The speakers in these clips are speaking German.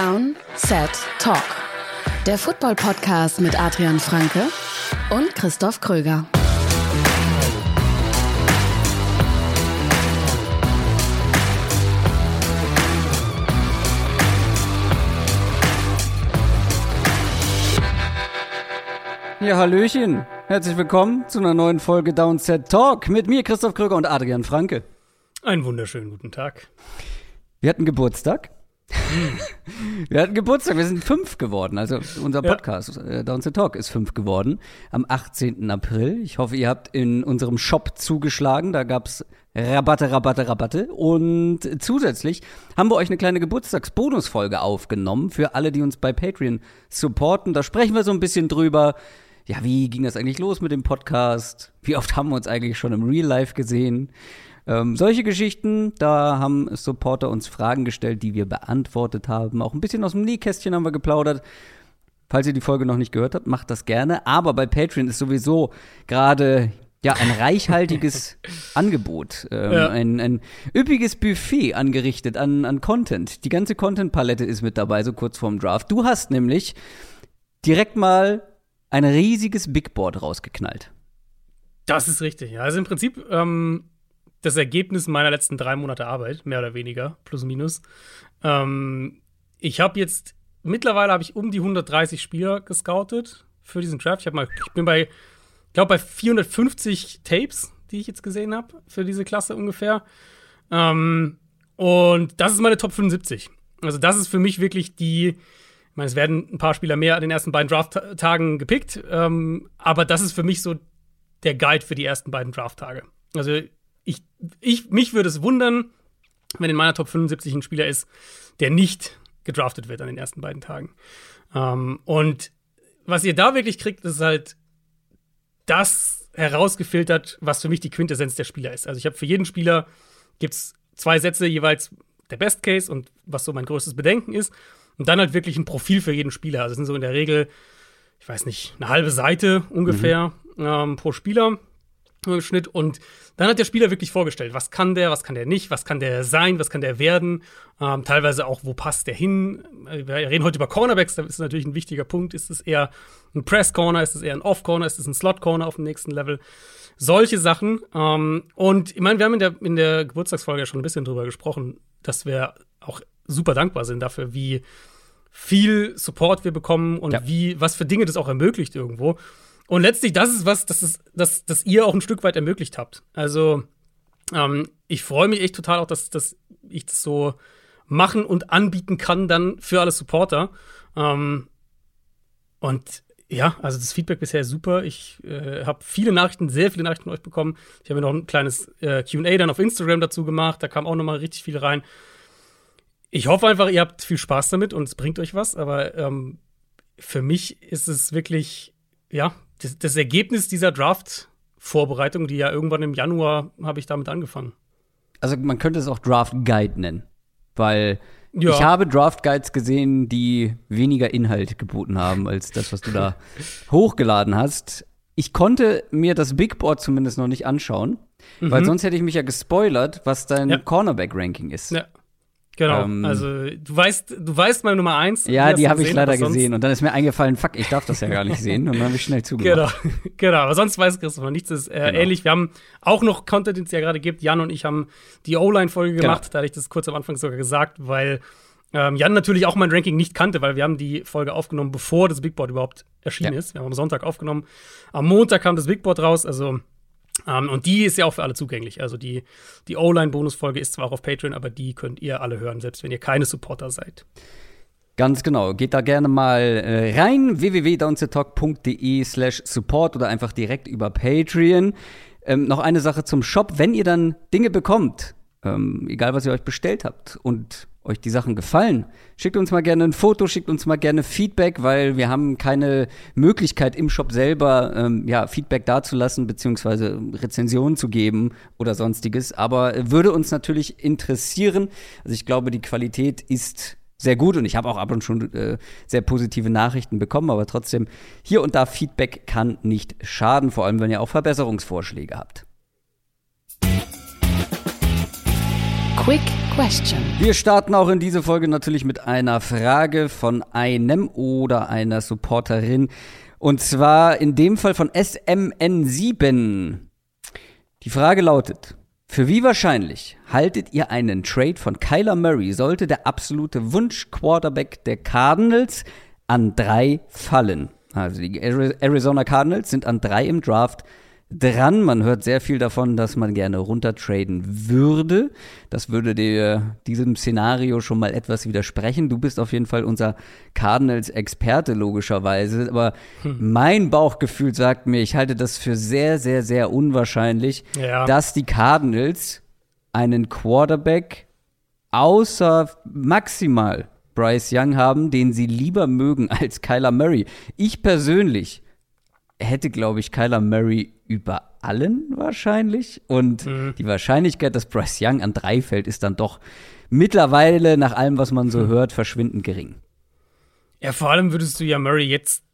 Down, Set, Talk. Der Football-Podcast mit Adrian Franke und Christoph Kröger. Ja, Hallöchen. Herzlich willkommen zu einer neuen Folge Downset Talk mit mir, Christoph Kröger und Adrian Franke. Einen wunderschönen guten Tag. Wir hatten Geburtstag. Wir hatten Geburtstag, wir sind fünf geworden. Also unser Ja. Podcast, äh, Downset Talk, ist fünf geworden. Am 18. April. Ich hoffe, ihr habt in unserem Shop zugeschlagen. Da gab's Rabatte, Rabatte, Rabatte. Und zusätzlich haben wir euch eine kleine Geburtstagsbonusfolge aufgenommen für alle, die uns bei Patreon supporten. Da sprechen wir so ein bisschen drüber. Ja, wie ging das eigentlich los mit dem Podcast? Wie oft haben wir uns eigentlich schon im Real Life gesehen? Ähm, solche Geschichten, da haben Supporter uns Fragen gestellt, die wir beantwortet haben. Auch ein bisschen aus dem Nähkästchen haben wir geplaudert. Falls ihr die Folge noch nicht gehört habt, macht das gerne. Aber bei Patreon ist sowieso gerade ja ein reichhaltiges Angebot, ähm, Ja. ein, ein üppiges Buffet angerichtet an, an Content. Die ganze Content-Palette ist mit dabei, so kurz vorm Draft. Du hast nämlich direkt mal ein riesiges Big Board rausgeknallt. Das ist richtig. Ja. Also im Prinzip ähm, das Ergebnis meiner letzten drei Monate Arbeit, mehr oder weniger, plus minus. Ähm, ich habe jetzt mittlerweile habe ich um die 130 Spieler gescoutet für diesen Draft. Ich mal, ich bin bei, ich glaube bei 450 Tapes, die ich jetzt gesehen habe für diese Klasse ungefähr. Ähm, und das ist meine Top 75. Also das ist für mich wirklich die, ich meine, es werden ein paar Spieler mehr an den ersten beiden Draft-Tagen gepickt, ähm, aber das ist für mich so der Guide für die ersten beiden Draft-Tage. Also ich, ich, mich würde es wundern, wenn in meiner Top 75 ein Spieler ist, der nicht gedraftet wird an den ersten beiden Tagen. Ähm, und was ihr da wirklich kriegt, ist halt das herausgefiltert, was für mich die Quintessenz der Spieler ist. Also ich habe für jeden Spieler gibt's zwei Sätze jeweils der Best Case und was so mein größtes Bedenken ist. Und dann halt wirklich ein Profil für jeden Spieler. Also es sind so in der Regel, ich weiß nicht, eine halbe Seite ungefähr ähm, pro Spieler im Schnitt. Und dann hat der Spieler wirklich vorgestellt, was kann der, was kann der nicht, was kann der sein, was kann der werden. Ähm, teilweise auch, wo passt der hin. Wir reden heute über Cornerbacks, da ist natürlich ein wichtiger Punkt. Ist es eher ein Press-Corner, ist es eher ein Off-Corner, ist es ein Slot-Corner auf dem nächsten Level? Solche Sachen. Ähm, und ich meine, wir haben in der, in der Geburtstagsfolge ja schon ein bisschen drüber gesprochen, dass wir auch super dankbar sind dafür, wie viel Support wir bekommen und Ja. wie, was für Dinge das auch ermöglicht irgendwo. Und letztlich, das ist was, das ist, das, das ihr auch ein Stück weit ermöglicht habt. Also, ähm, ich freue mich echt total auch, dass, dass ich das so machen und anbieten kann dann für alle Supporter. Ähm, und ja, also das Feedback bisher ist super. Ich äh, habe viele Nachrichten, sehr viele Nachrichten von euch bekommen. Ich habe noch ein kleines äh, QA dann auf Instagram dazu gemacht. Da kam auch noch mal richtig viel rein. Ich hoffe einfach, ihr habt viel Spaß damit und es bringt euch was. Aber ähm, für mich ist es wirklich, ja, das, das Ergebnis dieser Draft-Vorbereitung, die ja irgendwann im Januar habe ich damit angefangen. Also man könnte es auch Draft Guide nennen, weil Ja. ich habe Draft Guides gesehen, die weniger Inhalt geboten haben als das, was du da hochgeladen hast. Ich konnte mir das Big Board zumindest noch nicht anschauen, weil sonst hätte ich mich ja gespoilert, was dein Mhm. Ja. Cornerback-Ranking ist. Ja. Genau. Ähm, also du weißt, du weißt meine Nummer eins. Ja, die habe ich leider gesehen und dann ist mir eingefallen, fuck, ich darf das ja gar nicht sehen und dann habe ich schnell zugemacht. Genau, genau. Aber sonst weiß Christopher nichts. Ist äh, Genau. ähnlich. Wir haben auch noch Content, den es ja gerade gibt. Jan und ich haben die O-Line-Folge Genau. gemacht. Da hatte ich das kurz am Anfang sogar gesagt, weil ähm, Jan natürlich auch mein Ranking nicht kannte, weil wir haben die Folge aufgenommen, bevor das Big Board überhaupt erschienen Ja. ist. Wir haben am Sonntag aufgenommen. Am Montag kam das Big Board raus. Also ähm, und die ist ja auch für alle zugänglich. Also die, die O-Line-Bonusfolge ist zwar auch auf Patreon, aber die könnt ihr alle hören, selbst wenn ihr keine Supporter seid. Ganz genau. Geht da gerne mal äh, rein, www.downsetalk.de slash support oder einfach direkt über Patreon. Ähm, noch eine Sache zum Shop. Wenn ihr dann Dinge bekommt, ähm, egal was ihr euch bestellt habt und euch die Sachen gefallen, schickt uns mal gerne ein Foto, schickt uns mal gerne Feedback, weil wir haben keine Möglichkeit im Shop selber ähm, ja, Feedback dazulassen, beziehungsweise Rezensionen zu geben oder sonstiges. Aber äh, würde uns natürlich interessieren. Also ich glaube, die Qualität ist sehr gut und ich habe auch ab und schon äh, sehr positive Nachrichten bekommen, aber trotzdem hier und da Feedback kann nicht schaden, vor allem wenn ihr auch Verbesserungsvorschläge habt. Quick Question. Wir starten auch in diese Folge natürlich mit einer Frage von einem oder einer Supporterin. Und zwar in dem Fall von SMN7. Die Frage lautet, für wie wahrscheinlich haltet ihr einen Trade von Kyler Murray, sollte der absolute Wunsch-Quarterback der Cardinals an drei fallen? Also die Arizona Cardinals sind an drei im Draft dran. Man hört sehr viel davon, dass man gerne runtertraden würde. Das würde dir diesem Szenario schon mal etwas widersprechen. Du bist auf jeden Fall unser Cardinals-Experte, logischerweise. Aber hm. mein Bauchgefühl sagt mir, ich halte das für sehr, sehr, sehr unwahrscheinlich, ja. dass die Cardinals einen Quarterback außer maximal Bryce Young haben, den sie lieber mögen als Kyler Murray. Ich persönlich hätte, glaube ich, Kyler Murray über allen wahrscheinlich. Und mhm. die Wahrscheinlichkeit, dass Bryce Young an drei fällt, ist dann doch mittlerweile, nach allem, was man so mhm. hört, verschwindend gering. Ja, vor allem würdest du ja Murray jetzt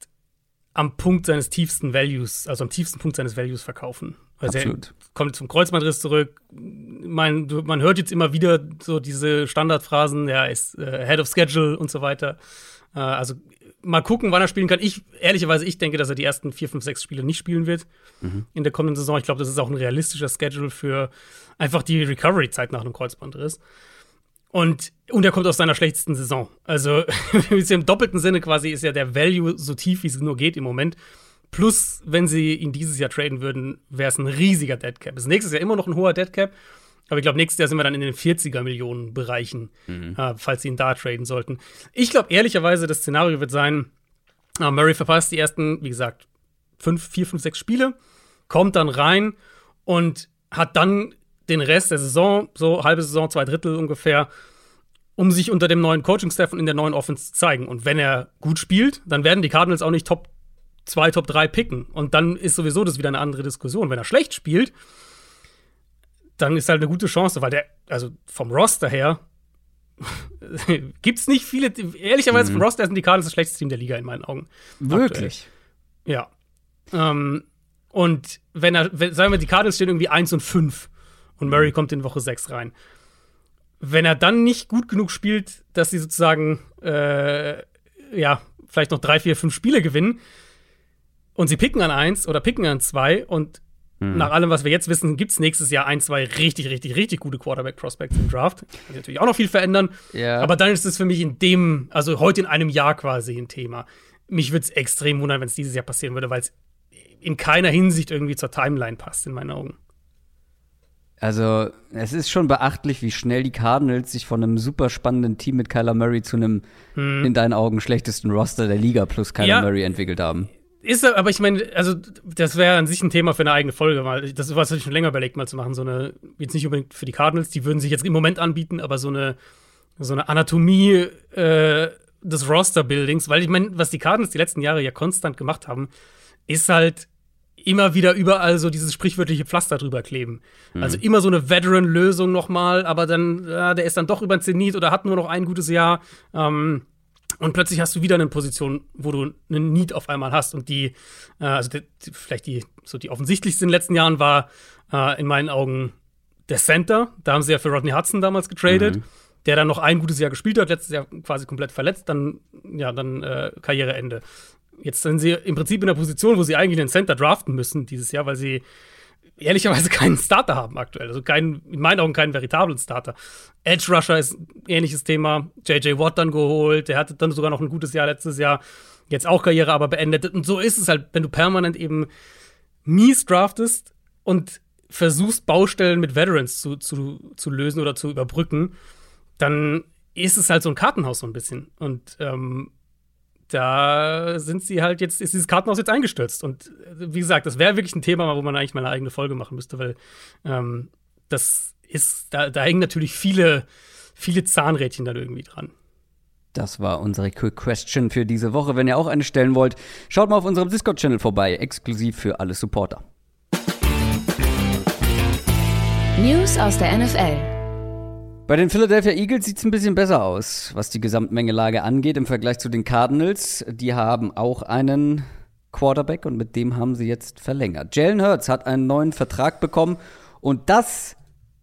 am Punkt seines tiefsten Values, also am tiefsten Punkt seines Values verkaufen. Also Absolut. er kommt zum Kreuzbandriss zurück. Man, man hört jetzt immer wieder so diese Standardphrasen, ja, ist äh, Head of Schedule und so weiter. Äh, also mal gucken, wann er spielen kann. Ich, ehrlicherweise, ich denke, dass er die ersten vier, fünf, sechs Spiele nicht spielen wird mhm. in der kommenden Saison. Ich glaube, das ist auch ein realistischer Schedule für einfach die Recovery-Zeit nach einem Kreuzbandriss. Und, und er kommt aus seiner schlechtesten Saison. Also im doppelten Sinne quasi ist ja der Value so tief, wie es nur geht im Moment. Plus, wenn sie ihn dieses Jahr traden würden, wäre es ein riesiger Deadcap. Das nächste Jahr immer noch ein hoher Deadcap. Aber ich glaube, nächstes Jahr sind wir dann in den 40er Millionen Bereichen, mhm. äh, falls sie ihn da traden sollten. Ich glaube, ehrlicherweise, das Szenario wird sein, äh, Murray verpasst die ersten, wie gesagt, fünf, vier, fünf, sechs Spiele, kommt dann rein und hat dann den Rest der Saison, so halbe Saison, zwei Drittel ungefähr, um sich unter dem neuen Coaching-Staff und in der neuen Offense zu zeigen. Und wenn er gut spielt, dann werden die Cardinals auch nicht Top 2, Top 3 picken. Und dann ist sowieso das wieder eine andere Diskussion. Wenn er schlecht spielt, dann ist halt eine gute Chance, weil der, also vom Roster her, gibt es nicht viele, ehrlicherweise mhm. vom Roster sind die Cardinals das schlechteste Team der Liga in meinen Augen. Wirklich? Aktuell. Ja. Ähm, und wenn er, wenn, sagen wir, die Cardinals stehen irgendwie 1 und 5 und Murray mhm. kommt in Woche 6 rein. Wenn er dann nicht gut genug spielt, dass sie sozusagen, äh, ja, vielleicht noch drei, vier, fünf Spiele gewinnen und sie picken an 1 oder picken an 2 und Mhm. Nach allem, was wir jetzt wissen, gibt es nächstes Jahr ein, zwei richtig, richtig, richtig gute Quarterback-Prospects im Draft. Kann sich natürlich auch noch viel verändern. Ja. Aber dann ist es für mich in dem, also heute in einem Jahr quasi ein Thema. Mich würde es extrem wundern, wenn es dieses Jahr passieren würde, weil es in keiner Hinsicht irgendwie zur Timeline passt, in meinen Augen. Also, es ist schon beachtlich, wie schnell die Cardinals sich von einem super spannenden Team mit Kyler Murray zu einem, hm. in deinen Augen, schlechtesten Roster der Liga plus Kyler ja, Murray entwickelt haben. Ist, aber ich meine, also das wäre an sich ein Thema für eine eigene Folge, weil das was ich schon länger überlegt, mal zu machen. So eine, jetzt nicht unbedingt für die Cardinals, die würden sich jetzt im Moment anbieten, aber so eine, so eine Anatomie äh, des Roster-Buildings, weil ich meine, was die Cardinals die letzten Jahre ja konstant gemacht haben, ist halt immer wieder überall so dieses sprichwörtliche Pflaster drüber kleben. Mhm. Also immer so eine Veteran-Lösung nochmal, aber dann, ja, der ist dann doch über den Zenit oder hat nur noch ein gutes Jahr. Ähm, und plötzlich hast du wieder eine Position, wo du einen Need auf einmal hast. Und die, äh, also die, vielleicht die, so die offensichtlichste in den letzten Jahren war äh, in meinen Augen der Center. Da haben sie ja für Rodney Hudson damals getradet, mhm. der dann noch ein gutes Jahr gespielt hat, letztes Jahr quasi komplett verletzt, dann, ja, dann äh, Karriereende. Jetzt sind sie im Prinzip in der Position, wo sie eigentlich einen Center draften müssen dieses Jahr, weil sie ehrlicherweise keinen Starter haben aktuell. Also keinen, in meinen Augen keinen veritablen Starter. Edge Rusher ist ein ähnliches Thema. JJ Watt dann geholt. Der hatte dann sogar noch ein gutes Jahr letztes Jahr. Jetzt auch Karriere aber beendet. Und so ist es halt, wenn du permanent eben mies draftest und versuchst, Baustellen mit Veterans zu, zu, zu lösen oder zu überbrücken, dann ist es halt so ein Kartenhaus so ein bisschen. Und ähm, da sind sie halt jetzt, ist dieses Kartenhaus jetzt eingestürzt. Und äh, wie gesagt, das wäre wirklich ein Thema, wo man eigentlich mal eine eigene Folge machen müsste, weil ähm, das ist, da, da hängen natürlich viele, viele Zahnrädchen dann irgendwie dran. Das war unsere Quick Question für diese Woche. Wenn ihr auch eine stellen wollt, schaut mal auf unserem Discord-Channel vorbei, exklusiv für alle Supporter. News aus der NFL. Bei den Philadelphia Eagles sieht es ein bisschen besser aus, was die Gesamtmengelage angeht im Vergleich zu den Cardinals. Die haben auch einen Quarterback und mit dem haben sie jetzt verlängert. Jalen Hurts hat einen neuen Vertrag bekommen und das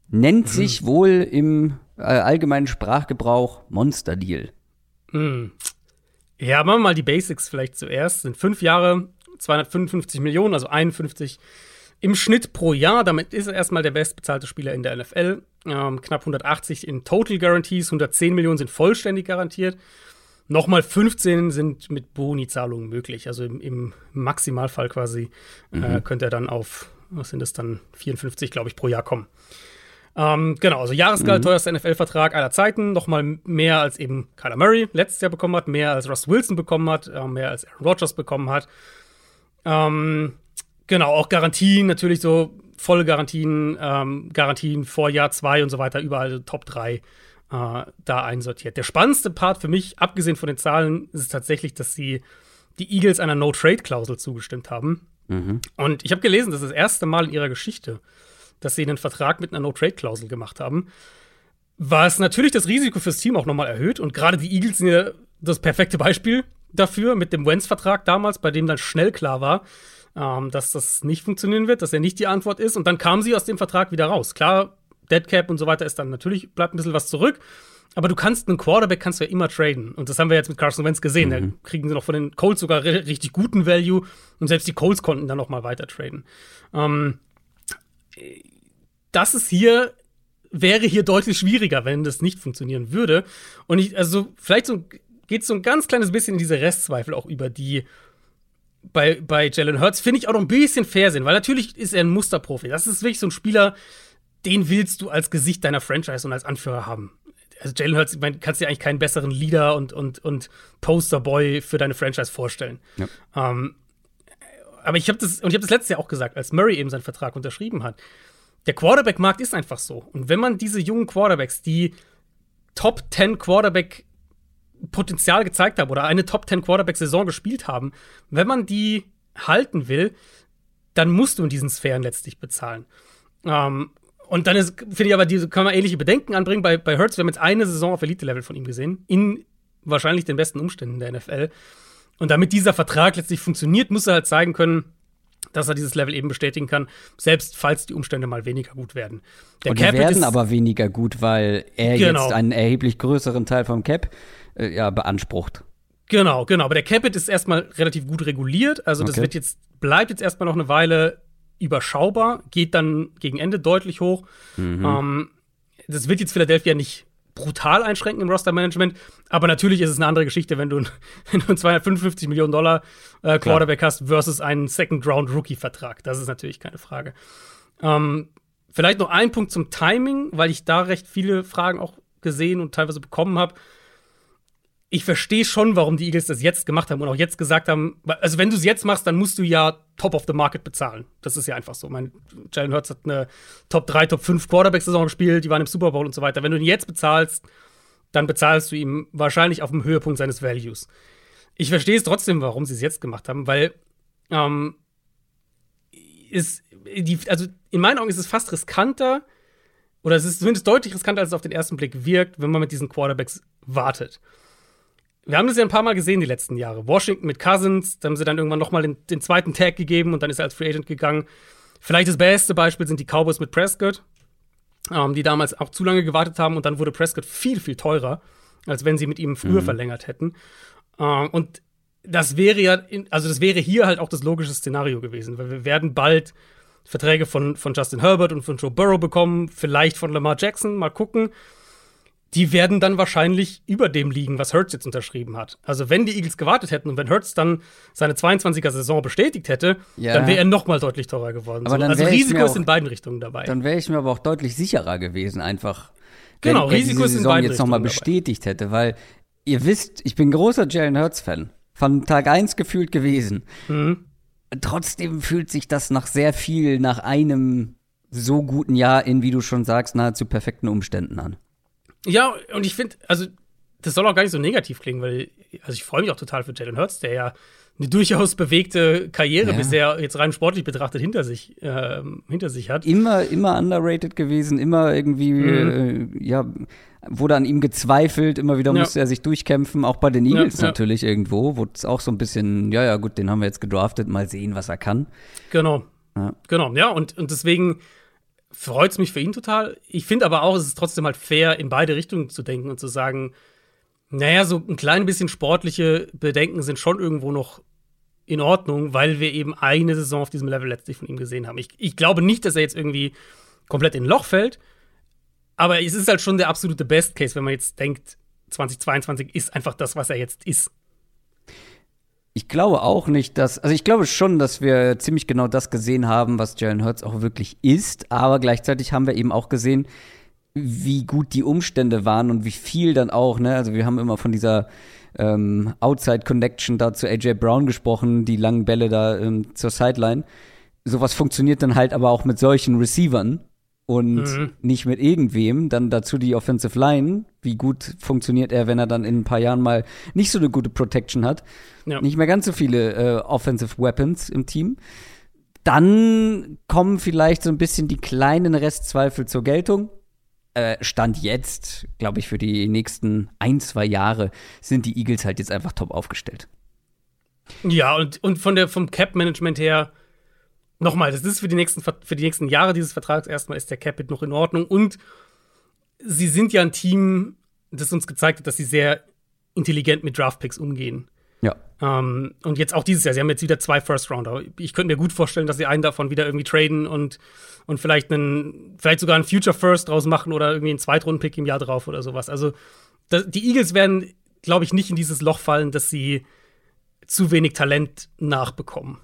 nennt mhm. sich wohl im äh, allgemeinen Sprachgebrauch Monster-Deal. Hm. Ja, machen wir mal die Basics vielleicht zuerst. Sind fünf Jahre, 255 Millionen, also 51 im Schnitt pro Jahr. Damit ist er erstmal der bestbezahlte Spieler in der NFL. Ähm, knapp 180 in Total Guarantees, 110 Millionen sind vollständig garantiert. Nochmal 15 sind mit Boni-Zahlungen möglich. Also im, im Maximalfall quasi äh, mhm. äh, könnte er dann auf, was sind das dann, 54, glaube ich, pro Jahr kommen. Ähm, genau, also Jahresgehalt, mhm. teuerster NFL-Vertrag aller Zeiten, nochmal mehr als eben Kyler Murray letztes Jahr bekommen hat, mehr als Russ Wilson bekommen hat, äh, mehr als Aaron Rodgers bekommen hat. Ähm, genau, auch Garantien, natürlich so volle Garantien, ähm, Garantien vor Jahr 2 und so weiter, überall so Top 3 äh, da einsortiert. Der spannendste Part für mich, abgesehen von den Zahlen, ist tatsächlich, dass sie die Eagles einer No-Trade-Klausel zugestimmt haben. Mhm. Und ich habe gelesen, das ist das erste Mal in ihrer Geschichte, dass sie einen Vertrag mit einer No-Trade-Klausel gemacht haben. Was natürlich das Risiko fürs Team auch nochmal erhöht. Und gerade die Eagles sind ja das perfekte Beispiel dafür mit dem Wentz-Vertrag damals, bei dem dann schnell klar war, ähm, dass das nicht funktionieren wird, dass er nicht die Antwort ist. Und dann kamen sie aus dem Vertrag wieder raus. Klar, Deadcap und so weiter ist dann natürlich, bleibt ein bisschen was zurück. Aber du kannst einen Quarterback kannst du ja immer traden. Und das haben wir jetzt mit Carson Wentz gesehen. Mhm. Da kriegen sie noch von den Colts sogar richtig guten Value. Und selbst die Colts konnten dann noch mal weiter traden. Ähm, das ist hier wäre hier deutlich schwieriger, wenn das nicht funktionieren würde. Und ich, also vielleicht so, geht so ein ganz kleines bisschen in diese Restzweifel auch über, die bei, bei Jalen Hurts, finde ich auch noch ein bisschen fair sind, weil natürlich ist er ein Musterprofi. Das ist wirklich so ein Spieler, den willst du als Gesicht deiner Franchise und als Anführer haben. Also Jalen Hurts, ich meine, kannst dir eigentlich keinen besseren Leader und, und, und Posterboy für deine Franchise vorstellen. Ja. Ähm, aber ich habe das, und ich habe das letztes Jahr auch gesagt, als Murray eben seinen Vertrag unterschrieben hat der Quarterback-Markt ist einfach so. Und wenn man diese jungen Quarterbacks, die Top 10 Quarterback Potenzial gezeigt haben oder eine Top 10 Quarterback-Saison gespielt haben, wenn man die halten will, dann musst du in diesen Sphären letztlich bezahlen. Ähm, und dann finde ich aber, diese kann man ähnliche Bedenken anbringen. Bei, bei Hertz, wir haben jetzt eine Saison auf Elite-Level von ihm gesehen, in wahrscheinlich den besten Umständen der NFL. Und damit dieser Vertrag letztlich funktioniert, muss er halt zeigen können, dass er dieses Level eben bestätigen kann, selbst falls die Umstände mal weniger gut werden. Der Und die Cap werden aber weniger gut, weil er genau. jetzt einen erheblich größeren Teil vom Cap äh, ja, beansprucht. Genau, genau. Aber der Capit ist erstmal relativ gut reguliert. Also das okay. wird jetzt, bleibt jetzt erstmal noch eine Weile überschaubar, geht dann gegen Ende deutlich hoch. Mhm. Ähm, das wird jetzt Philadelphia nicht brutal einschränken im Roster-Management. Aber natürlich ist es eine andere Geschichte, wenn du, wenn du einen 255 Millionen Dollar äh, Quarterback Klar. hast versus einen Second-Round-Rookie-Vertrag. Das ist natürlich keine Frage. Ähm, vielleicht noch ein Punkt zum Timing, weil ich da recht viele Fragen auch gesehen und teilweise bekommen habe ich verstehe schon, warum die Eagles das jetzt gemacht haben und auch jetzt gesagt haben, also wenn du es jetzt machst, dann musst du ja Top of the Market bezahlen. Das ist ja einfach so. Mein Jalen Hurts hat eine Top 3, Top 5 Quarterback-Saison gespielt, die waren im Super Bowl und so weiter. Wenn du ihn jetzt bezahlst, dann bezahlst du ihm wahrscheinlich auf dem Höhepunkt seines Values. Ich verstehe es trotzdem, warum sie es jetzt gemacht haben, weil ähm, ist die, also in meinen Augen ist es fast riskanter, oder es ist zumindest deutlich riskanter, als es auf den ersten Blick wirkt, wenn man mit diesen Quarterbacks wartet wir haben das ja ein paar Mal gesehen die letzten Jahre. Washington mit Cousins, da haben sie dann irgendwann noch mal den, den, zweiten Tag gegeben und dann ist er als Free Agent gegangen. Vielleicht das beste Beispiel sind die Cowboys mit Prescott, ähm, die damals auch zu lange gewartet haben und dann wurde Prescott viel, viel teurer, als wenn sie mit ihm früher mhm. verlängert hätten. Ähm, und das wäre ja, in, also das wäre hier halt auch das logische Szenario gewesen, weil wir werden bald Verträge von, von Justin Herbert und von Joe Burrow bekommen, vielleicht von Lamar Jackson, mal gucken die werden dann wahrscheinlich über dem liegen, was Hertz jetzt unterschrieben hat. Also wenn die Eagles gewartet hätten und wenn Hertz dann seine 22er Saison bestätigt hätte, ja. dann wäre er noch mal deutlich teurer geworden. Aber so. also Risiko auch, ist in beiden Richtungen dabei. Dann wäre ich mir aber auch deutlich sicherer gewesen, einfach. Genau, wenn Risiko diese ist in beiden jetzt noch mal bestätigt hätte, weil ihr wisst, ich bin großer Jalen Hurts Fan, von Tag 1 gefühlt gewesen. Mhm. Trotzdem fühlt sich das nach sehr viel nach einem so guten Jahr in, wie du schon sagst, nahezu perfekten Umständen an. Ja, und ich finde, also, das soll auch gar nicht so negativ klingen, weil, also ich freue mich auch total für Jalen Hurts, der ja eine durchaus bewegte Karriere ja. bisher jetzt rein sportlich betrachtet hinter sich äh, hinter sich hat. Immer immer underrated gewesen, immer irgendwie mhm. äh, ja wurde an ihm gezweifelt, immer wieder ja. musste er sich durchkämpfen, auch bei den Eagles ja, natürlich irgendwo, wurde es auch so ein bisschen, ja ja gut, den haben wir jetzt gedraftet, mal sehen, was er kann. Genau. Genau, ja und und deswegen freut es mich für ihn total. Ich finde aber auch, es ist trotzdem halt fair, in beide Richtungen zu denken und zu sagen, naja, so ein klein bisschen sportliche Bedenken sind schon irgendwo noch in Ordnung, weil wir eben eine Saison auf diesem Level letztlich von ihm gesehen haben. Ich, ich glaube nicht, dass er jetzt irgendwie komplett in ein Loch fällt, aber es ist halt schon der absolute Best Case, wenn man jetzt denkt, 2022 ist einfach das, was er jetzt ist. Ich glaube auch nicht, dass, also ich glaube schon, dass wir ziemlich genau das gesehen haben, was Jalen Hurts auch wirklich ist, aber gleichzeitig haben wir eben auch gesehen, wie gut die Umstände waren und wie viel dann auch, ne? Also wir haben immer von dieser ähm, Outside Connection da zu AJ Brown gesprochen, die langen Bälle da ähm, zur Sideline. Sowas funktioniert dann halt aber auch mit solchen Receivern und mhm. nicht mit irgendwem. Dann dazu die Offensive Line. Wie gut funktioniert er, wenn er dann in ein paar Jahren mal nicht so eine gute Protection hat? Ja. Nicht mehr ganz so viele äh, Offensive Weapons im Team. Dann kommen vielleicht so ein bisschen die kleinen Restzweifel zur Geltung. Äh, Stand jetzt, glaube ich, für die nächsten ein, zwei Jahre sind die Eagles halt jetzt einfach top aufgestellt. Ja, und, und von der, vom Cap-Management her nochmal, das ist für die, nächsten, für die nächsten Jahre dieses Vertrags erstmal ist der Capit noch in Ordnung und sie sind ja ein Team, das uns gezeigt hat, dass sie sehr intelligent mit Draftpicks umgehen. Ja. Ähm, und jetzt auch dieses Jahr, sie haben jetzt wieder zwei First-Rounder. Ich könnte mir gut vorstellen, dass sie einen davon wieder irgendwie traden und, und vielleicht einen, vielleicht sogar einen Future First draus machen oder irgendwie einen Zweitrunden-Pick im Jahr drauf oder sowas. Also das, die Eagles werden, glaube ich, nicht in dieses Loch fallen, dass sie zu wenig Talent nachbekommen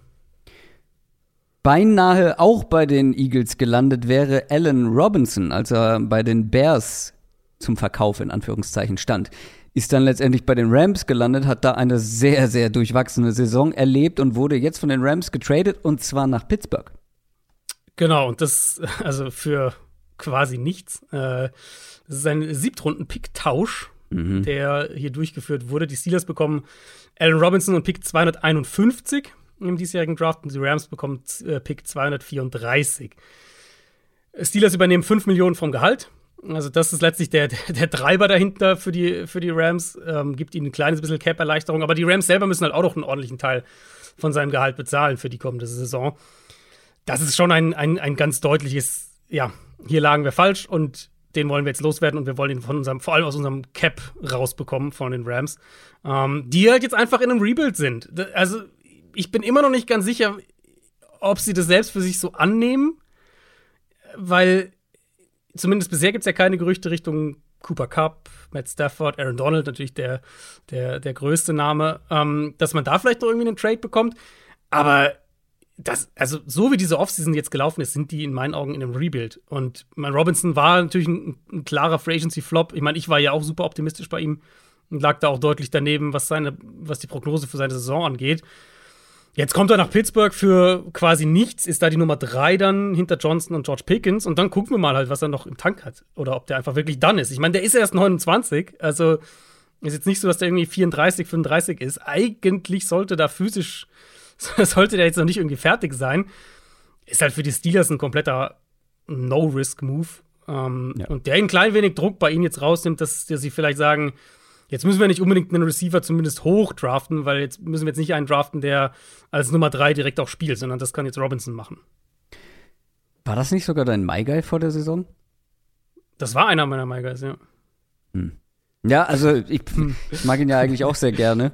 beinahe auch bei den Eagles gelandet wäre Allen Robinson, als er bei den Bears zum Verkauf in Anführungszeichen stand. Ist dann letztendlich bei den Rams gelandet, hat da eine sehr, sehr durchwachsene Saison erlebt und wurde jetzt von den Rams getradet und zwar nach Pittsburgh. Genau, und das, also für quasi nichts. Äh, das ist ein Siebtrunden-Pick-Tausch, mhm. der hier durchgeführt wurde. Die Steelers bekommen Allen Robinson und Pick 251 im diesjährigen Draft und die Rams bekommen äh, Pick 234. Steelers übernehmen 5 Millionen vom Gehalt. Also, das ist letztlich der, der Treiber dahinter für die, für die Rams. Ähm, gibt ihnen ein kleines bisschen Cap-Erleichterung. Aber die Rams selber müssen halt auch noch einen ordentlichen Teil von seinem Gehalt bezahlen für die kommende Saison. Das ist schon ein, ein, ein ganz deutliches, ja, hier lagen wir falsch und den wollen wir jetzt loswerden und wir wollen ihn von unserem, vor allem aus unserem Cap rausbekommen von den Rams, ähm, die halt jetzt einfach in einem Rebuild sind. Also, ich bin immer noch nicht ganz sicher, ob sie das selbst für sich so annehmen, weil zumindest bisher gibt es ja keine Gerüchte Richtung Cooper Cup, Matt Stafford, Aaron Donald, natürlich der, der, der größte Name, ähm, dass man da vielleicht noch irgendwie einen Trade bekommt. Aber das, also so wie diese Offseason jetzt gelaufen ist, sind die in meinen Augen in einem Rebuild. Und mein Robinson war natürlich ein, ein klarer Free Agency Flop. Ich meine, ich war ja auch super optimistisch bei ihm und lag da auch deutlich daneben, was seine, was die Prognose für seine Saison angeht. Jetzt kommt er nach Pittsburgh für quasi nichts, ist da die Nummer drei dann hinter Johnson und George Pickens und dann gucken wir mal halt, was er noch im Tank hat oder ob der einfach wirklich dann ist. Ich meine, der ist erst 29, also ist jetzt nicht so, dass der irgendwie 34, 35 ist. Eigentlich sollte da physisch, sollte der jetzt noch nicht irgendwie fertig sein. Ist halt für die Steelers ein kompletter No-Risk-Move. Ähm, ja. Und der ein klein wenig Druck bei ihnen jetzt rausnimmt, dass, dass sie vielleicht sagen, Jetzt müssen wir nicht unbedingt einen Receiver zumindest hoch draften, weil jetzt müssen wir jetzt nicht einen draften, der als Nummer drei direkt auch spielt, sondern das kann jetzt Robinson machen. War das nicht sogar dein My Guy vor der Saison? Das war einer meiner My Guys, ja. Hm. Ja, also ich, hm. ich mag ihn ja eigentlich auch sehr gerne.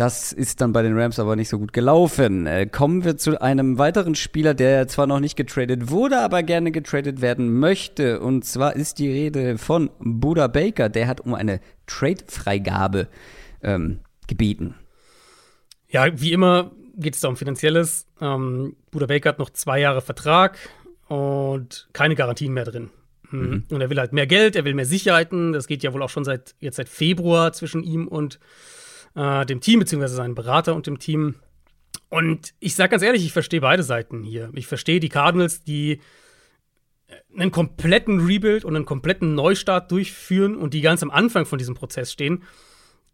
Das ist dann bei den Rams aber nicht so gut gelaufen. Äh, kommen wir zu einem weiteren Spieler, der zwar noch nicht getradet wurde, aber gerne getradet werden möchte. Und zwar ist die Rede von Buda Baker. Der hat um eine Trade-Freigabe ähm, gebeten. Ja, wie immer geht es da um Finanzielles. Ähm, Buda Baker hat noch zwei Jahre Vertrag und keine Garantien mehr drin. Hm. Mhm. Und er will halt mehr Geld, er will mehr Sicherheiten. Das geht ja wohl auch schon seit jetzt seit Februar zwischen ihm und äh, dem Team, beziehungsweise seinem Berater und dem Team. Und ich sage ganz ehrlich, ich verstehe beide Seiten hier. Ich verstehe die Cardinals, die äh, einen kompletten Rebuild und einen kompletten Neustart durchführen und die ganz am Anfang von diesem Prozess stehen,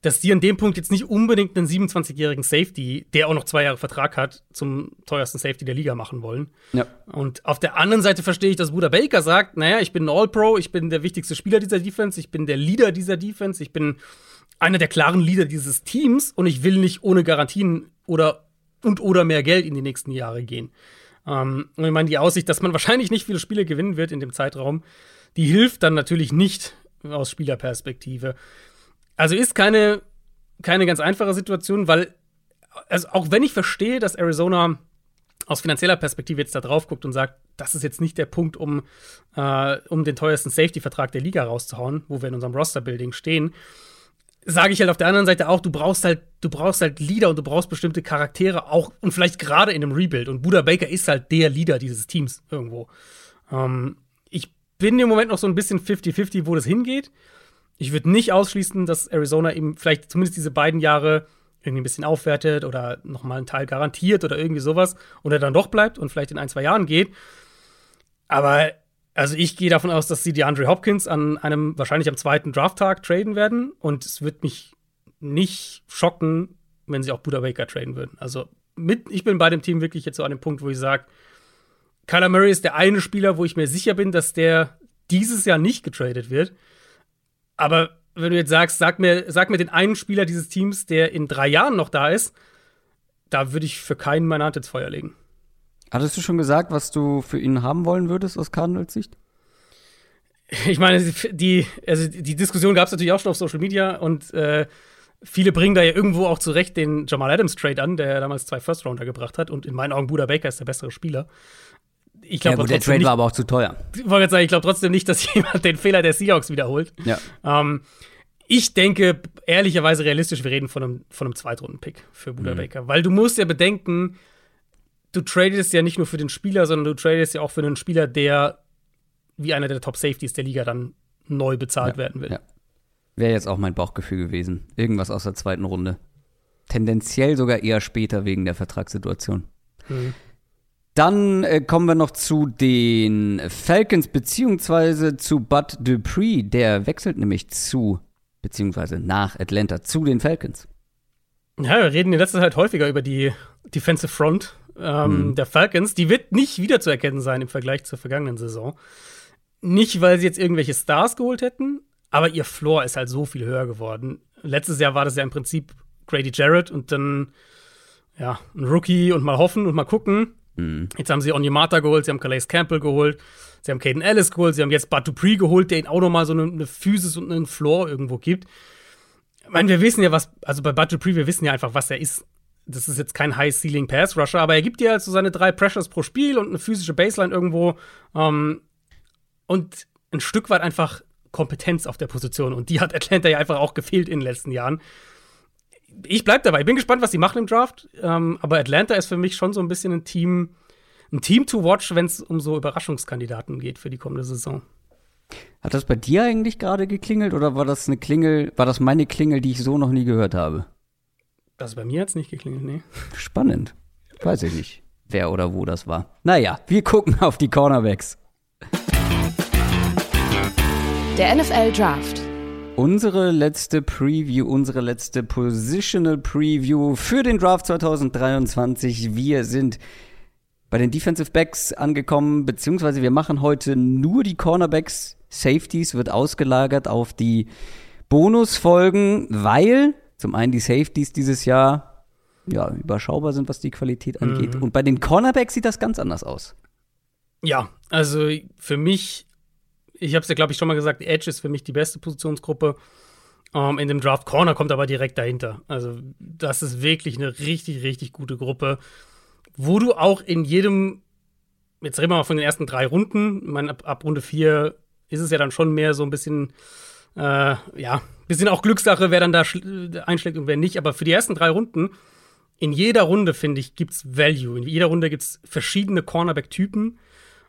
dass die an dem Punkt jetzt nicht unbedingt einen 27-jährigen Safety, der auch noch zwei Jahre Vertrag hat, zum teuersten Safety der Liga machen wollen. Ja. Und auf der anderen Seite verstehe ich, dass Bruder Baker sagt, naja, ich bin ein All-Pro, ich bin der wichtigste Spieler dieser Defense, ich bin der Leader dieser Defense, ich bin einer der klaren Leader dieses Teams und ich will nicht ohne Garantien oder und oder mehr Geld in die nächsten Jahre gehen. Ähm, und ich meine, die Aussicht, dass man wahrscheinlich nicht viele Spiele gewinnen wird in dem Zeitraum, die hilft dann natürlich nicht aus Spielerperspektive. Also ist keine, keine ganz einfache Situation, weil, also auch wenn ich verstehe, dass Arizona aus finanzieller Perspektive jetzt da drauf guckt und sagt, das ist jetzt nicht der Punkt, um, äh, um den teuersten Safety-Vertrag der Liga rauszuhauen, wo wir in unserem Roster-Building stehen, sage ich halt auf der anderen Seite auch, du brauchst halt, du brauchst halt Leader und du brauchst bestimmte Charaktere auch und vielleicht gerade in einem Rebuild. Und Buda Baker ist halt der Leader dieses Teams irgendwo. Ähm, ich bin im Moment noch so ein bisschen 50-50, wo das hingeht. Ich würde nicht ausschließen, dass Arizona eben vielleicht zumindest diese beiden Jahre irgendwie ein bisschen aufwertet oder nochmal einen Teil garantiert oder irgendwie sowas und er dann doch bleibt und vielleicht in ein, zwei Jahren geht. Aber also ich gehe davon aus, dass sie die Andre Hopkins an einem wahrscheinlich am zweiten Drafttag traden werden und es wird mich nicht schocken, wenn sie auch Buda Baker traden würden. Also mit, ich bin bei dem Team wirklich jetzt so an dem Punkt, wo ich sage, Kyler Murray ist der eine Spieler, wo ich mir sicher bin, dass der dieses Jahr nicht getradet wird. Aber wenn du jetzt sagst, sag mir, sag mir den einen Spieler dieses Teams, der in drei Jahren noch da ist, da würde ich für keinen meine Hand ins Feuer legen. Hattest du schon gesagt, was du für ihn haben wollen würdest aus Cardinals Sicht? Ich meine, die, also die Diskussion gab es natürlich auch schon auf Social Media und äh, viele bringen da ja irgendwo auch zurecht den Jamal Adams Trade an, der damals zwei First Rounder gebracht hat und in meinen Augen Buda Baker ist der bessere Spieler. Ich glaube, ja, der Trade nicht, war aber auch zu teuer. Ich wollte sagen, ich glaube trotzdem nicht, dass jemand den Fehler der Seahawks wiederholt. Ja. Ähm, ich denke, ehrlicherweise realistisch, wir reden von einem, von einem Zweitrunden-Pick für Buda mhm. Baker, weil du musst ja bedenken, du tradest ja nicht nur für den Spieler, sondern du tradest ja auch für einen Spieler, der wie einer der Top Safeties der Liga dann neu bezahlt ja, werden will. Ja. Wäre jetzt auch mein Bauchgefühl gewesen. Irgendwas aus der zweiten Runde. Tendenziell sogar eher später wegen der Vertragssituation. Mhm. Dann äh, kommen wir noch zu den Falcons, beziehungsweise zu Bud Dupree. Der wechselt nämlich zu, beziehungsweise nach Atlanta zu den Falcons. Ja, wir reden in letzter Zeit häufiger über die Defensive Front ähm, mhm. der Falcons. Die wird nicht wiederzuerkennen sein im Vergleich zur vergangenen Saison. Nicht, weil sie jetzt irgendwelche Stars geholt hätten, aber ihr Floor ist halt so viel höher geworden. Letztes Jahr war das ja im Prinzip Grady Jarrett und dann ja, ein Rookie und mal hoffen und mal gucken. Mhm. Jetzt haben sie Onyemata geholt, sie haben Calais Campbell geholt, sie haben Caden Ellis geholt, sie haben jetzt Bud Dupree geholt, der ihnen auch noch mal so eine, eine Physis und einen Floor irgendwo gibt. Ich meine, wir wissen ja, was, also bei Bud Dupree, wir wissen ja einfach, was er ist das ist jetzt kein High-Ceiling-Pass-Rusher, aber er gibt dir halt so seine drei Pressures pro Spiel und eine physische Baseline irgendwo ähm, und ein Stück weit einfach Kompetenz auf der Position. Und die hat Atlanta ja einfach auch gefehlt in den letzten Jahren. Ich bleib dabei. Ich bin gespannt, was sie machen im Draft. Ähm, aber Atlanta ist für mich schon so ein bisschen ein Team, ein Team to watch, wenn es um so Überraschungskandidaten geht für die kommende Saison. Hat das bei dir eigentlich gerade geklingelt oder war das eine Klingel, war das meine Klingel, die ich so noch nie gehört habe? Das bei mir jetzt nicht geklingelt, nee. Spannend. Weiß ich nicht, wer oder wo das war. Naja, wir gucken auf die Cornerbacks. Der NFL Draft. Unsere letzte Preview, unsere letzte Positional Preview für den Draft 2023. Wir sind bei den Defensive Backs angekommen, beziehungsweise wir machen heute nur die Cornerbacks. Safeties wird ausgelagert auf die Bonusfolgen, weil zum einen die Safeties dieses Jahr ja, überschaubar sind, was die Qualität angeht. Mhm. Und bei den Cornerbacks sieht das ganz anders aus. Ja, also für mich, ich habe es ja, glaube ich, schon mal gesagt, Edge ist für mich die beste Positionsgruppe ähm, in dem Draft. Corner kommt aber direkt dahinter. Also das ist wirklich eine richtig, richtig gute Gruppe, wo du auch in jedem, jetzt reden wir mal von den ersten drei Runden, ich meine, ab, ab Runde vier ist es ja dann schon mehr so ein bisschen, äh, ja, Bisschen auch Glückssache, wer dann da einschlägt und wer nicht. Aber für die ersten drei Runden, in jeder Runde, finde ich, gibt es Value. In jeder Runde gibt es verschiedene Cornerback-Typen.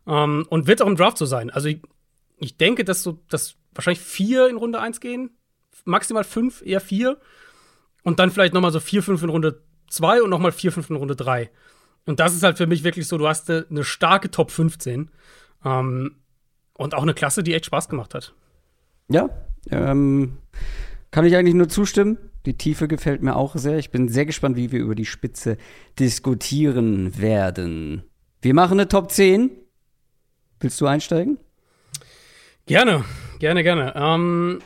Ähm, und wird auch im Draft so sein. Also ich, ich denke, dass so, dass wahrscheinlich vier in Runde 1 gehen. Maximal fünf, eher vier. Und dann vielleicht nochmal so vier, fünf in Runde 2 und nochmal vier, fünf in Runde 3. Und das ist halt für mich wirklich so, du hast eine starke Top 15. Ähm, und auch eine Klasse, die echt Spaß gemacht hat. Ja, ähm, kann ich eigentlich nur zustimmen. Die Tiefe gefällt mir auch sehr. Ich bin sehr gespannt, wie wir über die Spitze diskutieren werden. Wir machen eine Top 10. Willst du einsteigen? Gerne, gerne, gerne. Ähm,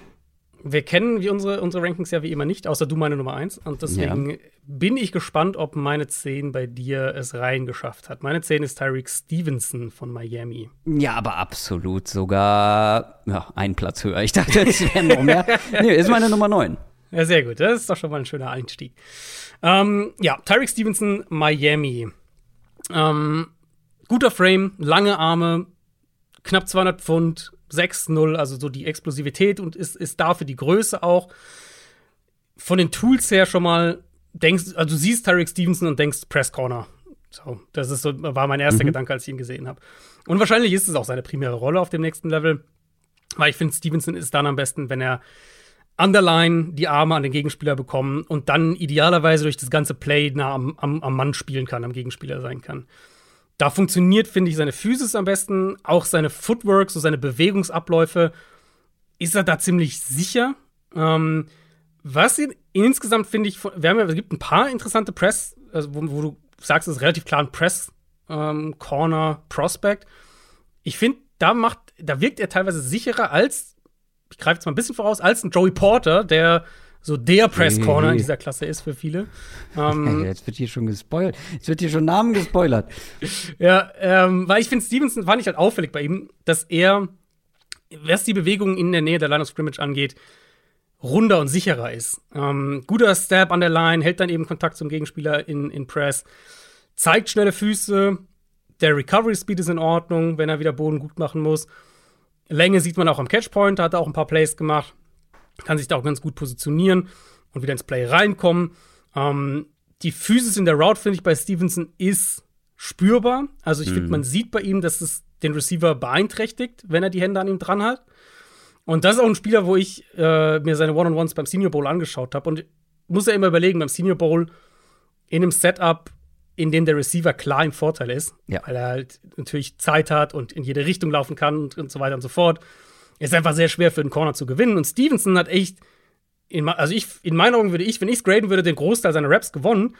wir kennen wie unsere, unsere Rankings ja wie immer nicht, außer du meine Nummer 1. Und deswegen ja. bin ich gespannt, ob meine 10 bei dir es reingeschafft hat. Meine 10 ist Tyreek Stevenson von Miami. Ja, aber absolut sogar ja, einen Platz höher. Ich dachte, es wären noch mehr. nee, ist meine Nummer 9. Ja, sehr gut. Das ist doch schon mal ein schöner Einstieg. Ähm, ja, Tyreek Stevenson, Miami. Ähm, guter Frame, lange Arme, knapp 200 Pfund, 6-0, also so die Explosivität und ist, ist dafür die Größe auch. Von den Tools her schon mal denkst, also du siehst Tarek Stevenson und denkst Press Corner. So, das ist so, war mein erster mhm. Gedanke, als ich ihn gesehen habe. Und wahrscheinlich ist es auch seine primäre Rolle auf dem nächsten Level, weil ich finde, Stevenson ist dann am besten, wenn er underline die Arme an den Gegenspieler bekommen und dann idealerweise durch das ganze Play nah am, am, am Mann spielen kann, am Gegenspieler sein kann. Da funktioniert, finde ich, seine Physis am besten, auch seine Footwork, so seine Bewegungsabläufe, ist er da ziemlich sicher. Ähm, was ihn insgesamt finde ich, wir haben es gibt ein paar interessante Press, also wo, wo, du sagst, es ist relativ klar ein Press ähm. Ich finde, da macht, da wirkt er teilweise sicherer als, ich greife jetzt mal ein bisschen voraus, als ein Joey Porter, der so der Press Corner in dieser Klasse ist für viele. Ähm, jetzt wird hier schon gespoilert. Jetzt wird hier schon Namen gespoilert. ja, ähm, weil ich finde, Stevenson fand ich halt auffällig bei ihm, dass er, was die Bewegungen in der Nähe der Line of Scrimmage angeht, runder und sicherer ist. Ähm, guter Stab an der Line, hält dann eben Kontakt zum Gegenspieler in, in Press, zeigt schnelle Füße, der Recovery Speed ist in Ordnung, wenn er wieder Boden gut machen muss. Länge sieht man auch am Catchpoint, da hat er auch ein paar Plays gemacht kann sich da auch ganz gut positionieren und wieder ins Play reinkommen. Ähm, die Physis in der Route, finde ich, bei Stevenson ist spürbar. Also ich mhm. finde, man sieht bei ihm, dass es den Receiver beeinträchtigt, wenn er die Hände an ihm dran hat. Und das ist auch ein Spieler, wo ich äh, mir seine One-on-Ones beim Senior Bowl angeschaut habe. Und muss ja immer überlegen, beim Senior Bowl in einem Setup, in dem der Receiver klar im Vorteil ist, ja. weil er halt natürlich Zeit hat und in jede Richtung laufen kann und, und so weiter und so fort ist einfach sehr schwer für einen Corner zu gewinnen. Und Stevenson hat echt, in, also ich, in meinen Augen würde ich, wenn ich es graden würde, den Großteil seiner Raps gewonnen.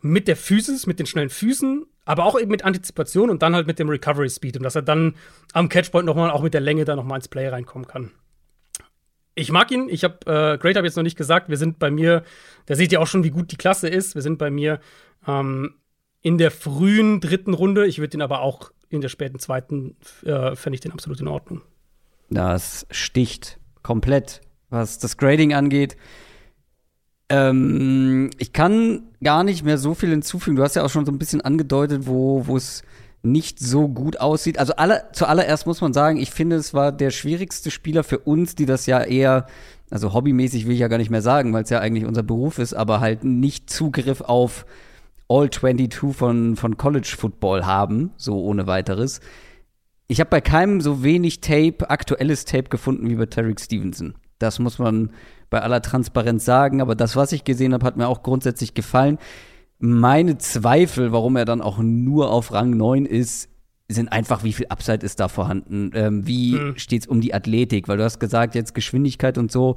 Mit der Physis, mit den schnellen Füßen, aber auch eben mit Antizipation und dann halt mit dem Recovery Speed. Und dass er dann am Catchpoint nochmal, auch mit der Länge, da nochmal ins Play reinkommen kann. Ich mag ihn. Ich habe, äh, Great habe jetzt noch nicht gesagt, wir sind bei mir, da seht ihr auch schon, wie gut die Klasse ist. Wir sind bei mir ähm, in der frühen dritten Runde. Ich würde den aber auch in der späten zweiten, äh, fände ich den absolut in Ordnung. Das sticht komplett, was das Grading angeht. Ähm, ich kann gar nicht mehr so viel hinzufügen. Du hast ja auch schon so ein bisschen angedeutet, wo es nicht so gut aussieht. Also alle, zuallererst muss man sagen, ich finde, es war der schwierigste Spieler für uns, die das ja eher, also hobbymäßig will ich ja gar nicht mehr sagen, weil es ja eigentlich unser Beruf ist, aber halt nicht Zugriff auf All 22 von, von College Football haben, so ohne weiteres ich habe bei keinem so wenig Tape, aktuelles Tape gefunden wie bei Tarek Stevenson. Das muss man bei aller Transparenz sagen, aber das, was ich gesehen habe, hat mir auch grundsätzlich gefallen. Meine Zweifel, warum er dann auch nur auf Rang 9 ist, sind einfach, wie viel Upside ist da vorhanden? Ähm, wie mhm. steht's um die Athletik? Weil du hast gesagt, jetzt Geschwindigkeit und so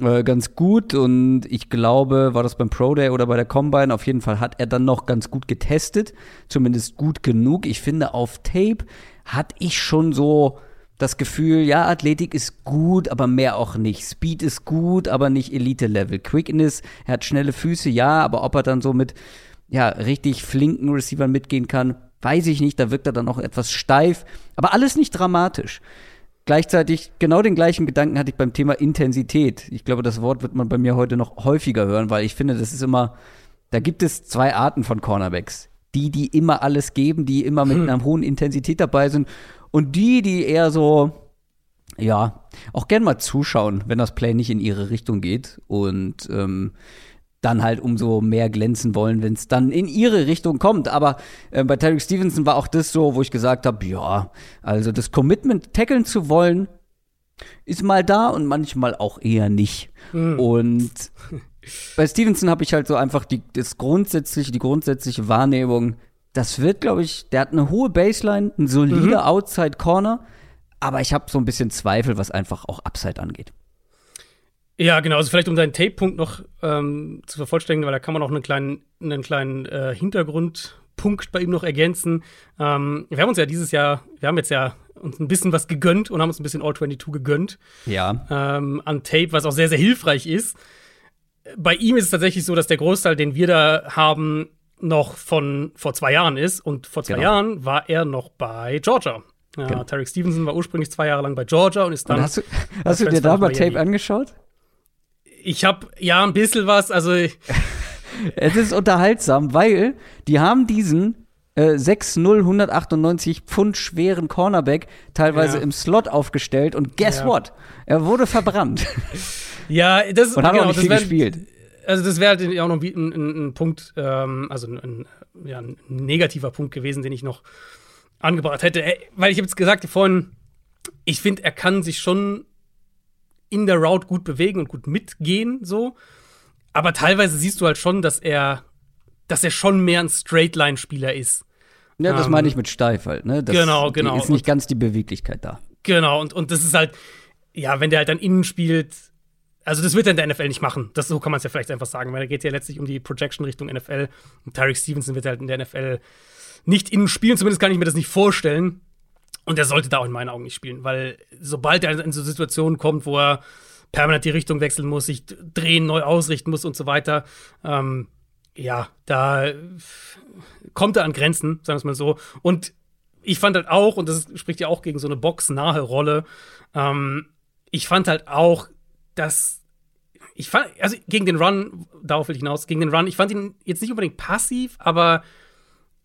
äh, ganz gut und ich glaube, war das beim Pro Day oder bei der Combine, auf jeden Fall hat er dann noch ganz gut getestet, zumindest gut genug. Ich finde, auf Tape hatte ich schon so das Gefühl, ja, Athletik ist gut, aber mehr auch nicht. Speed ist gut, aber nicht Elite-Level. Quickness, er hat schnelle Füße, ja, aber ob er dann so mit ja, richtig flinken Receivern mitgehen kann, weiß ich nicht. Da wirkt er dann auch etwas steif, aber alles nicht dramatisch. Gleichzeitig genau den gleichen Gedanken hatte ich beim Thema Intensität. Ich glaube, das Wort wird man bei mir heute noch häufiger hören, weil ich finde, das ist immer, da gibt es zwei Arten von Cornerbacks die, die immer alles geben, die immer mit hm. einer hohen Intensität dabei sind und die, die eher so, ja, auch gern mal zuschauen, wenn das Play nicht in ihre Richtung geht und ähm, dann halt umso mehr glänzen wollen, wenn es dann in ihre Richtung kommt. Aber äh, bei Terry Stevenson war auch das so, wo ich gesagt habe, ja, also das Commitment, tackeln zu wollen, ist mal da und manchmal auch eher nicht. Mhm. Und bei Stevenson habe ich halt so einfach die, das grundsätzliche, die grundsätzliche Wahrnehmung, das wird, glaube ich, der hat eine hohe Baseline, ein solider mhm. Outside Corner, aber ich habe so ein bisschen Zweifel, was einfach auch Upside angeht. Ja, genau. Also vielleicht um deinen Tape-Punkt noch ähm, zu vervollständigen, weil da kann man auch einen kleinen, einen kleinen äh, Hintergrund Punkt bei ihm noch ergänzen. Ähm, wir haben uns ja dieses Jahr, wir haben jetzt ja uns ein bisschen was gegönnt und haben uns ein bisschen All-22 gegönnt. Ja. Ähm, an Tape, was auch sehr, sehr hilfreich ist. Bei ihm ist es tatsächlich so, dass der Großteil, den wir da haben, noch von vor zwei Jahren ist. Und vor zwei Genau. Jahren war er noch bei Georgia. Ja, Genau. Tarek Stevenson war ursprünglich zwei Jahre lang bei Georgia und ist dann. Und hast du, hast du dir da mal. Tape angeschaut? ich habe ja ein bisschen was, also Es ist unterhaltsam, weil die haben diesen äh, 6'0, 198 Pfund schweren Cornerback teilweise Ja. im Slot aufgestellt und guess Ja. what? Er wurde verbrannt ja, das und hat genau, auch nicht viel wär- gespielt. Also das wäre halt auch noch ein, ein, ein Punkt, ähm, also ein, ja, ein negativer Punkt gewesen, den ich noch angebracht hätte. Äh, Weil ich habe jetzt gesagt vorhin, ich finde, er kann sich schon in der Route gut bewegen und gut mitgehen, so. Aber teilweise siehst du halt schon, dass er, dass er schon mehr ein Straight-Line-Spieler ist. Ja, das Ähm, meine ich mit steif halt, ne? Das, genau, genau. Ist nicht ganz die Beweglichkeit da. Genau, und, und das ist halt, ja, wenn der halt dann innen spielt, also das wird er in der NFL nicht machen. Das, so kann man es ja vielleicht einfach sagen, weil da geht ja letztlich um die Projection Richtung NFL. Und Tyreek Stevenson wird halt in der NFL nicht innen spielen, zumindest kann ich mir das nicht vorstellen. Und er sollte da auch in meinen Augen nicht spielen, weil sobald er in so Situationen kommt, wo er permanent die Richtung wechseln muss, sich drehen, neu ausrichten muss und so weiter, ähm, ja, da kommt er an Grenzen, sagen wir es mal so. Und ich fand halt auch, und das spricht ja auch gegen so eine boxnahe Rolle, ähm, ich fand halt auch, dass ich fand, also gegen den Run, darauf will ich hinaus, gegen den Run, ich fand ihn jetzt nicht unbedingt passiv, aber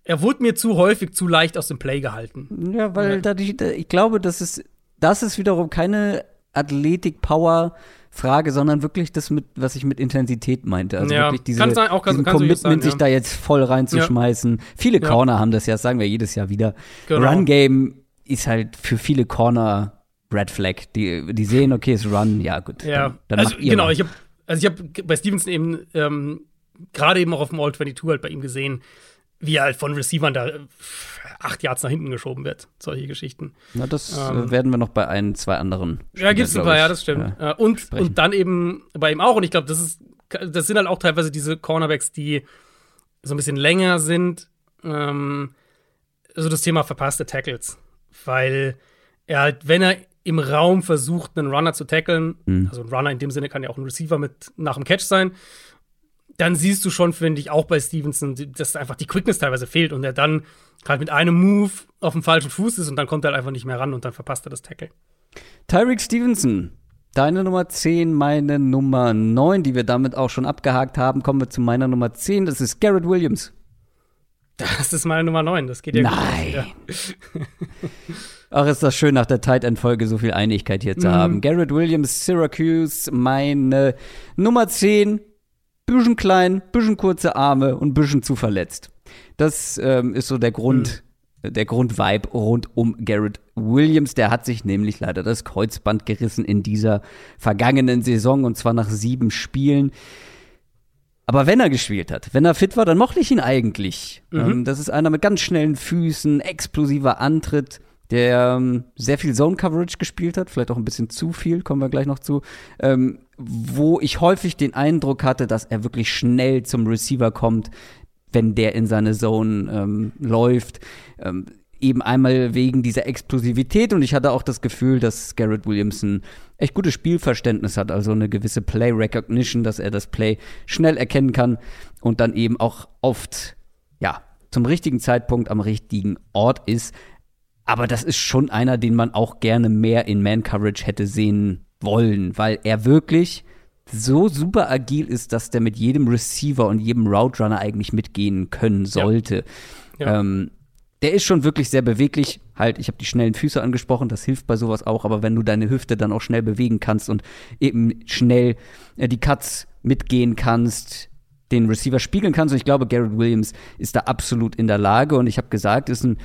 er wurde mir zu häufig zu leicht aus dem Play gehalten. Ja, weil Ja. da die, da, ich glaube, das ist, das ist wiederum keine Athletik-Power-Frage, sondern wirklich das, mit, was ich mit Intensität meinte. Also Ja, wirklich diese, kann sein, auch kann- diesen kann Commitment, sein, sich ja. da jetzt voll reinzuschmeißen. Viele Ja. Corner haben das ja, das sagen wir jedes Jahr wieder. Genau. Run-Game ist halt für viele Corner Red Flag. Die, die sehen, okay, es ist Run, ja gut. Ja, dann, dann also genau, mal. ich habe also ich habe bei Stevenson eben ähm, gerade eben auch auf dem All 22 halt bei ihm gesehen, wie er halt von Receivern da acht Yards nach hinten geschoben wird. Solche Geschichten. Na, das ähm, äh, werden wir noch bei ein, zwei anderen. Ja, gibt's ein paar, ja, das stimmt. äh, Äh, und, sprechen. und dann eben bei ihm auch, und ich glaube, das ist, das sind halt auch teilweise diese Cornerbacks, die so ein bisschen länger sind. Ähm, so das Thema verpasste Tackles. Weil er halt, wenn er im Raum versucht, einen Runner zu tackeln, Mhm. also ein Runner in dem Sinne kann ja auch ein Receiver mit nach dem Catch sein, dann siehst du schon, finde ich, auch bei Stevenson, dass einfach die Quickness teilweise fehlt und er dann halt mit einem Move auf dem falschen Fuß ist und dann kommt er halt einfach nicht mehr ran und dann verpasst er das Tackle. Tyreek Stevenson, deine Nummer 10, meine Nummer 9, die wir damit auch schon abgehakt haben. Kommen wir zu meiner Nummer 10, das ist Garrett Williams. Das ist meine Nummer 9, das geht ja Nein. gut. Ja. Ach, ist das schön, nach der Tight End Folge so viel Einigkeit hier zu Mhm. haben. Garrett Williams, Syracuse, meine Nummer 10. Bisschen klein, bisschen kurze Arme und bisschen zu verletzt. Das ähm, ist so der Grund, der Grundvibe rund um Garrett Williams. Der hat sich nämlich leider das Kreuzband gerissen in dieser vergangenen Saison und zwar nach sieben Spielen. Aber wenn er gespielt hat, wenn er fit war, dann mochte ich ihn eigentlich. Ähm, das ist einer mit ganz schnellen Füßen, explosiver Antritt, der ähm, sehr viel Zone Coverage gespielt hat, vielleicht auch ein bisschen zu viel, kommen wir gleich noch zu, ähm, wo ich häufig den Eindruck hatte, dass er wirklich schnell zum Receiver kommt, wenn der in seine Zone ähm, läuft. Ähm, eben einmal wegen dieser Explosivität und ich hatte auch das Gefühl, dass Garrett Williamson echt gutes Spielverständnis hat, also eine gewisse Play Recognition, dass er das Play schnell erkennen kann und dann eben auch oft, ja, zum richtigen Zeitpunkt am richtigen Ort ist. Aber das ist schon einer, den man auch gerne mehr in Man-Coverage hätte sehen wollen, weil er wirklich so super agil ist, dass der mit jedem Receiver und jedem Route Runner eigentlich mitgehen können sollte. Ja. Ähm, der ist schon wirklich sehr beweglich. Halt, ich habe die schnellen Füße angesprochen, das hilft bei sowas auch, aber wenn du deine Hüfte dann auch schnell bewegen kannst und eben schnell äh, die Cuts mitgehen kannst, den Receiver spiegeln kannst, und ich glaube, Garrett Williams ist da absolut in der Lage und ich habe gesagt, ist ein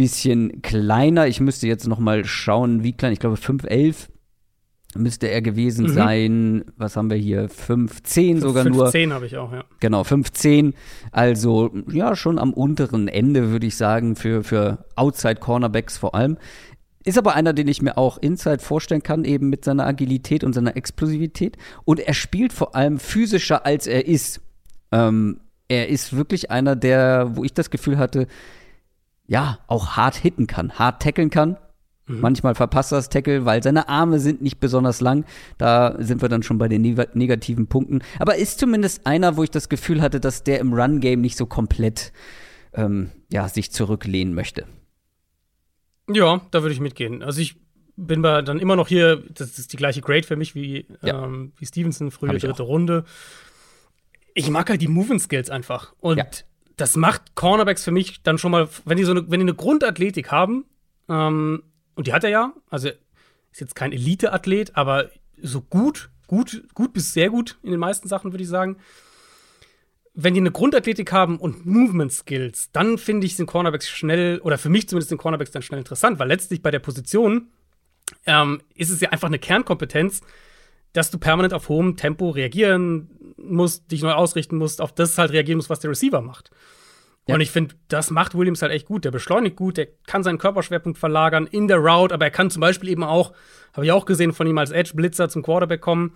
bisschen kleiner. Ich müsste jetzt noch mal schauen, wie klein. Ich glaube 5'11 müsste er gewesen Mhm. sein. Was haben wir hier? 5'10 sogar nur. 15 habe ich auch, ja. Genau, 15. Also, ja, schon am unteren Ende, würde ich sagen, für, für Outside-Cornerbacks vor allem. Ist aber einer, den ich mir auch Inside vorstellen kann, eben mit seiner Agilität und seiner Explosivität. Und er spielt vor allem physischer, als er ist. Ähm, er ist wirklich einer, der, wo ich das Gefühl hatte, ja, auch hart hitten kann, hart tackeln kann. Mhm. Manchmal verpasst er das Tackle, weil seine Arme sind nicht besonders lang. Da sind wir dann schon bei den negativen Punkten. Aber ist zumindest einer, wo ich das Gefühl hatte, dass der im Run-Game nicht so komplett ähm, ja, sich zurücklehnen möchte. Ja, da würde ich mitgehen. Also ich bin bei dann immer noch hier, das ist die gleiche Grade für mich wie, ja. ähm, wie Stevenson, frühe dritte auch. Runde. Ich mag halt die Movement Skills einfach. Und ja. Das macht Cornerbacks für mich dann schon mal, wenn die so eine, wenn die eine Grundathletik haben, ähm, und die hat er ja, also ist jetzt kein Elite-Athlet, aber so gut, gut, gut bis sehr gut in den meisten Sachen, würde ich sagen. Wenn die eine Grundathletik haben und Movement Skills, dann finde ich den Cornerbacks schnell, oder für mich zumindest den Cornerbacks dann schnell interessant, weil letztlich bei der Position ähm, ist es ja einfach eine Kernkompetenz, dass du permanent auf hohem Tempo reagieren musst, dich neu ausrichten musst, auf das halt reagieren musst, was der Receiver macht. Ja. Und ich finde, das macht Williams halt echt gut. Der beschleunigt gut, der kann seinen Körperschwerpunkt verlagern in der Route, aber er kann zum Beispiel eben auch, habe ich auch gesehen, von ihm als Edge-Blitzer zum Quarterback kommen.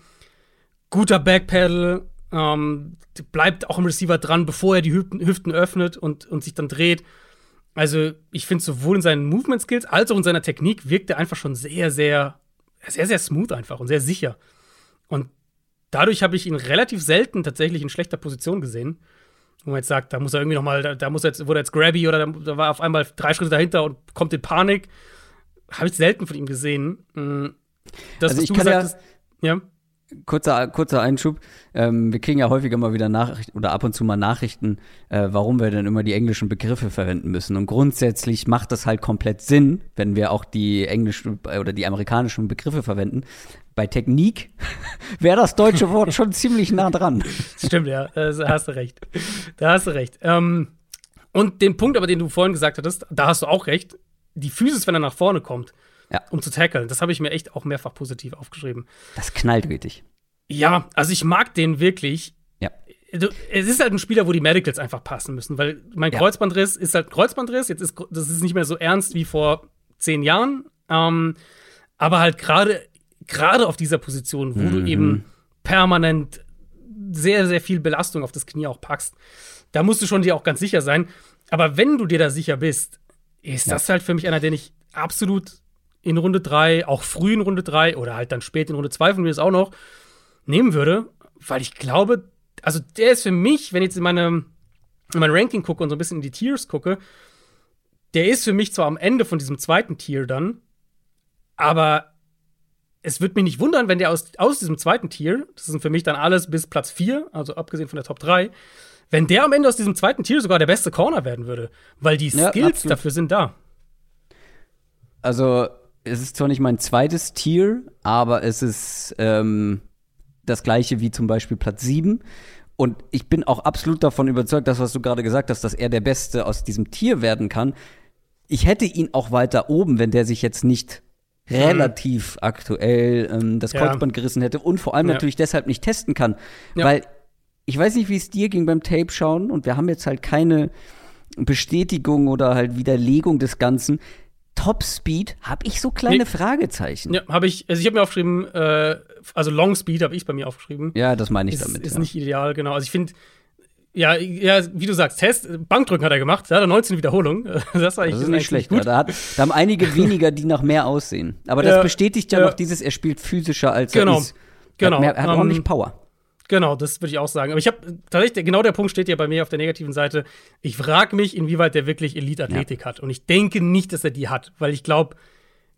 Guter Backpedal, ähm, bleibt auch im Receiver dran, bevor er die Hüften, öffnet und, und sich dann dreht. Also, ich finde, sowohl in seinen Movement-Skills als auch in seiner Technik wirkt er einfach schon sehr, sehr, sehr, sehr smooth einfach und sehr sicher. Und dadurch habe ich ihn relativ selten tatsächlich in schlechter Position gesehen. Wo man jetzt sagt, da muss er irgendwie noch mal, da, da muss er jetzt, wurde jetzt Grabby oder da, da, war auf einmal drei Schritte dahinter und kommt in Panik. Habe ich selten von ihm gesehen. Mm, das, also ich kann ja, ja kurzer, kurzer Einschub. Ähm, wir kriegen ja häufiger mal wieder Nachrichten oder ab und zu mal Nachrichten, äh, warum wir denn immer die englischen Begriffe verwenden müssen. Und grundsätzlich macht das halt komplett Sinn, wenn wir auch die englischen äh, oder die amerikanischen Begriffe verwenden. Bei Technik wäre das deutsche Wort schon ziemlich nah dran. Stimmt, ja, da hast du recht. Da hast du recht. Ähm, und den Punkt aber, den du vorhin gesagt hattest, da hast du auch recht. Die Physis, wenn er nach vorne kommt, ja. um zu tackeln. Das habe ich mir echt auch mehrfach positiv aufgeschrieben. Das knallt richtig. Ja, also ich mag den wirklich. Ja. Es ist halt ein Spieler, wo die Medicals einfach passen müssen, weil mein ja. Kreuzbandriss ist halt Kreuzbandriss. Jetzt ist das ist nicht mehr so ernst wie vor zehn Jahren. Ähm, aber halt gerade gerade auf dieser Position, wo mhm. du eben permanent sehr, sehr viel Belastung auf das Knie auch packst, da musst du schon dir auch ganz sicher sein. Aber wenn du dir da sicher bist, ist ja. das halt für mich einer, den ich absolut in Runde 3, auch früh in Runde 3 oder halt dann spät in Runde 2 von mir das auch noch nehmen würde, weil ich glaube, also der ist für mich, wenn ich jetzt in, meine, in mein Ranking gucke und so ein bisschen in die Tiers gucke, der ist für mich zwar am Ende von diesem zweiten Tier dann, aber es würde mich nicht wundern, wenn der aus, aus diesem zweiten Tier, das sind für mich dann alles bis Platz 4, also abgesehen von der Top 3, wenn der am Ende aus diesem zweiten Tier sogar der beste Corner werden würde, weil die Skills ja, dafür sind da. Also, es ist zwar nicht mein zweites Tier, aber es ist ähm, das gleiche wie zum Beispiel Platz 7. Und ich bin auch absolut davon überzeugt, dass was du gerade gesagt hast, dass er der Beste aus diesem Tier werden kann. Ich hätte ihn auch weiter oben, wenn der sich jetzt nicht relativ mhm. aktuell ähm, das Kreuzband ja. gerissen hätte und vor allem ja. natürlich deshalb nicht testen kann. Ja. Weil ich weiß nicht, wie es dir ging beim Tape schauen und wir haben jetzt halt keine Bestätigung oder halt Widerlegung des Ganzen. Top Speed, habe ich so kleine nee. Fragezeichen. Ja, habe ich. Also ich habe mir aufgeschrieben, äh, also Long Speed habe ich bei mir aufgeschrieben. Ja, das meine ich ist, damit. Ist nicht ideal, genau. Also ich finde, ja, ja, wie du sagst, Test, Bankdrücken hat er gemacht, da hat er 19 Wiederholungen. Das war das ist nicht schlecht. Gut. Da, hat, da, haben einige weniger, die nach mehr aussehen. Aber das ja, bestätigt ja, ja, noch dieses, er spielt physischer als genau, er ist. Genau. Er hat, mehr, er hat um, ähm, Power. Genau, das würde ich auch sagen. Aber ich habe tatsächlich, genau der Punkt steht ja bei mir auf der negativen Seite. Ich frage mich, inwieweit der wirklich Elite-Athletik ja. hat. Und ich denke nicht, dass er die hat, weil ich glaube,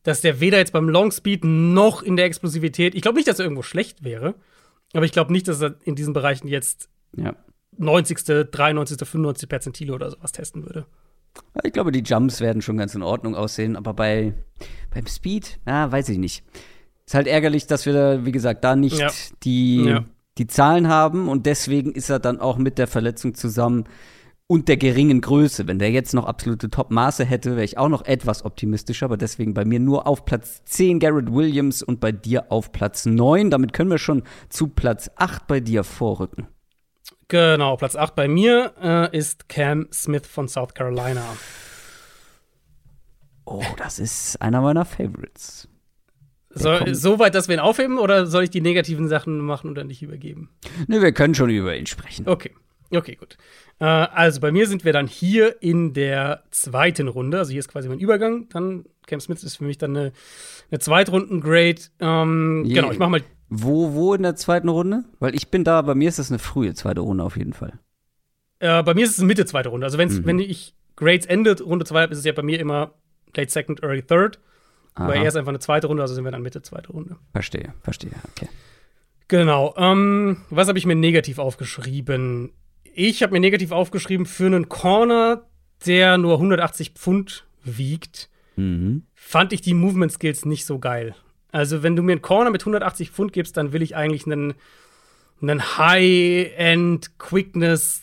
dass der weder jetzt beim Longspeed noch in der Explosivität, ich glaube nicht, dass er irgendwo schlecht wäre, aber ich glaube nicht, dass er in diesen Bereichen jetzt ja. 90., 93., 95. Perzentile oder sowas testen würde. Ich glaube, die Jumps werden schon ganz in Ordnung aussehen, aber bei, beim Speed, ja, weiß ich nicht. Ist halt ärgerlich, dass wir da, wie gesagt, da nicht ja. Die, ja. die Zahlen haben und deswegen ist er dann auch mit der Verletzung zusammen und der geringen Größe. Wenn der jetzt noch absolute Top-Maße hätte, wäre ich auch noch etwas optimistischer, aber deswegen bei mir nur auf Platz 10 Garrett Williams und bei dir auf Platz 9. Damit können wir schon zu Platz 8 bei dir vorrücken. Genau, Platz 8 bei mir äh, ist Cam Smith von South Carolina. Oh, das ist einer meiner Favorites. Soll, so weit, dass wir ihn aufheben oder soll ich die negativen Sachen machen oder nicht übergeben? Ne, wir können schon über ihn sprechen. Okay. Okay, gut. Äh, also bei mir sind wir dann hier in der zweiten Runde. Also hier ist quasi mein Übergang. Dann Cam Smith ist für mich dann eine, eine Zweitrunden-Grade. Ähm, genau, ich mache mal. Wo, wo in der zweiten Runde? Weil ich bin da, bei mir ist das eine frühe zweite Runde auf jeden Fall. Äh, bei mir ist es Mitte zweite Runde. Also wenn's, Mhm. wenn ich Grades endet, Runde zwei, ist es ja bei mir immer Late Second, Early Third. Aber Aha. er ist einfach eine zweite Runde, also sind wir dann Mitte zweite Runde. Verstehe, verstehe, okay. Genau. Ähm, was habe ich mir negativ aufgeschrieben? Ich habe mir negativ aufgeschrieben für einen Corner, der nur 180 Pfund wiegt, Mhm. fand ich die Movement Skills nicht so geil. Also, wenn du mir einen Corner mit 180 Pfund gibst, dann will ich eigentlich einen, einen High-End Quickness,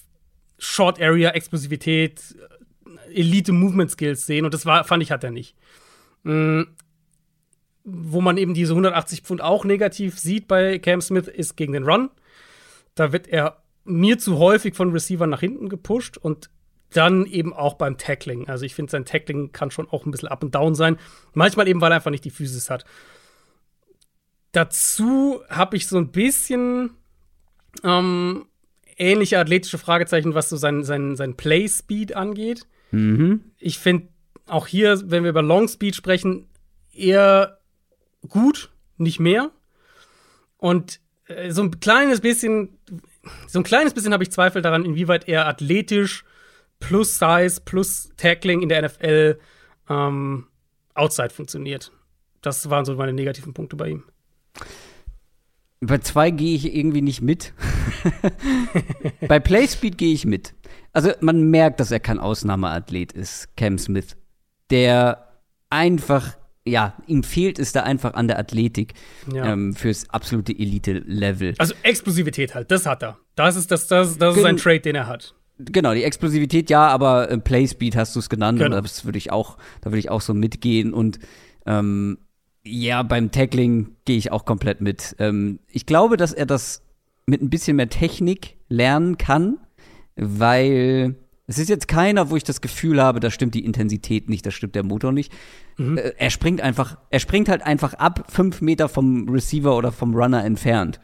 Short Area Explosivität, Elite Movement Skills sehen und das war, fand ich, hat er nicht. Mm, wo man eben diese 180 Pfund auch negativ sieht bei Cam Smith, ist gegen den Run. Da wird er mir zu häufig von Receivern nach hinten gepusht und dann eben auch beim Tackling. Also ich finde, sein Tackling kann schon auch ein bisschen up und down sein. Manchmal eben, weil er einfach nicht die Physis hat. Dazu habe ich so ein bisschen ähm, ähnliche athletische Fragezeichen, was so sein, sein, sein Play-Speed angeht. Mhm. Ich finde auch hier, wenn wir über Long Speed sprechen, eher gut, nicht mehr. Und äh, so ein kleines bisschen, so ein kleines bisschen habe ich Zweifel daran, inwieweit er athletisch plus Size plus Tackling in der NFL ähm, outside funktioniert. Das waren so meine negativen Punkte bei ihm. Bei zwei gehe ich irgendwie nicht mit. Bei Playspeed gehe ich mit. Also man merkt, dass er kein Ausnahmeathlet ist, Cam Smith. Der einfach, ja, ihm fehlt es da einfach an der Athletik Ja. ähm, fürs absolute Elite-Level. Also Explosivität halt, das hat er. Das ist, das, das, das ist ein Trade, den er hat. Genau, die Explosivität ja, aber äh, Playspeed hast du es genannt Genau. und das würde ich auch, da würde ich auch so mitgehen und ähm, ja, beim Tackling gehe ich auch komplett mit. Ähm, ich glaube, dass er das mit ein bisschen mehr Technik lernen kann, weil es ist jetzt keiner, wo ich das Gefühl habe, da stimmt die Intensität nicht, da stimmt der Motor nicht. Äh, er springt einfach, er springt halt einfach ab fünf Meter vom Receiver oder vom Runner entfernt.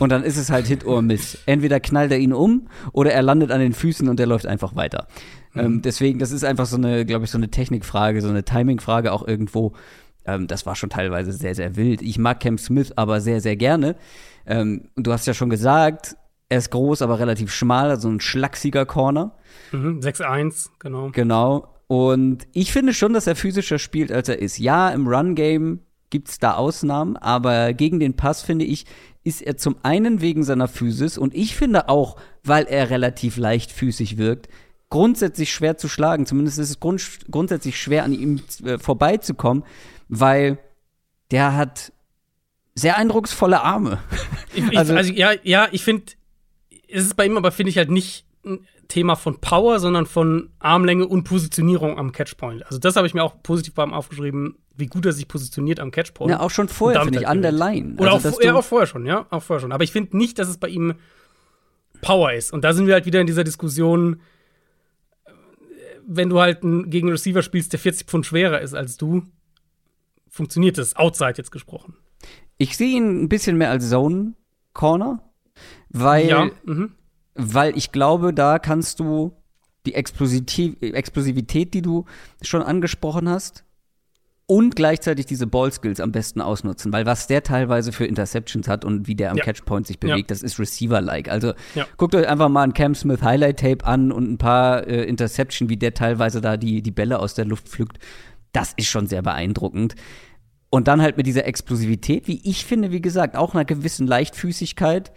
Und dann ist es halt Hit or Miss. Entweder knallt er ihn um oder er landet an den Füßen und er läuft einfach weiter. Ähm, deswegen, das ist einfach so eine, glaube ich, so eine Technikfrage, so eine Timingfrage auch irgendwo. Ähm, das war schon teilweise sehr, sehr wild. Ich mag Cam Smith aber sehr, sehr gerne. Ähm, und du hast ja schon gesagt, er ist groß, aber relativ schmal, also ein schlachsiger Corner. Mhm, 6-1, genau. Genau. Und ich finde schon, dass er physischer spielt, als er ist. Ja, im Run-Game gibt's da Ausnahmen, aber gegen den Pass, finde ich, ist er zum einen wegen seiner Physis und ich finde auch, weil er relativ leichtfüßig wirkt, grundsätzlich schwer zu schlagen. Zumindest ist es grund grundsätzlich schwer, an ihm äh, vorbeizukommen, weil der hat sehr eindrucksvolle Arme. Ich, Also- also, ja, ja, ich finde, es ist bei ihm aber, finde ich, halt nicht ein Thema von Power, sondern von Armlänge und Positionierung am Catchpoint. Also, das habe ich mir auch positiv beim aufgeschrieben, wie gut er sich positioniert am Catchpoint. Ja, auch schon vorher, finde ich, an der. Line. Oder Also, auch, ja, auch vorher schon, ja, auch vorher schon. Aber ich finde nicht, dass es bei ihm Power ist. Und da sind wir halt wieder in dieser Diskussion, äh, wenn du halt einen, gegen einen Receiver spielst, der 40 Pfund schwerer ist als du, funktioniert das, outside jetzt gesprochen. Ich sehe ihn ein bisschen mehr als Zone Corner, weil, ja, mhm. weil ich glaube, da kannst du die Explosivität, Explosivität, die du schon angesprochen hast, und gleichzeitig diese Ball-Skills am besten ausnutzen, weil was der teilweise für Interceptions hat und wie der am Ja. Catchpoint sich Ja. bewegt, das ist Receiver-like. Also Ja. guckt euch einfach mal ein Cam Smith Highlight-Tape an und ein paar äh, Interception, wie der teilweise da die, die Bälle aus der Luft pflückt. Das ist schon sehr beeindruckend. Und dann halt mit dieser Explosivität, wie ich finde, wie gesagt, auch einer gewissen Leichtfüßigkeit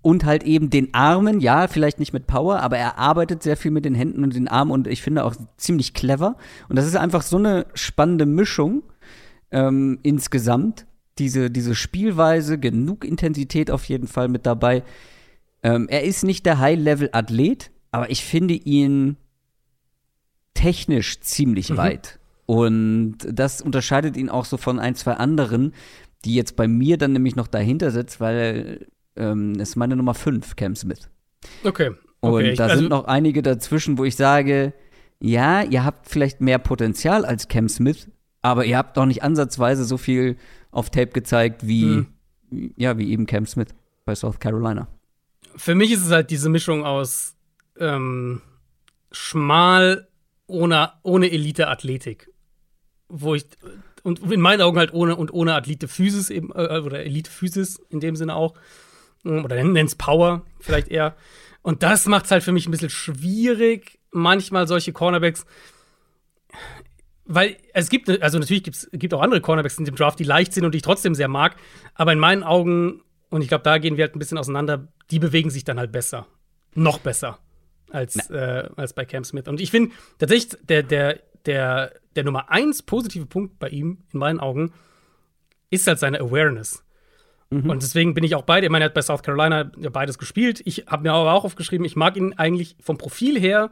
und halt eben den Armen, ja, vielleicht nicht mit Power, aber er arbeitet sehr viel mit den Händen und den Armen und ich finde auch ziemlich clever. Und das ist einfach so eine spannende Mischung ähm, insgesamt. Diese, diese Spielweise, genug Intensität auf jeden Fall mit dabei. Ähm, er ist nicht der High-Level-Athlet, aber ich finde ihn technisch ziemlich Mhm. weit. Und das unterscheidet ihn auch so von ein, zwei anderen, die jetzt bei mir dann nämlich noch dahinter sitzt, weil ähm, es ist meine Nummer 5, Cam Smith. Okay. Und okay. da also, sind noch einige dazwischen, wo ich sage, ja, ihr habt vielleicht mehr Potenzial als Cam Smith, aber ihr habt doch nicht ansatzweise so viel auf Tape gezeigt wie, Hm. ja, wie eben Cam Smith bei South Carolina. für mich ist es halt diese Mischung aus ähm, schmal ohne, ohne Elite-Athletik. Wo ich, und in meinen Augen halt ohne und ohne Athlete-Physis eben, äh, oder Elite-Physis in dem Sinne auch. Oder nennen es Power vielleicht eher. Und das macht es halt für mich ein bisschen schwierig, manchmal solche Cornerbacks. Weil es gibt, also natürlich gibt's, gibt auch andere Cornerbacks in dem Draft, die leicht sind und die ich trotzdem sehr mag. Aber in meinen Augen, und ich glaube, da gehen wir halt ein bisschen auseinander, die bewegen sich dann halt besser. Noch besser als, äh, als bei Cam Smith. Und ich finde tatsächlich, der, der, der, der Nummer eins positive Punkt bei ihm, in meinen Augen, ist halt seine Awareness. Mhm. Und deswegen bin ich auch beide. Ich meine, er hat bei South Carolina ja beides gespielt. Ich habe mir aber auch aufgeschrieben, ich mag ihn eigentlich vom Profil her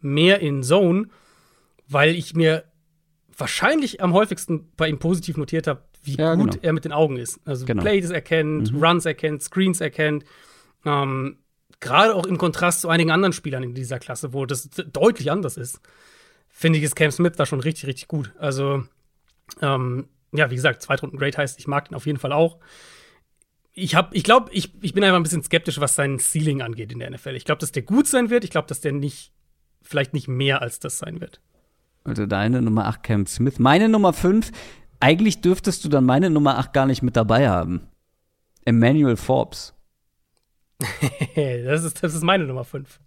mehr in Zone, weil ich mir wahrscheinlich am häufigsten bei ihm positiv notiert habe, wie ja, gut genau. er mit den Augen ist. Also genau. Plays erkennt, mhm. Runs erkennt, Screens erkennt. Ähm, Gerade auch im Kontrast zu einigen anderen Spielern in dieser Klasse, wo das deutlich anders ist, finde ich, ist Cam Smith da schon richtig, richtig gut. Also, ähm, ja, wie gesagt, Zweitrunden Great heißt, ich mag den auf jeden Fall auch ich habe, ich glaube, ich, ich bin einfach ein bisschen skeptisch, was sein Ceiling angeht in der NFL. Ich glaube, dass der gut sein wird. Ich glaube, dass der nicht, vielleicht nicht mehr als das sein wird. Also deine Nummer 8 Cam Smith. Meine Nummer 5, eigentlich dürftest du dann meine Nummer 8 gar nicht mit dabei haben. Emmanuel Forbes. das, ist, das ist meine Nummer 5.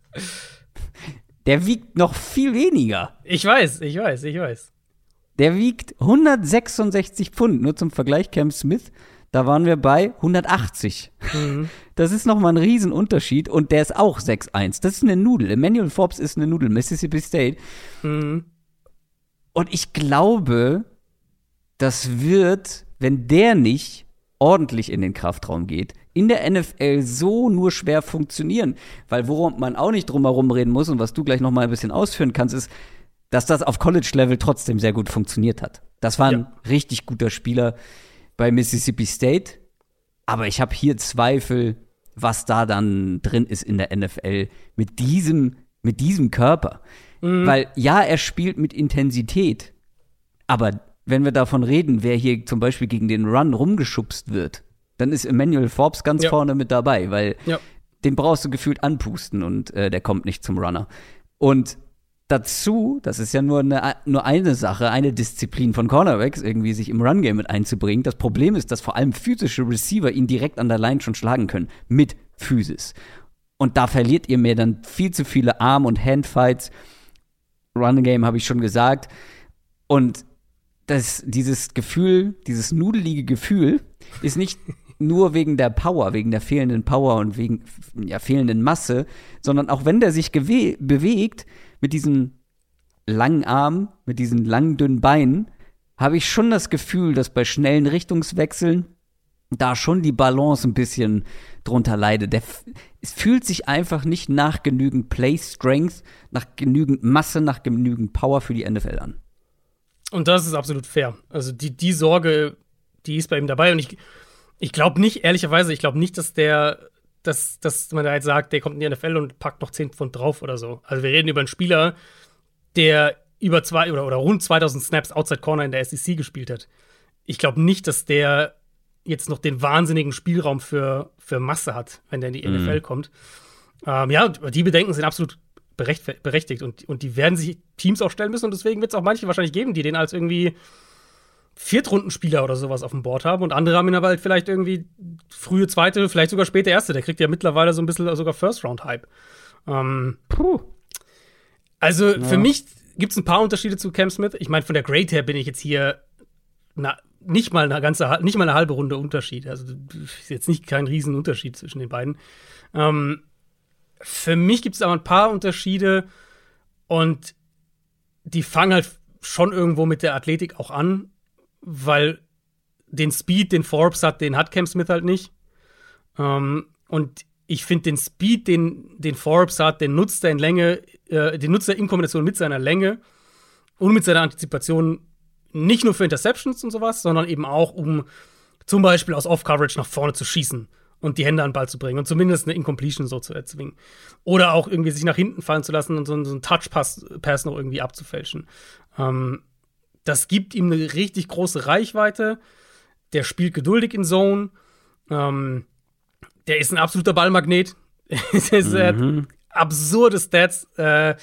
Der wiegt noch viel weniger. Ich weiß, ich weiß, ich weiß. Der wiegt 166 Pfund. Nur zum Vergleich, Cam Smith da waren wir bei 180. Mhm. Das ist nochmal ein Riesenunterschied und der ist auch 6-1. Das ist eine Nudel. Emmanuel Forbes ist eine Nudel, Mississippi State. Mhm. Und ich glaube, das wird, wenn der nicht ordentlich in den Kraftraum geht, in der NFL so nur schwer funktionieren. Weil worum man auch nicht drum herum reden muss und was du gleich nochmal ein bisschen ausführen kannst, ist, dass das auf College-Level trotzdem sehr gut funktioniert hat. Das war ein ja. richtig guter Spieler bei Mississippi State. Aber ich habe hier Zweifel, was da dann drin ist in der NFL mit diesem, mit diesem Körper. Mhm. Weil ja, er spielt mit Intensität. Aber wenn wir davon reden, wer hier zum Beispiel gegen den Run rumgeschubst wird, dann ist Emmanuel Forbes ganz ja. vorne mit dabei, weil ja. den brauchst du gefühlt anpusten und äh, der kommt nicht zum Runner. Und dazu, das ist ja nur eine, nur eine Sache, eine Disziplin von Cornerbacks, irgendwie sich im Run-Game mit einzubringen. Das Problem ist, dass vor allem physische Receiver ihn direkt an der Line schon schlagen können. Mit Physis. Und da verliert ihr mir dann viel zu viele Arm- und Handfights. Run-Game habe ich schon gesagt. Und das, dieses Gefühl, dieses nudelige Gefühl, ist nicht nur wegen der Power, wegen der fehlenden Power und wegen ja, fehlenden Masse, sondern auch wenn der sich bewegt, mit diesen langen Armen, mit diesen langen, dünnen Beinen, habe ich schon das Gefühl, dass bei schnellen Richtungswechseln da schon die Balance ein bisschen drunter leidet. Der, es fühlt sich einfach nicht nach genügend Play Strength, nach genügend Masse, nach genügend Power für die NFL an. Und das ist absolut fair. Also die, die Sorge, die ist bei ihm dabei. Und ich, ich glaube nicht, ehrlicherweise, ich glaube nicht, dass der dass, dass man da jetzt sagt, der kommt in die NFL und packt noch 10 Pfund drauf oder so. Also wir reden über einen Spieler, der über zwei oder, oder rund 2000 Snaps Outside Corner in der SEC gespielt hat. Ich glaube nicht, dass der jetzt noch den wahnsinnigen Spielraum für, für Masse hat, wenn der in die mhm. NFL kommt. Ähm, ja, die Bedenken sind absolut berechtigt und, und die werden sich Teams auch stellen müssen und deswegen wird es auch manche wahrscheinlich geben, die den als irgendwie Viertrundenspieler oder sowas auf dem Board haben und andere haben ihn aber halt vielleicht irgendwie frühe zweite, vielleicht sogar späte erste. Der kriegt ja mittlerweile so ein bisschen sogar First-Round-Hype. Ähm, puh. Also ja. für mich gibt es ein paar Unterschiede zu Cam Smith. Ich meine, von der Grade her bin ich jetzt hier na, nicht mal eine ganze, nicht mal eine halbe Runde Unterschied. Also ist jetzt nicht kein Riesenunterschied zwischen den beiden. Ähm, für mich gibt es aber ein paar Unterschiede und die fangen halt schon irgendwo mit der Athletik auch an weil den Speed, den Forbes hat, den hat Cam Smith halt nicht. Ähm, und ich finde den Speed, den, den Forbes hat, den nutzt er in Länge, äh, den nutzt er in Kombination mit seiner Länge und mit seiner Antizipation nicht nur für Interceptions und sowas, sondern eben auch, um zum Beispiel aus Off-Coverage nach vorne zu schießen und die Hände an den Ball zu bringen und zumindest eine Incompletion so zu erzwingen. Oder auch irgendwie sich nach hinten fallen zu lassen und so, so einen Touch-Pass noch irgendwie abzufälschen. Ähm, das gibt ihm eine richtig große Reichweite. Der spielt geduldig in Zone. Ähm, der ist ein absoluter Ballmagnet. ist, äh, mhm. absurde Stats. Äh,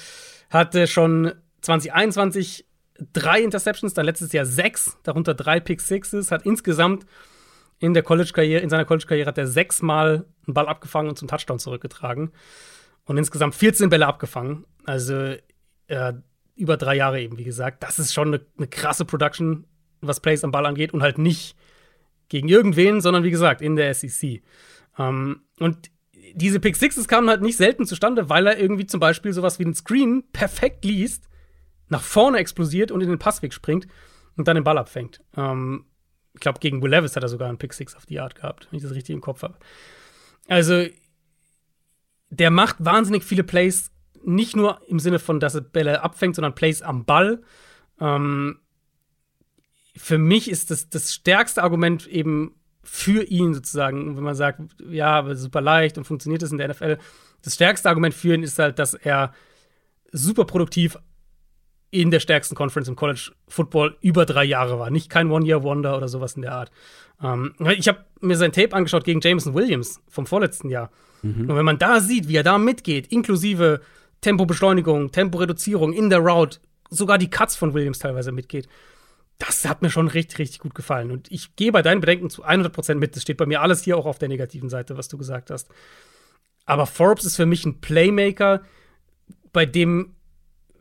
hatte schon 2021 drei Interceptions, dann letztes Jahr sechs, darunter drei Pick Sixes, hat insgesamt in der College-Karriere, in seiner College-Karriere hat er sechsmal einen Ball abgefangen und zum Touchdown zurückgetragen. Und insgesamt 14 Bälle abgefangen. Also äh, über drei Jahre eben, wie gesagt. Das ist schon eine, eine krasse Production, was Plays am Ball angeht und halt nicht gegen irgendwen, sondern wie gesagt, in der SEC. Ähm, und diese Pick Sixes kamen halt nicht selten zustande, weil er irgendwie zum Beispiel sowas wie einen Screen perfekt liest, nach vorne explosiert und in den Passweg springt und dann den Ball abfängt. Ähm, ich glaube, gegen Will Levis hat er sogar einen Pick Six auf die Art gehabt, wenn ich das richtig im Kopf habe. Also, der macht wahnsinnig viele Plays, nicht nur im Sinne von, dass er Bälle abfängt, sondern Plays am Ball. Ähm, für mich ist das das stärkste Argument eben für ihn sozusagen, wenn man sagt, ja, aber super leicht und funktioniert das in der NFL. Das stärkste Argument für ihn ist halt, dass er super produktiv in der stärksten Conference im College Football über drei Jahre war. Nicht kein One-Year-Wonder oder sowas in der Art. Ähm, ich habe mir sein Tape angeschaut gegen Jameson Williams vom vorletzten Jahr. Mhm. Und wenn man da sieht, wie er da mitgeht, inklusive Tempobeschleunigung, Temporeduzierung in der Route, sogar die Cuts von Williams teilweise mitgeht, das hat mir schon richtig, richtig gut gefallen. Und ich gehe bei deinen Bedenken zu 100% mit. Das steht bei mir alles hier auch auf der negativen Seite, was du gesagt hast. Aber Forbes ist für mich ein Playmaker, bei dem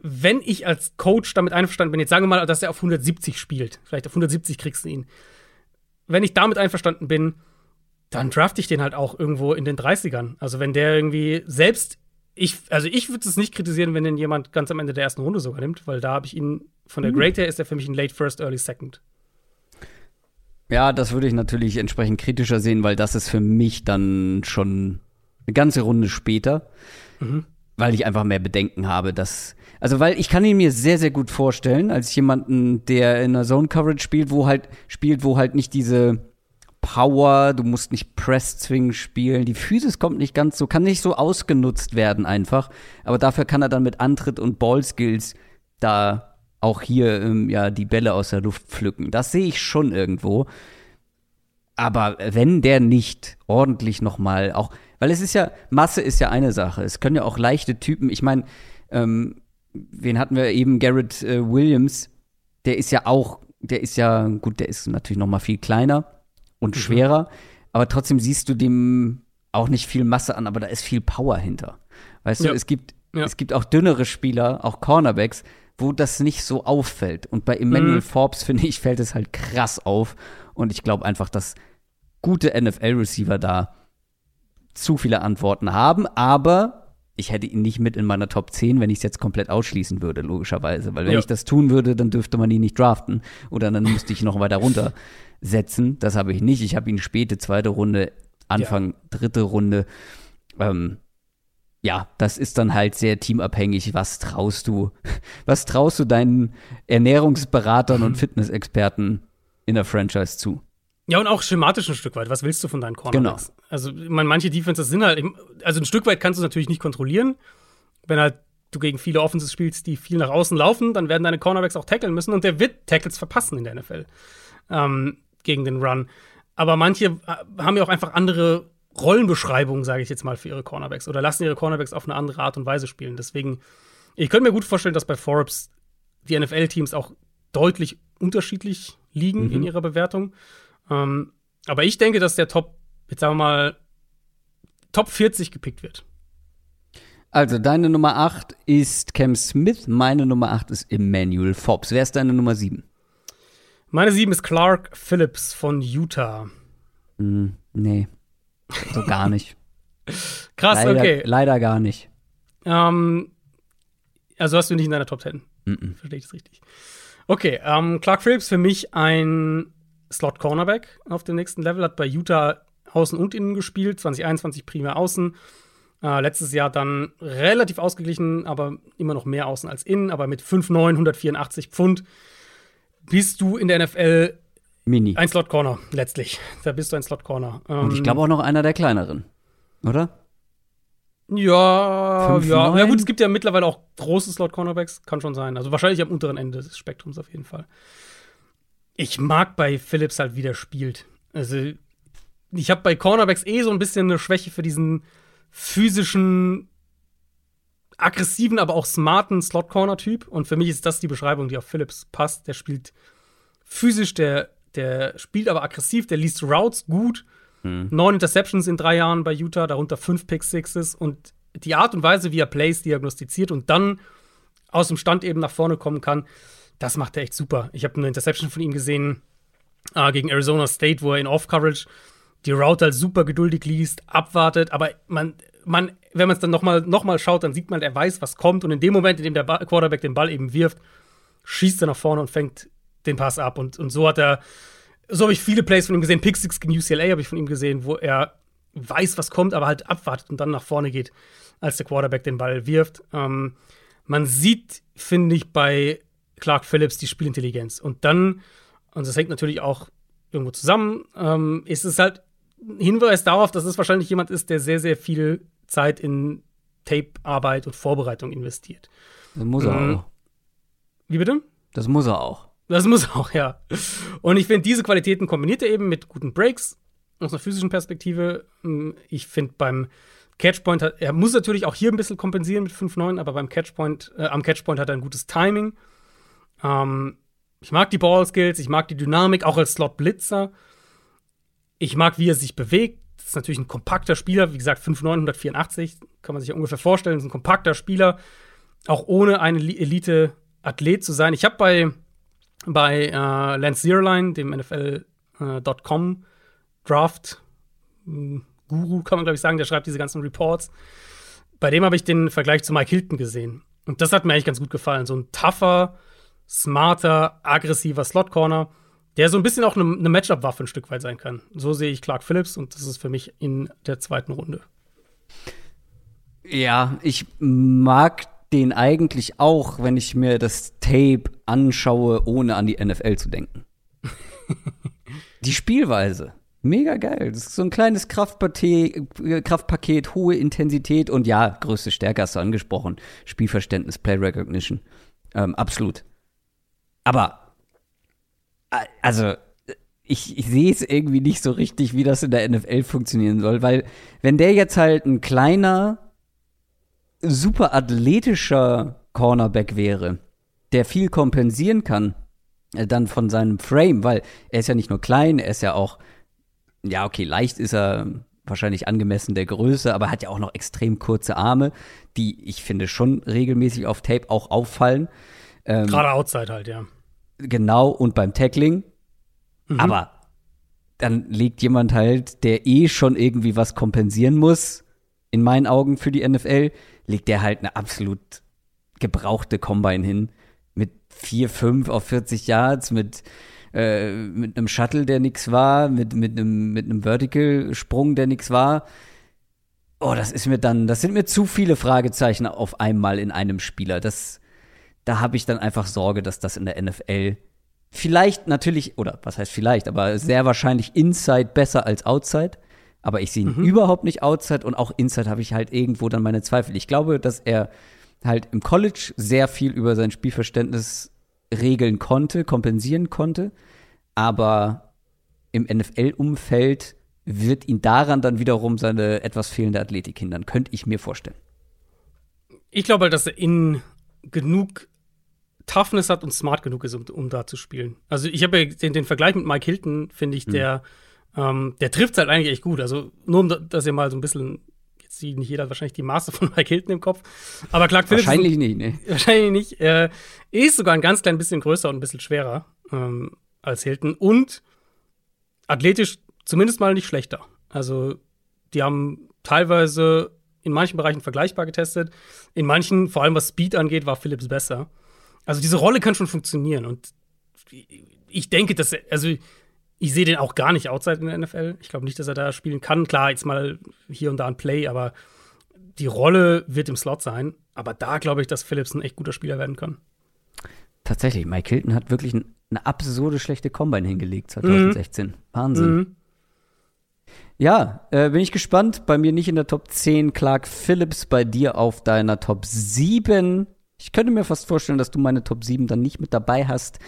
wenn ich als Coach damit einverstanden bin, jetzt sagen wir mal, dass er auf 170 spielt, vielleicht auf 170 kriegst du ihn. Wenn ich damit einverstanden bin, dann draft ich den halt auch irgendwo in den 30ern. Also wenn der irgendwie selbst, ich, also ich würde es nicht kritisieren, wenn den jemand ganz am Ende der ersten Runde sogar nimmt, weil da habe ich ihn, von der mhm. Grade her ist er für mich ein Late First, Early Second. Ja, das würde ich natürlich entsprechend kritischer sehen, weil das ist für mich dann schon eine ganze Runde später. Mhm. Weil ich einfach mehr Bedenken habe, dass also, weil ich kann ihn mir sehr, sehr gut vorstellen, als jemanden, der in einer Zone Coverage spielt, wo halt, spielt, wo halt nicht diese Power, du musst nicht Press zwingend spielen, die Physis kommt nicht ganz so, kann nicht so ausgenutzt werden einfach, aber dafür kann er dann mit Antritt und Ballskills da auch hier ähm, ja die Bälle aus der Luft pflücken. Das sehe ich schon irgendwo. Aber wenn der nicht ordentlich noch mal auch, weil es ist ja Masse ist ja eine Sache. Es können ja auch leichte Typen. Ich meine, ähm, wen hatten wir eben? Garrett äh, Williams. Der ist ja auch, der ist ja, gut, der ist natürlich noch mal viel kleiner und mhm. schwerer, aber trotzdem siehst du dem auch nicht viel Masse an, aber da ist viel Power hinter. Weißt ja. du, es gibt, ja. es gibt auch dünnere Spieler, auch Cornerbacks, wo das nicht so auffällt. Und bei Emmanuel mhm. Forbes, finde ich, fällt es halt krass auf. Und ich glaube einfach, dass gute NFL-Receiver da zu viele Antworten haben, aber ich hätte ihn nicht mit in meiner Top 10, wenn ich es jetzt komplett ausschließen würde, logischerweise. Weil wenn ja. ich das tun würde, dann dürfte man ihn nicht draften. Oder dann müsste ich noch weiter runtersetzen. Das habe ich nicht. Ich habe ihn späte zweite Runde, Anfang ja. dritte Runde. Ähm, ja, das ist dann halt sehr teamabhängig. Was traust du? Was traust du deinen Ernährungsberatern und Fitnessexperten in der Franchise zu? Ja, und auch schematisch ein Stück weit. Was willst du von deinen Cornerbacks? Genau. Also, man, manche Defenses sind halt, also ein Stück weit kannst du es natürlich nicht kontrollieren. Wenn halt du gegen viele Offenses spielst, die viel nach außen laufen, dann werden deine Cornerbacks auch tackeln müssen und der wird Tackles verpassen in der NFL ähm, gegen den Run. Aber manche äh, haben ja auch einfach andere Rollenbeschreibungen, sage ich jetzt mal, für ihre Cornerbacks oder lassen ihre Cornerbacks auf eine andere Art und Weise spielen. Deswegen, ich könnte mir gut vorstellen, dass bei Forbes die NFL-Teams auch deutlich unterschiedlich liegen mhm. in ihrer Bewertung. Ähm, aber ich denke, dass der Top, jetzt sagen wir mal, Top 40 gepickt wird. Also, deine Nummer 8 ist Cam Smith, meine Nummer 8 ist Emmanuel Forbes. Wer ist deine Nummer 7? Meine 7 ist Clark Phillips von Utah. Mm, nee, so gar nicht. Krass, leider, okay. Leider gar nicht. Ähm, also hast du nicht in deiner Top 10. Mm -mm. Verstehe ich das richtig. Okay, ähm, Clark Phillips für mich ein Slot Cornerback auf dem nächsten Level, hat bei Utah außen und innen gespielt, 2021 primär außen. Äh, letztes Jahr dann relativ ausgeglichen, aber immer noch mehr außen als innen, aber mit 5'9, 184 Pfund bist du in der NFL Mini. Ein Slot Corner, letztlich. Da bist du ein Slot Corner. Ähm, und ich glaube auch noch einer der kleineren, oder? Ja, ja. Ja, gut, es gibt ja mittlerweile auch große Slot Cornerbacks, kann schon sein. Also wahrscheinlich am unteren Ende des Spektrums auf jeden Fall ich mag bei Phillips halt, wie der spielt. Also, ich habe bei Cornerbacks eh so ein bisschen eine Schwäche für diesen physischen aggressiven, aber auch smarten Slot-Corner-Typ. Und für mich ist das die Beschreibung, die auf Phillips passt. Der spielt physisch, der, der spielt aber aggressiv, der liest Routes gut. Hm. Neun Interceptions in drei Jahren bei Utah, darunter fünf Pick Sixes. Und die Art und Weise, wie er Plays diagnostiziert und dann aus dem Stand eben nach vorne kommen kann, das macht er echt super. Ich habe eine Interception von ihm gesehen äh, gegen Arizona State, wo er in Off-Coverage die Route halt super geduldig liest, abwartet, aber man, man, wenn man es dann nochmal noch mal schaut, dann sieht man, er weiß, was kommt. Und in dem Moment, in dem der Quarterback den Ball eben wirft, schießt er nach vorne und fängt den Pass ab. Und, und so hat er, so habe ich viele Plays von ihm gesehen, Pick Six gegen UCLA habe ich von ihm gesehen, wo er weiß, was kommt, aber halt abwartet und dann nach vorne geht, als der Quarterback den Ball wirft. Ähm, man sieht, finde ich, bei Clark Phillips die Spielintelligenz. Und dann, und das hängt natürlich auch irgendwo zusammen, ähm, ist es halt Hinweis darauf, dass es wahrscheinlich jemand ist, der sehr, sehr viel Zeit in Tape-Arbeit und Vorbereitung investiert. Das muss er mhm. auch. Wie bitte? Das muss er auch. Das muss er auch, ja. Und ich finde, diese Qualitäten kombiniert er eben mit guten Breaks aus einer physischen Perspektive. Hm, ich finde beim Catchpoint, hat, er muss natürlich auch hier ein bisschen kompensieren mit 5-9, aber beim Catchpoint, äh, am Catchpoint hat er ein gutes Timing. Ähm, ich mag die Ballskills, ich mag die Dynamik, auch als Slot-Blitzer. Ich mag, wie er sich bewegt. Das ist natürlich ein kompakter Spieler. Wie gesagt, 5,984 kann man sich ja ungefähr vorstellen. Ist ein kompakter Spieler, auch ohne ein Elite-Athlet zu sein. Ich habe bei, bei äh, Lance Zierlein, dem NFL.com äh, Draft hm, Guru, kann man glaube ich sagen, der schreibt diese ganzen Reports. Bei dem habe ich den Vergleich zu Mike Hilton gesehen. Und das hat mir eigentlich ganz gut gefallen. So ein tougher, smarter, aggressiver Slot-Corner der so ein bisschen auch eine, eine Matchup-Waffe ein Stück weit sein kann. So sehe ich Clark Phillips und das ist für mich in der zweiten Runde. Ja, ich mag den eigentlich auch, wenn ich mir das Tape anschaue, ohne an die NFL zu denken. die Spielweise. Mega geil. Das ist so ein kleines Kraftpaket, Kraftpaket, hohe Intensität und ja, größte Stärke hast du angesprochen. Spielverständnis, Play Recognition. Ähm, absolut. Aber also ich, ich sehe es irgendwie nicht so richtig, wie das in der NFL funktionieren soll, weil wenn der jetzt halt ein kleiner, super athletischer Cornerback wäre, der viel kompensieren kann, äh, dann von seinem Frame, weil er ist ja nicht nur klein, er ist ja auch, ja, okay, leicht ist er wahrscheinlich angemessen der Größe, aber hat ja auch noch extrem kurze Arme, die ich finde schon regelmäßig auf Tape auch auffallen. Ähm, Gerade Outside halt, ja. Genau, und beim Tackling. Mhm. Aber dann legt jemand halt, der eh schon irgendwie was kompensieren muss, in meinen Augen für die NFL, legt der halt eine absolut gebrauchte Combine hin. Mit 4, 5 auf 40 Yards, mit, äh, mit einem Shuttle, der nichts war, mit, mit einem, mit einem Vertical-Sprung, der nichts war. Oh, das ist mir dann, das sind mir zu viele Fragezeichen auf einmal in einem Spieler. Das, da habe ich dann einfach Sorge, dass das in der NFL vielleicht natürlich, oder was heißt vielleicht, aber sehr wahrscheinlich Inside besser als Outside. Aber ich sehe ihn mhm. überhaupt nicht Outside und auch Inside habe ich halt irgendwo dann meine Zweifel. Ich glaube, dass er halt im College sehr viel über sein Spielverständnis regeln konnte, kompensieren konnte. Aber im NFL-Umfeld wird ihn daran dann wiederum seine etwas fehlende Athletik hindern. Könnte ich mir vorstellen. Ich glaube halt, dass er in genug Toughness hat und smart genug ist, um, um da zu spielen. Also ich habe ja den, den, Vergleich mit Mike Hilton, finde ich, mhm. der, ähm, der trifft halt eigentlich echt gut. Also nur um dass ihr mal so ein bisschen, jetzt sieht nicht jeder wahrscheinlich die Maße von Mike Hilton im Kopf, aber Clark Phillips Wahrscheinlich nicht, ne? Wahrscheinlich nicht. Er ist sogar ein ganz klein bisschen größer und ein bisschen schwerer ähm, als Hilton und athletisch zumindest mal nicht schlechter. Also die haben teilweise in manchen Bereichen vergleichbar getestet. In manchen, vor allem was Speed angeht, war Phillips besser. Also diese Rolle kann schon funktionieren und ich denke, dass er, also ich sehe den auch gar nicht outside in der NFL. Ich glaube nicht, dass er da spielen kann. Klar, jetzt mal hier und da ein Play, aber die Rolle wird im Slot sein. Aber da glaube ich, dass Phillips ein echt guter Spieler werden kann. Tatsächlich, Mike Hilton hat wirklich eine absurde schlechte Combine hingelegt 2016. Mhm. Wahnsinn. Mhm. Ja, äh, bin ich gespannt. Bei mir nicht in der Top 10 Clark Phillips, bei dir auf deiner Top 7 ich könnte mir fast vorstellen, dass du meine Top 7 dann nicht mit dabei hast.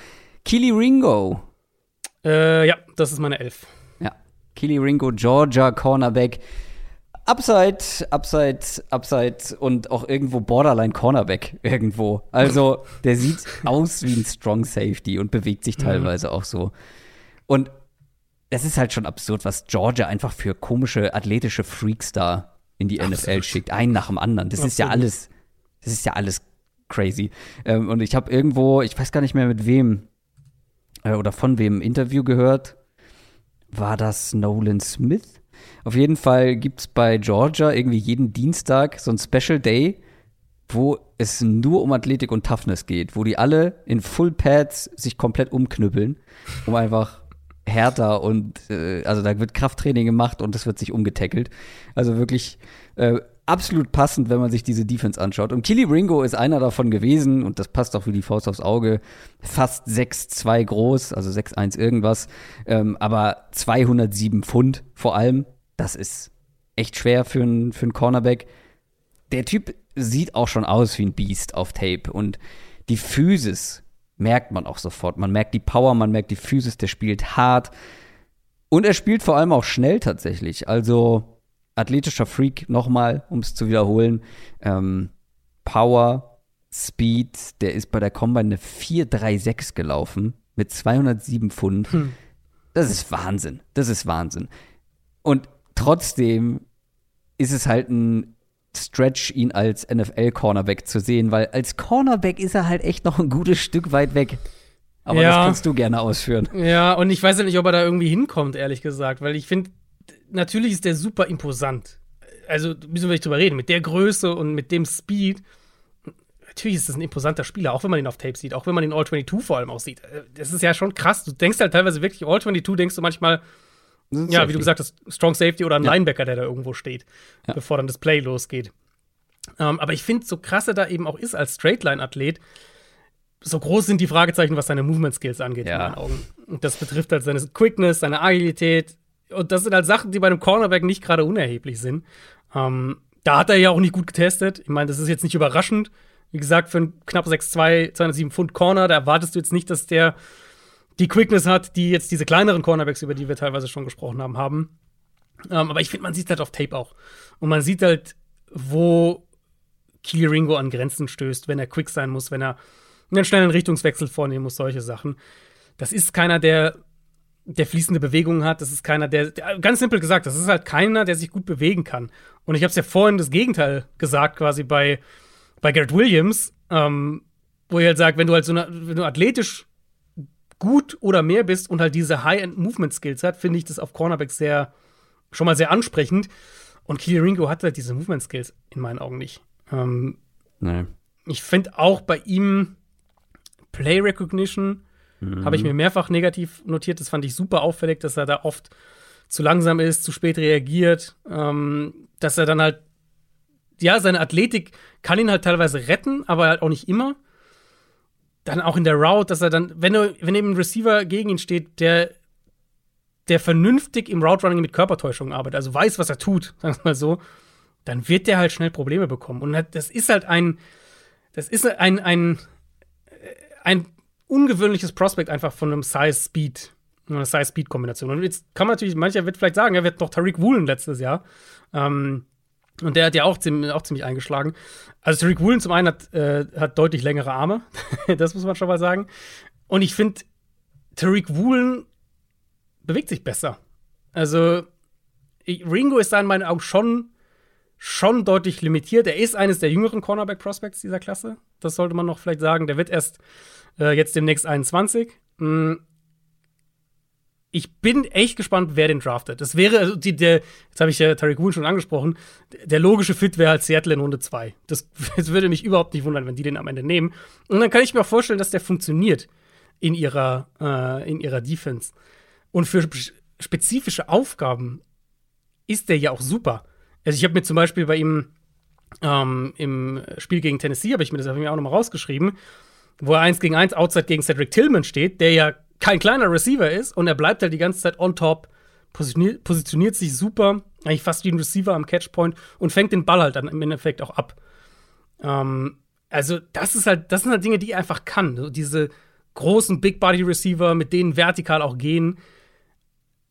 Kili Ringo. Äh, ja, das ist meine 11. Ja. Kili Ringo, Georgia, Cornerback. Upside, Upside, Upside und auch irgendwo Borderline Cornerback irgendwo. Also der sieht aus wie ein Strong Safety und bewegt sich teilweise mhm. auch so. Und es ist halt schon absurd, was Georgia einfach für komische athletische Freaks da in die Absolut. NFL schickt, einen nach dem anderen. Das Absolut. ist ja alles, das ist ja alles crazy. Ähm, und ich habe irgendwo, ich weiß gar nicht mehr mit wem äh, oder von wem Interview gehört. War das Nolan Smith? Auf jeden Fall gibt es bei Georgia irgendwie jeden Dienstag so ein Special Day, wo es nur um Athletik und Toughness geht, wo die alle in Full Pads sich komplett umknüppeln, um einfach härter und äh, also da wird Krafttraining gemacht und es wird sich umgetackelt. Also wirklich äh, absolut passend, wenn man sich diese Defense anschaut. Und Killy Ringo ist einer davon gewesen und das passt auch wie die Faust aufs Auge. Fast 6'2 groß, also 6'1 irgendwas, ähm, aber 207 Pfund vor allem. Das ist echt schwer für einen für Cornerback. Der Typ sieht auch schon aus wie ein Beast auf Tape und die Physis merkt man auch sofort. Man merkt die Power, man merkt die Physis, der spielt hart. Und er spielt vor allem auch schnell tatsächlich. Also athletischer Freak nochmal, um es zu wiederholen. Ähm, Power, Speed, der ist bei der Combine eine 436 gelaufen mit 207 Pfund. Hm. Das ist Wahnsinn. Das ist Wahnsinn. Und trotzdem ist es halt ein Stretch, ihn als NFL-Cornerback zu sehen, weil als Cornerback ist er halt echt noch ein gutes Stück weit weg. Aber ja. das kannst du gerne ausführen. Ja, und ich weiß ja nicht, ob er da irgendwie hinkommt, ehrlich gesagt, weil ich finde, natürlich ist der super imposant. Also müssen wir nicht drüber reden. Mit der Größe und mit dem Speed, natürlich ist das ein imposanter Spieler, auch wenn man ihn auf Tape sieht, auch wenn man ihn All-22 vor allem auch sieht. Das ist ja schon krass. Du denkst halt teilweise wirklich, All-22 denkst du manchmal, ja, Safety. wie du gesagt hast, Strong Safety oder ein ja. Linebacker, der da irgendwo steht, ja. bevor dann das Play losgeht. Ähm, aber ich finde, so krass er da eben auch ist als Straightline-Athlet, so groß sind die Fragezeichen, was seine Movement-Skills angeht, ja. in meinen Augen. Und das betrifft halt seine Quickness, seine Agilität. Und das sind halt Sachen, die bei einem Cornerback nicht gerade unerheblich sind. Ähm, da hat er ja auch nicht gut getestet. Ich meine, das ist jetzt nicht überraschend. Wie gesagt, für einen knapp 6'2, 207 Pfund Corner, da erwartest du jetzt nicht, dass der die Quickness hat, die jetzt diese kleineren Cornerbacks, über die wir teilweise schon gesprochen haben, haben. Ähm, aber ich finde, man sieht halt auf Tape auch. Und man sieht halt, wo Keely Ringo an Grenzen stößt, wenn er quick sein muss, wenn er einen schnellen Richtungswechsel vornehmen muss, solche Sachen. Das ist keiner, der, der fließende Bewegungen hat. Das ist keiner, der, der, ganz simpel gesagt, das ist halt keiner, der sich gut bewegen kann. Und ich habe es ja vorhin das Gegenteil gesagt, quasi bei, bei Garrett Williams, ähm, wo ich halt sage, wenn du halt so eine, wenn du athletisch gut oder mehr bist und halt diese High-End-Movement-Skills hat, finde ich das auf Cornerback sehr, schon mal sehr ansprechend. Und Keely Ringo hat halt diese Movement-Skills in meinen Augen nicht. Ähm, nee. Ich finde auch bei ihm Play Recognition mhm. habe ich mir mehrfach negativ notiert. Das fand ich super auffällig, dass er da oft zu langsam ist, zu spät reagiert, ähm, dass er dann halt, ja, seine Athletik kann ihn halt teilweise retten, aber halt auch nicht immer dann auch in der Route, dass er dann, wenn, er, wenn eben ein Receiver gegen ihn steht, der, der vernünftig im Route Running mit Körpertäuschung arbeitet, also weiß, was er tut, sagen wir mal so, dann wird der halt schnell Probleme bekommen. Und das ist halt ein, das ist ein, ein, ein ungewöhnliches Prospect einfach von einem Size-Speed, einer Size-Speed-Kombination. Und jetzt kann man natürlich, mancher wird vielleicht sagen, er wird noch Tariq Woolen letztes Jahr. Ähm, und der hat ja auch ziemlich, auch ziemlich eingeschlagen. Also Tariq Woolen zum einen hat, äh, hat deutlich längere Arme. das muss man schon mal sagen. Und ich finde, Tariq Woolen bewegt sich besser. Also ich, Ringo ist da in meinen Augen schon, schon deutlich limitiert. Er ist eines der jüngeren Cornerback-Prospects dieser Klasse. Das sollte man noch vielleicht sagen. Der wird erst äh, jetzt demnächst 21. Mhm ich bin echt gespannt, wer den draftet. Das wäre, also die, der, jetzt habe ich ja Tariq Woon schon angesprochen, der logische Fit wäre halt Seattle in Runde 2. Das, das, würde mich überhaupt nicht wundern, wenn die den am Ende nehmen. Und dann kann ich mir auch vorstellen, dass der funktioniert in ihrer, äh, in ihrer Defense. Und für spezifische Aufgaben ist der ja auch super. Also ich habe mir zum Beispiel bei ihm ähm, im Spiel gegen Tennessee, habe ich mir das auch nochmal rausgeschrieben, wo er 1 gegen 1 Outside gegen Cedric Tillman steht, der ja kein kleiner Receiver ist und er bleibt halt die ganze Zeit on top, positioniert, positioniert sich super, eigentlich fast wie ein Receiver am Catchpoint und fängt den Ball halt dann im Endeffekt auch ab. Ähm, also, das ist halt, das sind halt Dinge, die er einfach kann. So diese großen Big Body Receiver, mit denen vertikal auch gehen.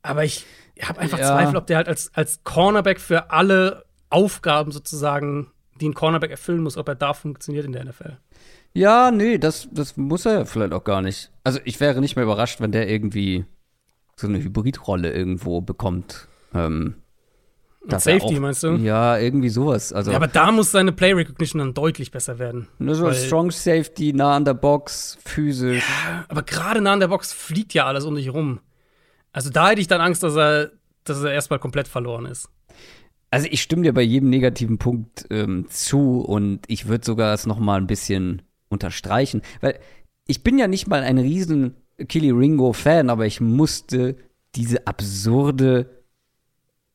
Aber ich ich habe einfach Ja. Zweifel, ob der halt als, als Cornerback für alle Aufgaben sozusagen, die ein Cornerback erfüllen muss, ob er da funktioniert in der NFL. Ja, nee, das, das muss er vielleicht auch gar nicht. Also ich wäre nicht mehr überrascht, wenn der irgendwie so eine Hybridrolle irgendwo bekommt. Ähm, dass er Safety, auch- meinst du? Ja, irgendwie sowas. Also Ja, aber da muss seine Play Recognition dann deutlich besser werden. nur so weil- Strong Safety, nah an der Box, physisch. Aber gerade nah an der Box fliegt ja alles um dich rum. Also da hätte ich dann Angst, dass er, dass er erstmal komplett verloren ist. Also ich stimme dir bei jedem negativen Punkt ähm, zu und ich würde sogar es noch mal ein bisschen unterstreichen, weil ich bin ja nicht mal ein riesen Killy Ringo Fan, aber ich musste diese absurde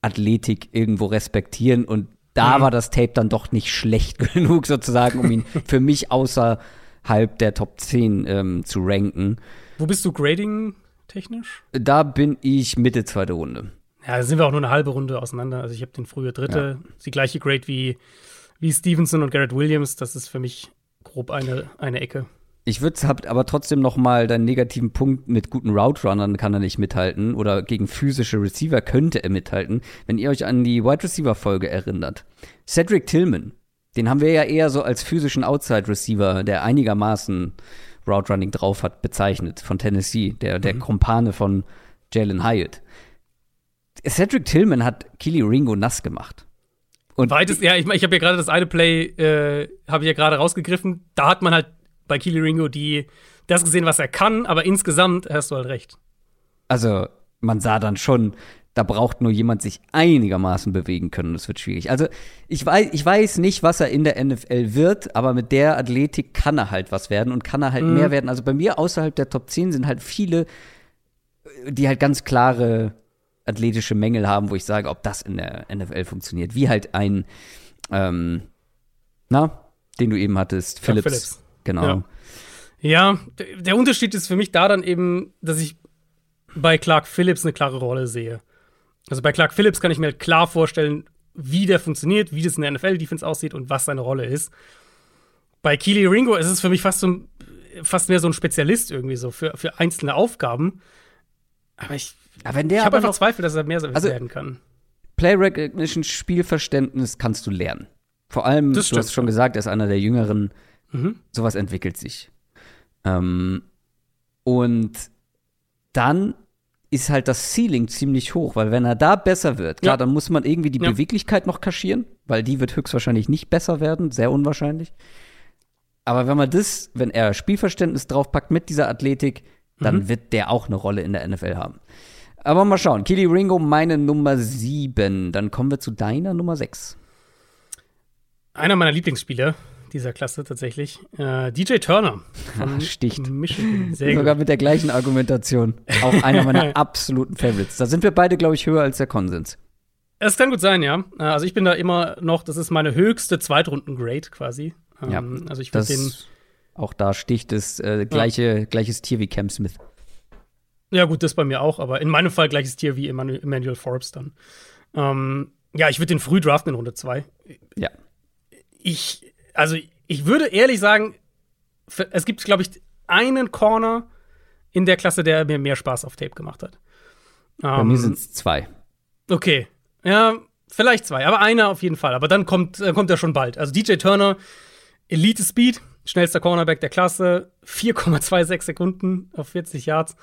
Athletik irgendwo respektieren und da Mhm. war das Tape dann doch nicht schlecht genug sozusagen, um ihn für mich außerhalb der Top 10 ähm, zu ranken. Wo bist du grading technisch? Da bin ich Mitte zweite Runde. Ja, da sind wir auch nur eine halbe Runde auseinander. Also ich habe den frühe dritte, Ist die gleiche Grade wie, wie Stevenson und Garrett Williams. Das ist für mich grob eine, eine Ecke. Ich würde hab aber trotzdem noch mal deinen negativen Punkt mit guten Route Runnern kann er nicht mithalten oder gegen physische Receiver könnte er mithalten, wenn ihr euch an die Wide Receiver Folge erinnert. Cedric Tillman, den haben wir ja eher so als physischen Outside Receiver, der einigermaßen Route Running drauf hat, bezeichnet von Tennessee, der der Kumpane von Jalen Hyatt. Cedric Tillman hat Kili Ringo nass gemacht. Und Weites, ja, ich, ich habe ja gerade das eine Play, äh, habe ich ja gerade rausgegriffen. Da hat man halt bei Keely Ringo die, das gesehen, was er kann, aber insgesamt hast du halt recht. Also, man sah dann schon, da braucht nur jemand sich einigermaßen bewegen können. Das wird schwierig. Also, ich weiß, ich weiß nicht, was er in der NFL wird, aber mit der Athletik kann er halt was werden und kann er halt mehr werden. Also, bei mir außerhalb der Top 10 sind halt viele, die halt ganz klare athletische Mängel haben, wo ich sage, ob das in der NFL funktioniert. Wie halt ein, ähm, na, den du eben hattest, Phillips. Phillips. Genau. Ja. Ja, der, Unterschied ist für mich da dann eben, dass ich bei Clark Phillips eine klare Rolle sehe. Also bei Clark Phillips kann ich mir halt klar vorstellen, wie der funktioniert, wie das in der NFL-Defense aussieht und was seine Rolle ist. Bei Keely Ringo ist es für mich fast, so, fast mehr so ein Spezialist irgendwie so für, für einzelne Aufgaben. Aber ich, Aber wenn der ich habe einfach noch Zweifel, dass er mehr Also- werden kann. Play Recognition, Spielverständnis kannst du lernen. Vor allem, Das du hast schon ja. gesagt, er ist einer der Jüngeren. Mhm. Sowas entwickelt sich. Ähm, und dann ist halt das Ceiling ziemlich hoch, weil wenn er da besser wird, klar, Ja. dann muss man irgendwie die Ja. Beweglichkeit noch kaschieren, weil die wird höchstwahrscheinlich nicht besser werden, sehr unwahrscheinlich. Aber wenn man das, wenn er Spielverständnis draufpackt mit dieser Athletik, dann Mhm. wird der auch eine Rolle in der NFL haben. Aber mal schauen. Kili Ringo, meine Nummer sieben. Dann kommen wir zu deiner Nummer sechs. Einer meiner Lieblingsspieler dieser Klasse tatsächlich. Äh, DJ Turner Ah, sticht. Michigan. Sehr Sogar gut. mit der gleichen Argumentation. Auch einer meiner absoluten Favorites. Da sind wir beide, glaube ich, höher als der Konsens. Es kann gut sein, ja. Äh, Also ich bin da immer noch, das ist meine höchste Zweitrunden-Grade quasi. Ähm, Ja, also ich Das, den, auch da sticht es äh, gleiche, gleiches Tier wie Cam Smith. Ja gut, das bei mir auch, aber in meinem Fall gleiches Tier wie Emmanuel, Forbes dann. Ähm, ja, ich würde den früh draften in Runde 2. Ja. Ich, also ich würde ehrlich sagen, es gibt, glaube ich, einen Corner in der Klasse, der mir mehr Spaß auf Tape gemacht hat. Bei Ähm, mir sind es zwei. Okay. Ja, vielleicht zwei, aber einer auf jeden Fall. Aber dann kommt, äh, kommt er schon bald. Also DJ Turner, Elite Speed, schnellster Cornerback der Klasse, 4,26 Sekunden auf 40 Yards.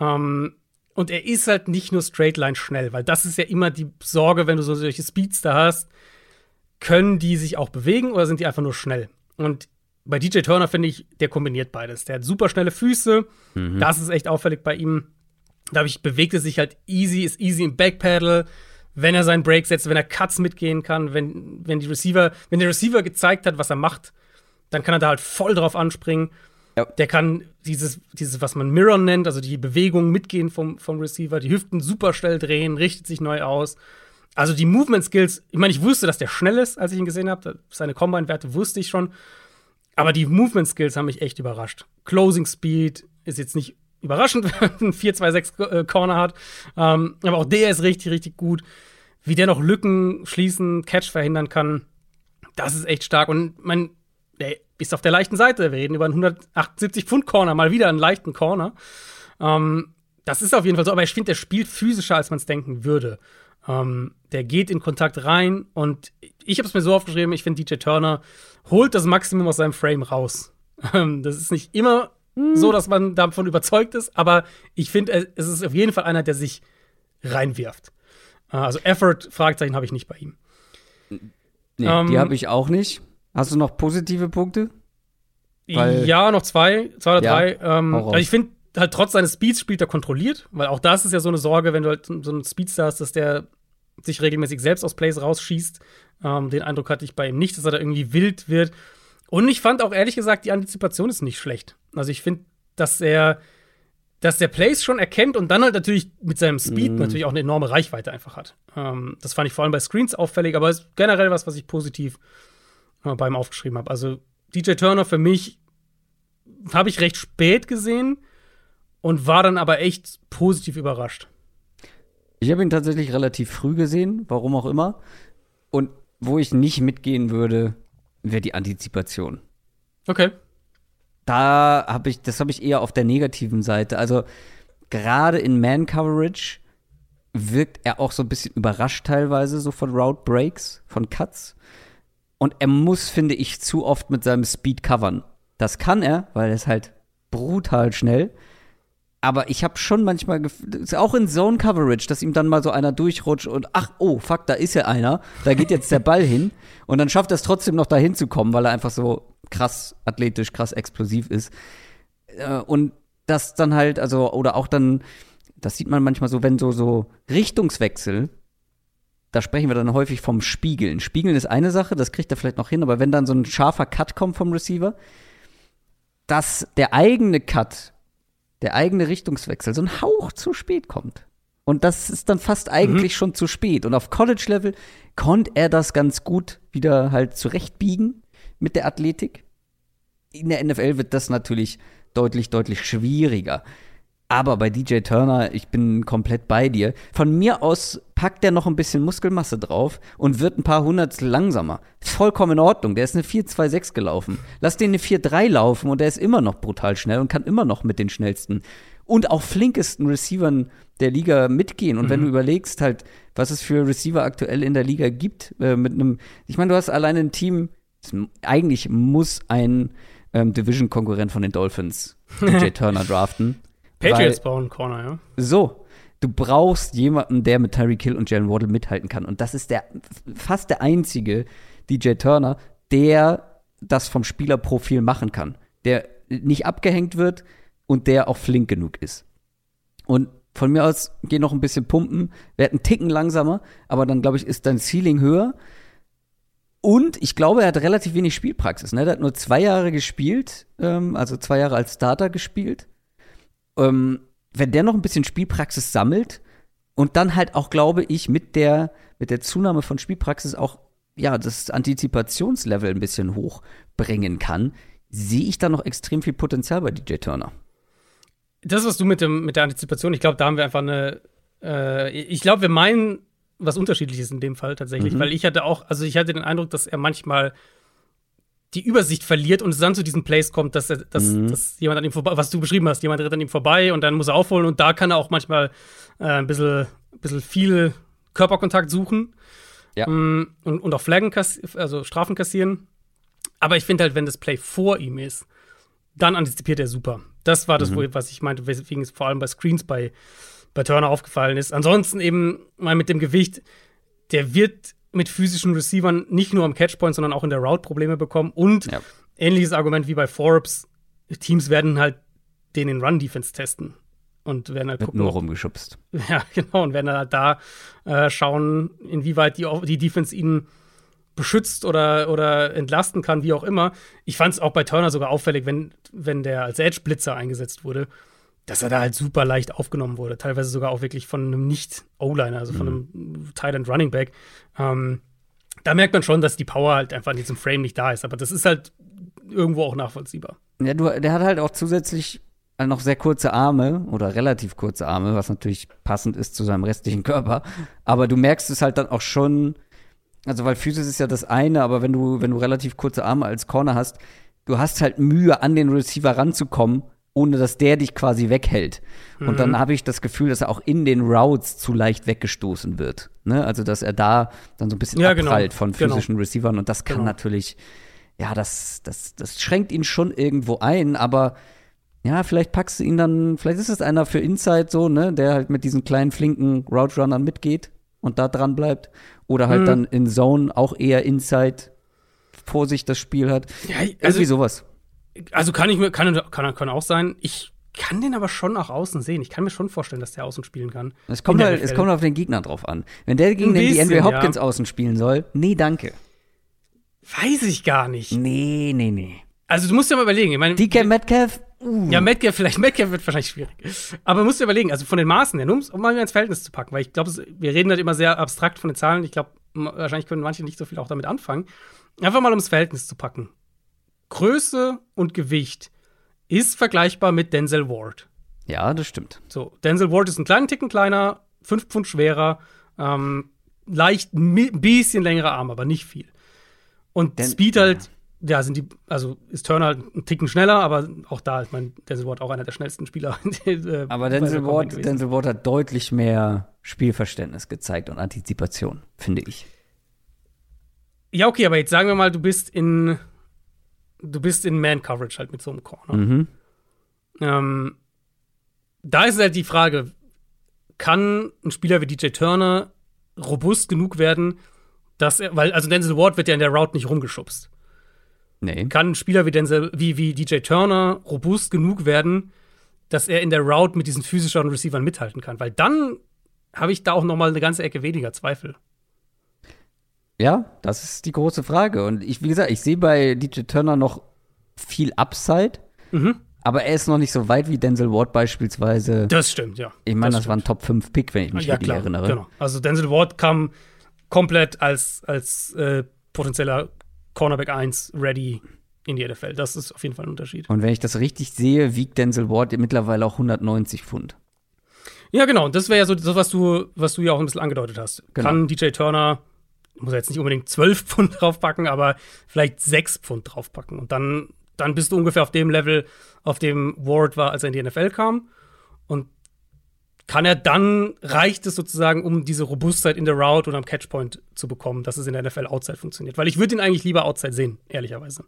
Ähm, und er ist halt nicht nur Straight Line schnell, weil das ist ja immer die Sorge, wenn du so solche Speedster hast. Können die sich auch bewegen oder sind die einfach nur schnell? Und bei DJ Turner finde ich, der kombiniert beides. Der hat super schnelle Füße. Das ist echt auffällig bei ihm. Dadurch bewegt er sich halt easy, ist easy im Backpedal, wenn er seinen Break setzt, wenn er Cuts mitgehen kann, wenn, wenn die Receiver, wenn der Receiver gezeigt hat, was er macht, dann kann er da halt voll drauf anspringen. Ja. Der kann dieses, dieses, was man Mirror nennt, also die Bewegung mitgehen vom, vom Receiver, die Hüften super schnell drehen, richtet sich neu aus. Also die Movement Skills, ich meine, ich wusste, dass der schnell ist, als ich ihn gesehen habe. Seine Combine-Werte wusste ich schon. Aber die Movement Skills haben mich echt überrascht. Closing Speed ist jetzt nicht überraschend, wenn man einen 4-2-6 äh, Corner hat. Ähm, aber auch der ist richtig, richtig gut. Wie der noch Lücken schließen, Catch verhindern kann, das ist echt stark. Und man, der ist auf der leichten Seite. Wir reden über einen 178 Pfund Corner, mal wieder einen leichten Corner. Ähm, das ist auf jeden Fall so, aber ich finde, der spielt physischer, als man es denken würde. Ähm, der geht in Kontakt rein und ich habe es mir so aufgeschrieben, ich finde, DJ Turner holt das Maximum aus seinem Frame raus. Ähm, das ist nicht immer hm. so, dass man davon überzeugt ist, aber ich finde, es ist auf jeden Fall einer, der sich reinwirft. Äh, also Effort, Fragezeichen habe ich nicht bei ihm. Nee, ähm, die habe ich auch nicht. Hast du noch positive Punkte? Weil, ja, noch zwei, zwei oder ja, drei. Ähm, also ich finde halt trotz seines Speeds spielt er kontrolliert, weil auch das ist ja so eine Sorge, wenn du halt so einen Speedster hast, dass der sich regelmäßig selbst aus Plays rausschießt. Ähm, den Eindruck hatte ich bei ihm nicht, dass er da irgendwie wild wird. Und ich fand auch ehrlich gesagt, die Antizipation ist nicht schlecht. Also ich finde, dass er, dass der Plays schon erkennt und dann halt natürlich mit seinem Speed mm. natürlich auch eine enorme Reichweite einfach hat. Ähm, das fand ich vor allem bei Screens auffällig, aber ist generell was, was ich positiv beim aufgeschrieben habe. Also DJ Turner für mich habe ich recht spät gesehen und war dann aber echt positiv überrascht. Ich habe ihn tatsächlich relativ früh gesehen, warum auch immer. Und wo ich nicht mitgehen würde, wäre die Antizipation. Okay. Da habe ich, das habe ich eher auf der negativen Seite. Also gerade in Man-Coverage wirkt er auch so ein bisschen überrascht teilweise, so von Route Breaks, von Cuts. Und er muss, finde ich, zu oft mit seinem Speed covern. Das kann er, weil er ist halt brutal schnell aber ich habe schon manchmal, auch in Zone Coverage, dass ihm dann mal so einer durchrutscht und ach, oh, fuck, da ist ja einer, da geht jetzt der Ball hin und dann schafft er es trotzdem noch dahin zu kommen, weil er einfach so krass athletisch, krass explosiv ist. Äh, und das dann halt, also, oder auch dann, das sieht man manchmal so, wenn so, so Richtungswechsel, da sprechen wir dann häufig vom Spiegeln. Spiegeln ist eine Sache, das kriegt er vielleicht noch hin, aber wenn dann so ein scharfer Cut kommt vom Receiver, dass der eigene Cut der eigene Richtungswechsel so ein Hauch zu spät kommt. Und das ist dann fast eigentlich mhm. schon zu spät. Und auf College-Level konnte er das ganz gut wieder halt zurechtbiegen mit der Athletik. In der NFL wird das natürlich deutlich, deutlich schwieriger. Aber bei DJ Turner, ich bin komplett bei dir. Von mir aus packt er noch ein bisschen Muskelmasse drauf und wird ein paar Hundertstel langsamer. vollkommen in Ordnung. Der ist eine 4-2-6 gelaufen. Lass den eine 4-3 laufen und der ist immer noch brutal schnell und kann immer noch mit den schnellsten und auch flinkesten Receivern der Liga mitgehen. Und mhm. wenn du überlegst halt, was es für Receiver aktuell in der Liga gibt, äh, mit einem, ich meine, du hast alleine ein Team, eigentlich muss ein ähm, Division-Konkurrent von den Dolphins DJ Turner draften. Patriots bauen Corner, ja. So. Du brauchst jemanden, der mit Tyreek Hill und Jalen Waddle mithalten kann. Und das ist der fast der einzige DJ Turner, der das vom Spielerprofil machen kann. Der nicht abgehängt wird und der auch flink genug ist. Und von mir aus geh noch ein bisschen pumpen, werd einen Ticken langsamer, aber dann glaube ich, ist dein Ceiling höher. Und ich glaube, er hat relativ wenig Spielpraxis. Ne? Er hat nur zwei Jahre gespielt, ähm, also zwei Jahre als Starter gespielt ähm, wenn der noch ein bisschen Spielpraxis sammelt und dann halt auch, glaube ich, mit der, mit der Zunahme von Spielpraxis auch ja, das Antizipationslevel ein bisschen hochbringen kann, sehe ich da noch extrem viel Potenzial bei DJ Turner. Das, was du mit, dem, mit der Antizipation, ich glaube, da haben wir einfach eine. Äh, ich glaube, wir meinen was Unterschiedliches in dem Fall tatsächlich, mhm. weil ich hatte auch, also ich hatte den Eindruck, dass er manchmal die Übersicht verliert und es dann zu diesem Place kommt, dass, er, dass, mhm. dass jemand an ihm vorbei, was du beschrieben hast, jemand rennt an ihm vorbei und dann muss er aufholen und da kann er auch manchmal äh, ein bisschen, ein bisschen viel Körperkontakt suchen ja. ähm, und, und auch Flaggen, also Strafen kassieren. Aber ich finde halt, wenn das Play vor ihm ist, dann antizipiert er super. Das war das, mhm. was ich meinte, weswegen es vor allem bei Screens bei, bei Turner aufgefallen ist. Ansonsten eben mal mit dem Gewicht, der wird mit physischen Receivern nicht nur am Catchpoint, sondern auch in der Route Probleme bekommen. Und ja. ähnliches Argument wie bei Forbes, Teams werden halt den in Run-Defense testen. Und werden halt Wird gucken. Nur rumgeschubst. Ja, genau. Und werden halt da äh, schauen, inwieweit die, die Defense ihn beschützt oder, oder entlasten kann, wie auch immer. Ich fand es auch bei Turner sogar auffällig, wenn, wenn der als Edge-Blitzer eingesetzt wurde dass er da halt super leicht aufgenommen wurde. Teilweise sogar auch wirklich von einem Nicht-O-Liner, also von mhm. einem Tight Running Back. Ähm, da merkt man schon, dass die Power halt einfach in diesem Frame nicht da ist. Aber das ist halt irgendwo auch nachvollziehbar. Ja, du, der hat halt auch zusätzlich noch sehr kurze Arme oder relativ kurze Arme, was natürlich passend ist zu seinem restlichen Körper. Aber du merkst es halt dann auch schon, also weil Physis ist ja das eine, aber wenn du, wenn du relativ kurze Arme als Corner hast, du hast halt Mühe, an den Receiver ranzukommen ohne dass der dich quasi weghält. Und Mhm. dann habe ich das Gefühl, dass er auch in den Routes zu leicht weggestoßen wird. Ne? Also, dass er da dann so ein bisschen Ja, genau. abprallt von Genau. physischen Receivern. Und das kann Genau. natürlich, ja, das, das, das schränkt ihn schon irgendwo ein, aber ja, vielleicht packst du ihn dann, vielleicht ist es einer für Inside so, ne, der halt mit diesen kleinen, flinken Route Runnern mitgeht und da dran bleibt. Oder halt Mhm. dann in Zone auch eher Inside vor sich das Spiel hat. Ja, Irgendwie also, sowas. Also kann ich mir, kann, kann, kann auch sein. Ich kann den aber schon nach außen sehen. Ich kann mir schon vorstellen, dass der außen spielen kann. Es kommt, halt, es kommt auf den Gegner drauf an. Wenn der gegen den bisschen, DeAndre Hopkins ja. außen spielen soll, nee, danke. Weiß ich gar nicht. Nee, nee, nee. Also du musst dir mal überlegen. Ich meine, DK Metcalf, uh, Ja, Metcalf, vielleicht Metcalf wird wahrscheinlich schwierig. Aber musst du überlegen, also von den Maßen her, nur um mal ins Verhältnis zu packen, weil ich glaube, wir reden halt immer sehr abstrakt von den Zahlen. Ich glaube, wahrscheinlich können manche nicht so viel auch damit anfangen. Einfach mal ums Verhältnis zu packen. Größe und Gewicht ist vergleichbar mit Denzel Ward. ja, das stimmt. So, Denzel Ward ist einen kleinen Ticken kleiner, fünf Pfund schwerer, ähm, leicht ein bisschen längere Arme, aber nicht viel. Und Den- Speed halt, ja. sind die, also ist Turner halt einen Ticken schneller, aber auch da, ich meine, Denzel Ward auch einer der schnellsten Spieler. äh, Aber Denzel Ward, gewesen. Denzel Ward hat deutlich mehr Spielverständnis gezeigt und Antizipation, finde ich. Ja, okay, aber jetzt sagen wir mal, du bist in, du bist in Man-Coverage halt mit so einem Corner. Mhm. Ähm, da ist halt die Frage, kann ein Spieler wie DJ Turner robust genug werden, dass er, weil, also Denzel Ward wird ja in der Route nicht rumgeschubst. Nee. Kann ein Spieler wie, Denzel, wie, wie DJ Turner robust genug werden, dass er in der Route mit diesen physischeren Receivern mithalten kann? Weil dann habe ich da auch noch mal eine ganze Ecke weniger Zweifel. Ja, das ist die große Frage. Und ich, wie gesagt, ich sehe bei DJ Turner noch viel Upside, Mhm. aber er ist noch nicht so weit wie Denzel Ward beispielsweise. Das stimmt, ja. Ich meine, das, war ein. Top 5 Pick, wenn ich mich ja, richtig klar, erinnere. Genau. Also Denzel Ward kam komplett als, als äh, potenzieller Cornerback 1 ready in die NFL. Das ist auf jeden Fall ein Unterschied. Und wenn ich das richtig sehe, wiegt Denzel Ward mittlerweile auch 190 Pfund. Ja, genau. Und das wäre ja so das, was du, was du ja auch ein bisschen angedeutet hast. Genau. Kann DJ Turner, muss er jetzt nicht unbedingt 12 Pfund draufpacken, aber vielleicht 6 Pfund draufpacken. Und dann, dann bist du ungefähr auf dem Level, auf dem Ward war, als er in die NFL kam. Und kann er dann, reicht es sozusagen, um diese Robustheit in der Route und am Catchpoint zu bekommen, dass es in der NFL Outside funktioniert. Weil ich würde ihn eigentlich lieber Outside sehen, ehrlicherweise.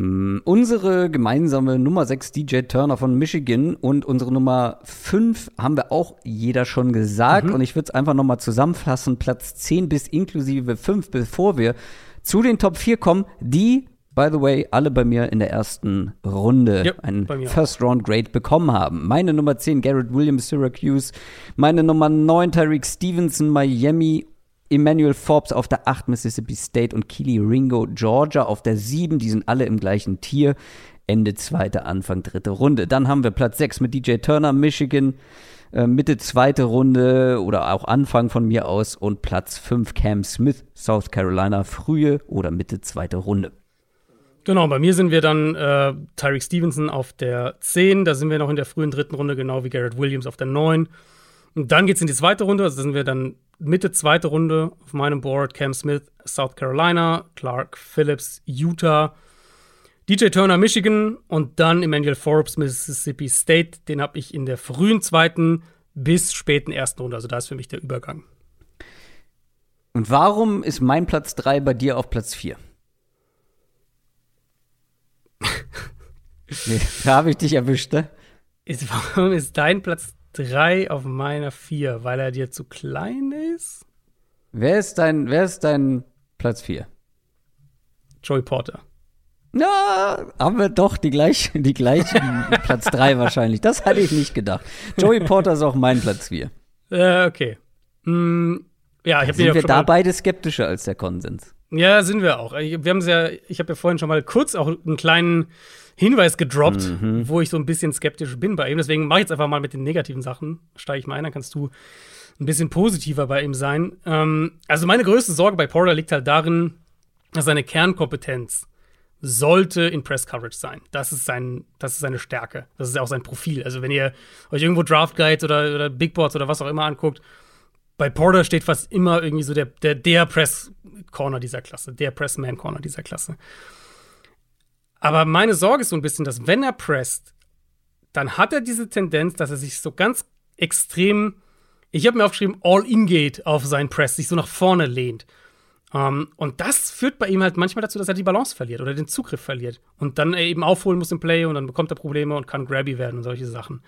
Mm, Unsere gemeinsame Nummer 6 DJ Turner von Michigan und unsere Nummer 5 haben wir auch jeder schon gesagt. Mhm. Und ich würde es einfach nochmal zusammenfassen. Platz 10 bis inklusive 5, bevor wir zu den Top 4 kommen, die, by the way, alle bei mir in der ersten Runde Ja, einen. First Round Grade bekommen haben. Meine Nummer 10 Garrett Williams, Syracuse. Meine Nummer 9 Tyreek Stevenson, Miami. Emmanuel Forbes auf der 8 Mississippi State und Keely Ringo Georgia auf der 7. Die sind alle im gleichen Tier. Ende zweite, Anfang dritte Runde. Dann haben wir Platz 6 mit DJ Turner, Michigan. Äh, Mitte zweite Runde oder auch Anfang von mir aus. Und Platz 5 Cam Smith, South Carolina, frühe oder Mitte zweite Runde. Genau, bei mir sind wir dann äh, Tyreek Stevenson auf der 10, da sind wir noch in der frühen dritten Runde, genau wie Garrett Williams auf der 9. Und dann geht's in die zweite Runde, also da sind wir dann Mitte zweite Runde auf meinem Board, Cam Smith, South Carolina, Clark Phillips, Utah, DJ Turner, Michigan und dann Emmanuel Forbes, Mississippi State. Den habe ich in der frühen zweiten bis späten ersten Runde, also da ist für mich der Übergang. Und warum ist mein Platz 3 bei dir auf Platz 4? nee, da habe ich dich erwischt, ne? Ist, warum ist dein Platz 3 auf meiner 4? Weil er dir zu klein ist? Wer ist dein, wer ist dein Platz 4? Joey Porter. Na, haben wir doch die, gleich, die gleichen Platz 3 wahrscheinlich. Das hatte ich nicht gedacht. Joey Porter ist auch mein Platz 4. Äh, okay. Mm, ja, ich habe Sind wir da beide skeptischer als der Konsens? Ja, sind wir auch. Wir haben ja, ich habe ja vorhin schon mal kurz auch einen kleinen Hinweis gedroppt, Mhm. wo ich so ein bisschen skeptisch bin bei ihm. Deswegen mache ich jetzt einfach mal mit den negativen Sachen. Steige ich mal ein, dann kannst du ein bisschen positiver bei ihm sein. Ähm, also meine größte Sorge bei Porter liegt halt darin, dass seine Kernkompetenz sollte in Press Coverage sein. Das ist sein, das ist seine Stärke. Das ist auch sein Profil. Also wenn ihr euch irgendwo Draft Guides oder, oder Big Boards oder was auch immer anguckt, bei Porter steht fast immer irgendwie so der, der, der Press Corner dieser Klasse, der Press Man Corner dieser Klasse. Aber meine Sorge ist so ein bisschen, dass wenn er presst, dann hat er diese Tendenz, dass er sich so ganz extrem, ich habe mir aufgeschrieben, all in geht auf seinen Press, sich so nach vorne lehnt. Um, ähm, und das führt bei ihm halt manchmal dazu, dass er die Balance verliert oder den Zugriff verliert. Und dann eben aufholen muss im Play und dann bekommt er Probleme und kann grabby werden und solche Sachen.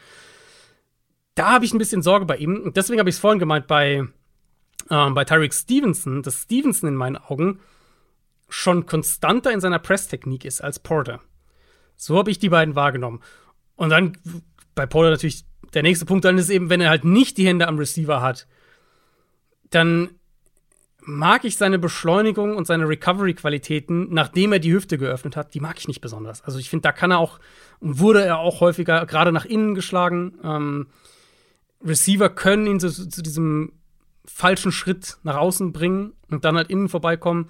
Da habe ich ein bisschen Sorge bei ihm. Und deswegen habe ich es vorhin gemeint bei, ähm, bei Tyreek Stevenson, dass Stevenson in meinen Augen schon konstanter in seiner Presstechnik ist als Porter. So habe ich die beiden wahrgenommen. Und dann bei Porter natürlich der nächste Punkt dann ist eben, wenn er halt nicht die Hände am Receiver hat, dann mag ich seine Beschleunigung und seine Recovery-Qualitäten, nachdem er die Hüfte geöffnet hat, die mag ich nicht besonders. Also ich finde, da kann er auch, und wurde er auch häufiger gerade nach innen geschlagen. Ähm, Receiver können ihn zu, zu, diesem falschen Schritt nach außen bringen und dann halt innen vorbeikommen.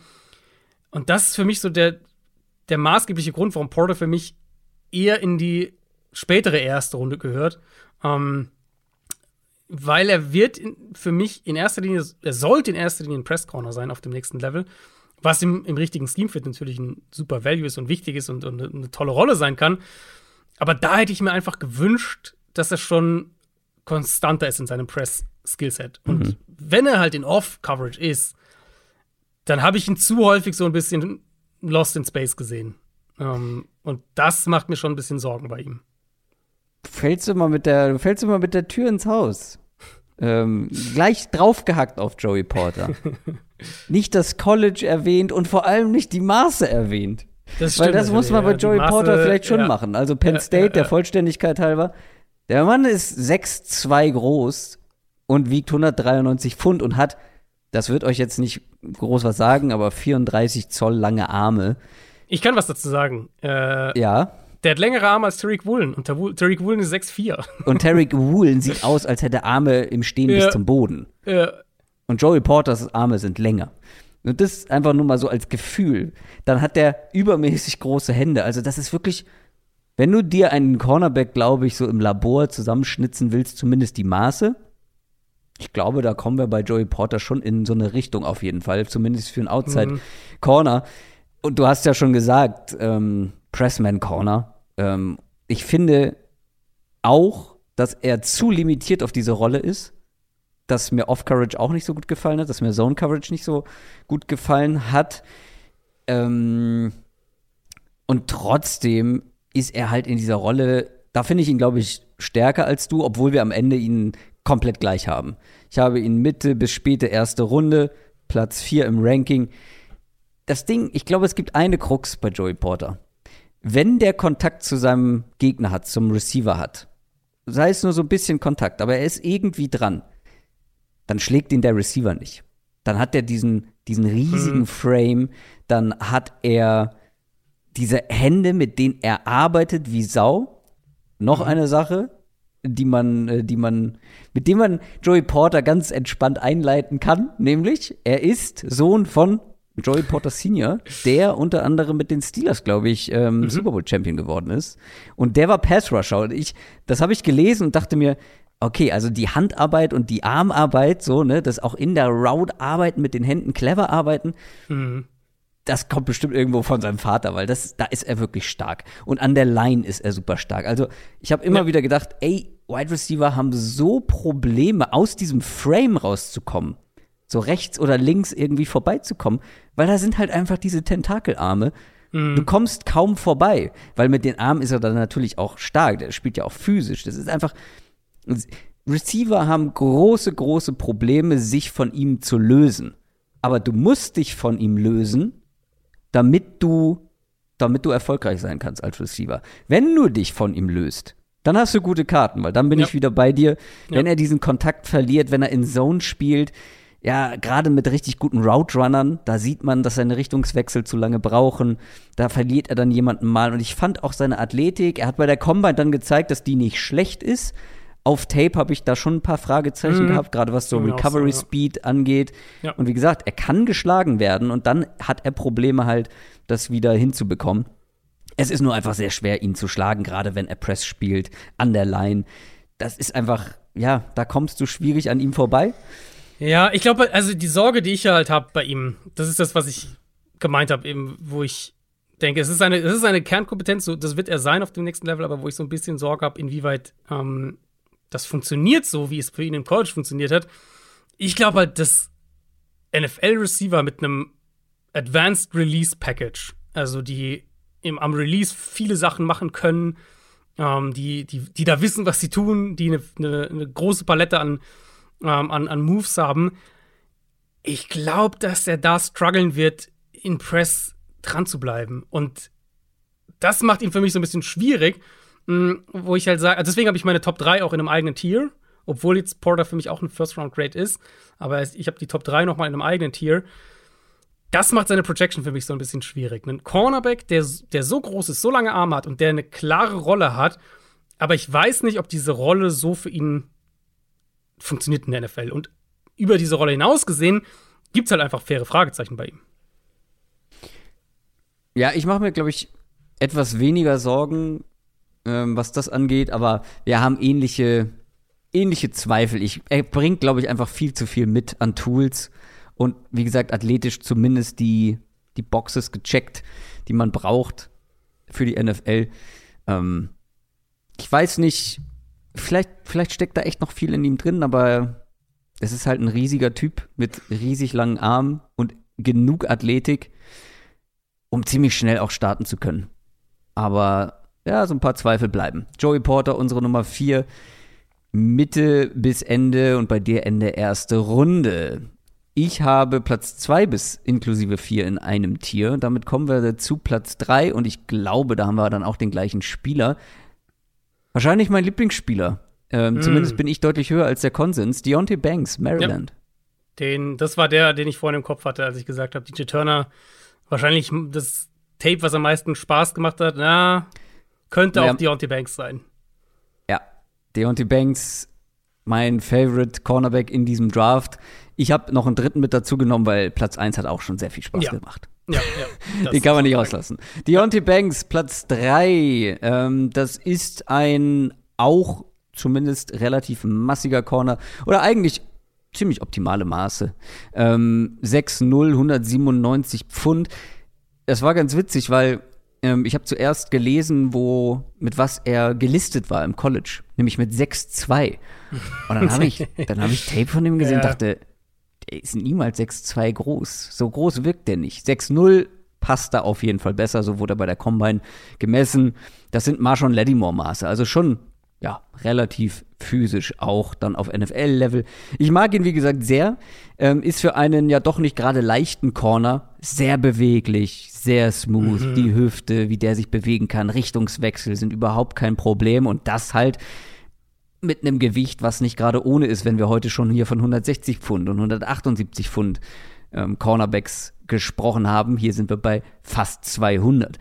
Und das ist für mich so der, der maßgebliche Grund, warum Porter für mich eher in die spätere erste Runde gehört. Ähm, weil er wird in, für mich in erster Linie, er sollte in erster Linie ein Press Corner sein auf dem nächsten Level, was im, im richtigen Scheme Fit natürlich ein super Value ist und wichtig ist und, und eine tolle Rolle sein kann. Aber da hätte ich mir einfach gewünscht, dass er schon konstanter ist in seinem Press-Skillset. Und mhm. wenn er halt in Off-Coverage ist, dann habe ich ihn zu häufig so ein bisschen lost in space gesehen. Ähm, und das macht mir schon ein bisschen Sorgen bei ihm. Fällst du mal mit der, fällst du mal mit der Tür ins Haus? Ähm, gleich draufgehackt auf Joey Porter. nicht das College erwähnt und vor allem nicht die Maße erwähnt. Das Weil das muss man bei Joey Maße, Porter vielleicht schon ja. machen. Also Penn State, der Vollständigkeit halber. Der Mann ist 6'2 groß und wiegt 193 Pfund und hat, das wird euch jetzt nicht groß was sagen, aber 34 Zoll lange Arme. Ich kann was dazu sagen. Äh, ja. Der hat längere Arme als Tariq Woolen und Tariq Woolen ist 6'4. Und Tariq Woolen sieht aus, als hätte Arme im Stehen ja. bis zum Boden. Ja. Und Joey Porters Arme sind länger. Und das einfach nur mal so als Gefühl. Dann hat der übermäßig große Hände. Also das ist wirklich, wenn du dir einen Cornerback, glaube ich, so im Labor zusammenschnitzen willst, zumindest die Maße. Ich glaube, da kommen wir bei Joey Porter schon in so eine Richtung auf jeden Fall, zumindest für einen Outside mhm. Corner. Und du hast ja schon gesagt, ähm, Pressman Corner. Ähm, ich finde auch, dass er zu limitiert auf diese Rolle ist. Dass mir Off-Coverage auch nicht so gut gefallen hat, dass mir Zone-Coverage nicht so gut gefallen hat. Ähm, und trotzdem ist er halt in dieser Rolle, da finde ich ihn, glaube ich, stärker als du, obwohl wir am Ende ihn komplett gleich haben. Ich habe ihn Mitte bis späte erste Runde, Platz 4 im Ranking. Das Ding, ich glaube, es gibt eine Krux bei Joey Porter wenn der Kontakt zu seinem Gegner hat, zum Receiver hat, sei es nur so ein bisschen Kontakt, aber er ist irgendwie dran, dann schlägt ihn der Receiver nicht. Dann hat er diesen, diesen riesigen mhm. Frame, dann hat er diese Hände, mit denen er arbeitet wie Sau. Noch mhm. eine Sache, die man, äh, die man, mit dem man Joey Porter ganz entspannt einleiten kann, nämlich er ist Sohn von Joey Porter Senior, der unter anderem mit den Steelers, glaube ich, ähm, mhm. Super Bowl Champion geworden ist. Und der war Pass Rusher. Und ich, das habe ich gelesen und dachte mir, okay, also die Handarbeit und die Armarbeit, so, ne, das auch in der Route arbeiten, mit den Händen clever arbeiten, mhm. das kommt bestimmt irgendwo von seinem Vater, weil das, da ist er wirklich stark. Und an der Line ist er super stark. Also ich habe immer ja. wieder gedacht, ey, Wide Receiver haben so Probleme, aus diesem Frame rauszukommen so rechts oder links irgendwie vorbeizukommen, weil da sind halt einfach diese Tentakelarme. Mhm. Du kommst kaum vorbei, weil mit den Armen ist er dann natürlich auch stark. Der spielt ja auch physisch. Das ist einfach. Receiver haben große, große Probleme, sich von ihm zu lösen. Aber du musst dich von ihm lösen, damit du, damit du erfolgreich sein kannst als Receiver. Wenn du dich von ihm löst, dann hast du gute Karten, weil dann bin ja. ich wieder bei dir. Wenn ja. er diesen Kontakt verliert, wenn er in Zone spielt, ja, gerade mit richtig guten Route-Runnern, da sieht man, dass seine Richtungswechsel zu lange brauchen. Da verliert er dann jemanden mal. Und ich fand auch seine Athletik, er hat bei der Combine dann gezeigt, dass die nicht schlecht ist. Auf Tape habe ich da schon ein paar Fragezeichen mhm. gehabt, gerade was so Recovery so, ja. Speed angeht. Ja. Und wie gesagt, er kann geschlagen werden und dann hat er Probleme halt, das wieder hinzubekommen. Es ist nur einfach sehr schwer, ihn zu schlagen, gerade wenn er Press spielt, an der Line. Das ist einfach, ja, da kommst du schwierig an ihm vorbei. Ja, ich glaube, also die Sorge, die ich halt habe bei ihm, das ist das, was ich gemeint habe, eben, wo ich denke, es ist eine, es ist eine Kernkompetenz, das wird er sein auf dem nächsten Level, aber wo ich so ein bisschen Sorge habe, inwieweit ähm, das funktioniert so, wie es für ihn im College funktioniert hat. Ich glaube halt, dass NFL-Receiver mit einem Advanced Release Package, also die im, am Release viele Sachen machen können, ähm, die, die, die da wissen, was sie tun, die eine, eine, eine große Palette an, ähm, an, an Moves haben. Ich glaube, dass er da strugglen wird, in Press dran zu bleiben. Und das macht ihn für mich so ein bisschen schwierig, mh, hm, wo ich halt sage, also deswegen habe ich meine Top 3 auch in einem eigenen Tier, obwohl jetzt Porter für mich auch ein First-Round-Grade ist. Aber ich habe die Top 3 nochmal in einem eigenen Tier. Das macht seine Projection für mich so ein bisschen schwierig. Ein Cornerback, der, der so groß ist, so lange Arme hat und der eine klare Rolle hat, aber ich weiß nicht, ob diese Rolle so für ihn funktioniert in der NFL. Und über diese Rolle hinaus gesehen, gibt es halt einfach faire Fragezeichen bei ihm. Ja, ich mache mir, glaube ich, etwas weniger Sorgen, ähm, was das angeht, aber wir haben ähnliche, ähnliche Zweifel. Ich, er bringt, glaube ich, einfach viel zu viel mit an Tools und wie gesagt, athletisch zumindest die, die Boxes gecheckt, die man braucht für die NFL. Ähm, ich weiß nicht, vielleicht, vielleicht steckt da echt noch viel in ihm drin, aber es ist halt ein riesiger Typ mit riesig langen Armen und genug Athletik um ziemlich schnell auch starten zu können. Aber ja, so ein paar Zweifel bleiben. Joey Porter, unsere Nummer 4, Mitte bis Ende und bei dir Ende erste Runde. Ich habe Platz 2 bis inklusive 4 in einem Tier. Damit kommen wir zu Platz 3 und ich glaube, da haben wir dann auch den gleichen Spieler. Wahrscheinlich mein Lieblingsspieler. Ähm, mm. Zumindest bin ich deutlich höher als der Konsens. Deontay Banks, Maryland. Ja. Den, das war der, den ich vorhin im Kopf hatte, als ich gesagt habe, DJ Turner wahrscheinlich das Tape, was am meisten Spaß gemacht hat, na, könnte ja. auch Deontay Banks sein. Ja, Deontay Banks, mein Favorite Cornerback in diesem Draft. Ich habe noch einen dritten mit dazu genommen, weil Platz 1 hat auch schon sehr viel Spaß ja. gemacht. Ja, ja. Den kann man nicht rauslassen. Deontay Banks, Platz 3. Ähm, das ist ein auch zumindest relativ massiger Corner. Oder eigentlich ziemlich optimale Maße. Ähm, 6-0, 197 Pfund. Das war ganz witzig, weil ähm, ich habe zuerst gelesen, wo mit was er gelistet war im College, nämlich mit 6-2. Und dann habe ich, hab ich Tape von ihm gesehen und dachte, der ist niemals 6-2 groß. So groß wirkt der nicht. 6-0 passt da auf jeden Fall besser, so wurde er bei der Combine gemessen. Das sind Marshawn Lattimore Maße, also schon ja, relativ physisch auch dann auf NFL-Level. Ich mag ihn, wie gesagt, sehr. Ähm, ist für einen ja doch nicht gerade leichten Corner sehr beweglich, sehr smooth. Mhm. Die Hüfte, wie der sich bewegen kann, Richtungswechsel sind überhaupt kein Problem. Und das halt mit einem Gewicht, was nicht gerade ohne ist, wenn wir heute schon hier von 160 Pfund und 178 Pfund ähm, Cornerbacks gesprochen haben. Hier sind wir bei fast 200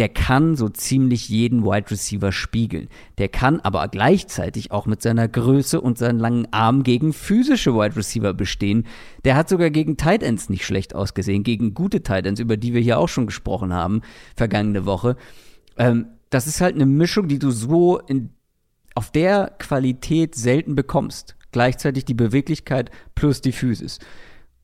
der kann so ziemlich jeden Wide Receiver spiegeln. Der kann aber gleichzeitig auch mit seiner Größe und seinen langen Armen gegen physische Wide Receiver bestehen. Der hat sogar gegen Tight Ends nicht schlecht ausgesehen, gegen gute Tight Ends, über die wir hier auch schon gesprochen haben, vergangene Woche. Ähm, das ist halt eine Mischung, die du so in, auf der Qualität selten bekommst. Gleichzeitig die Beweglichkeit plus die Physis.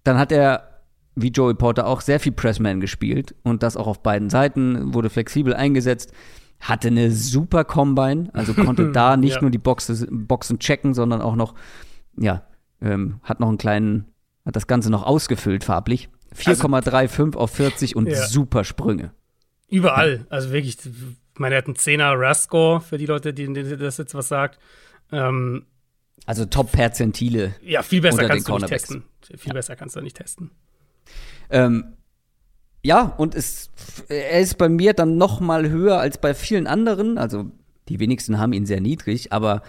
Dann hat er wie Joey Porter auch sehr viel Pressman gespielt und das auch auf beiden Seiten, wurde flexibel eingesetzt, hatte eine super Combine, also konnte da nicht ja. nur die Boxes, Boxen checken, sondern auch noch, ja, ähm, hat noch einen kleinen, hat das Ganze noch ausgefüllt farblich. 4,35 also, auf 40 und ja. super Sprünge. Überall, also wirklich, ich meine, er hat einen 10er Rascore für die Leute, denen das jetzt was sagt. Ähm, also Top-Perzentile. Ja, viel besser kannst du nicht testen. Viel ja. besser kannst du nicht testen. Ähm, ja, und es, er ist bei mir dann noch mal höher als bei vielen anderen. Also die wenigsten haben ihn sehr niedrig, aber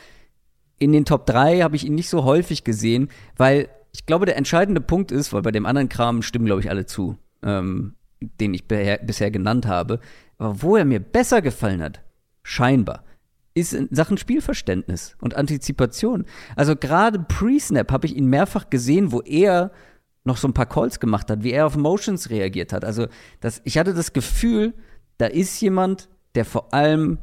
in den Top 3 habe ich ihn nicht so häufig gesehen, weil ich glaube, der entscheidende Punkt ist, weil bei dem anderen Kram stimmen, glaube ich, alle zu, ähm, den ich bisher genannt habe. Aber wo er mir besser gefallen hat, scheinbar, ist in Sachen Spielverständnis und Antizipation. Also gerade Pre-Snap habe ich ihn mehrfach gesehen, wo er noch so ein paar Calls gemacht hat, wie er auf Motions reagiert hat. Also das, ich hatte das Gefühl, da ist jemand, der vor allem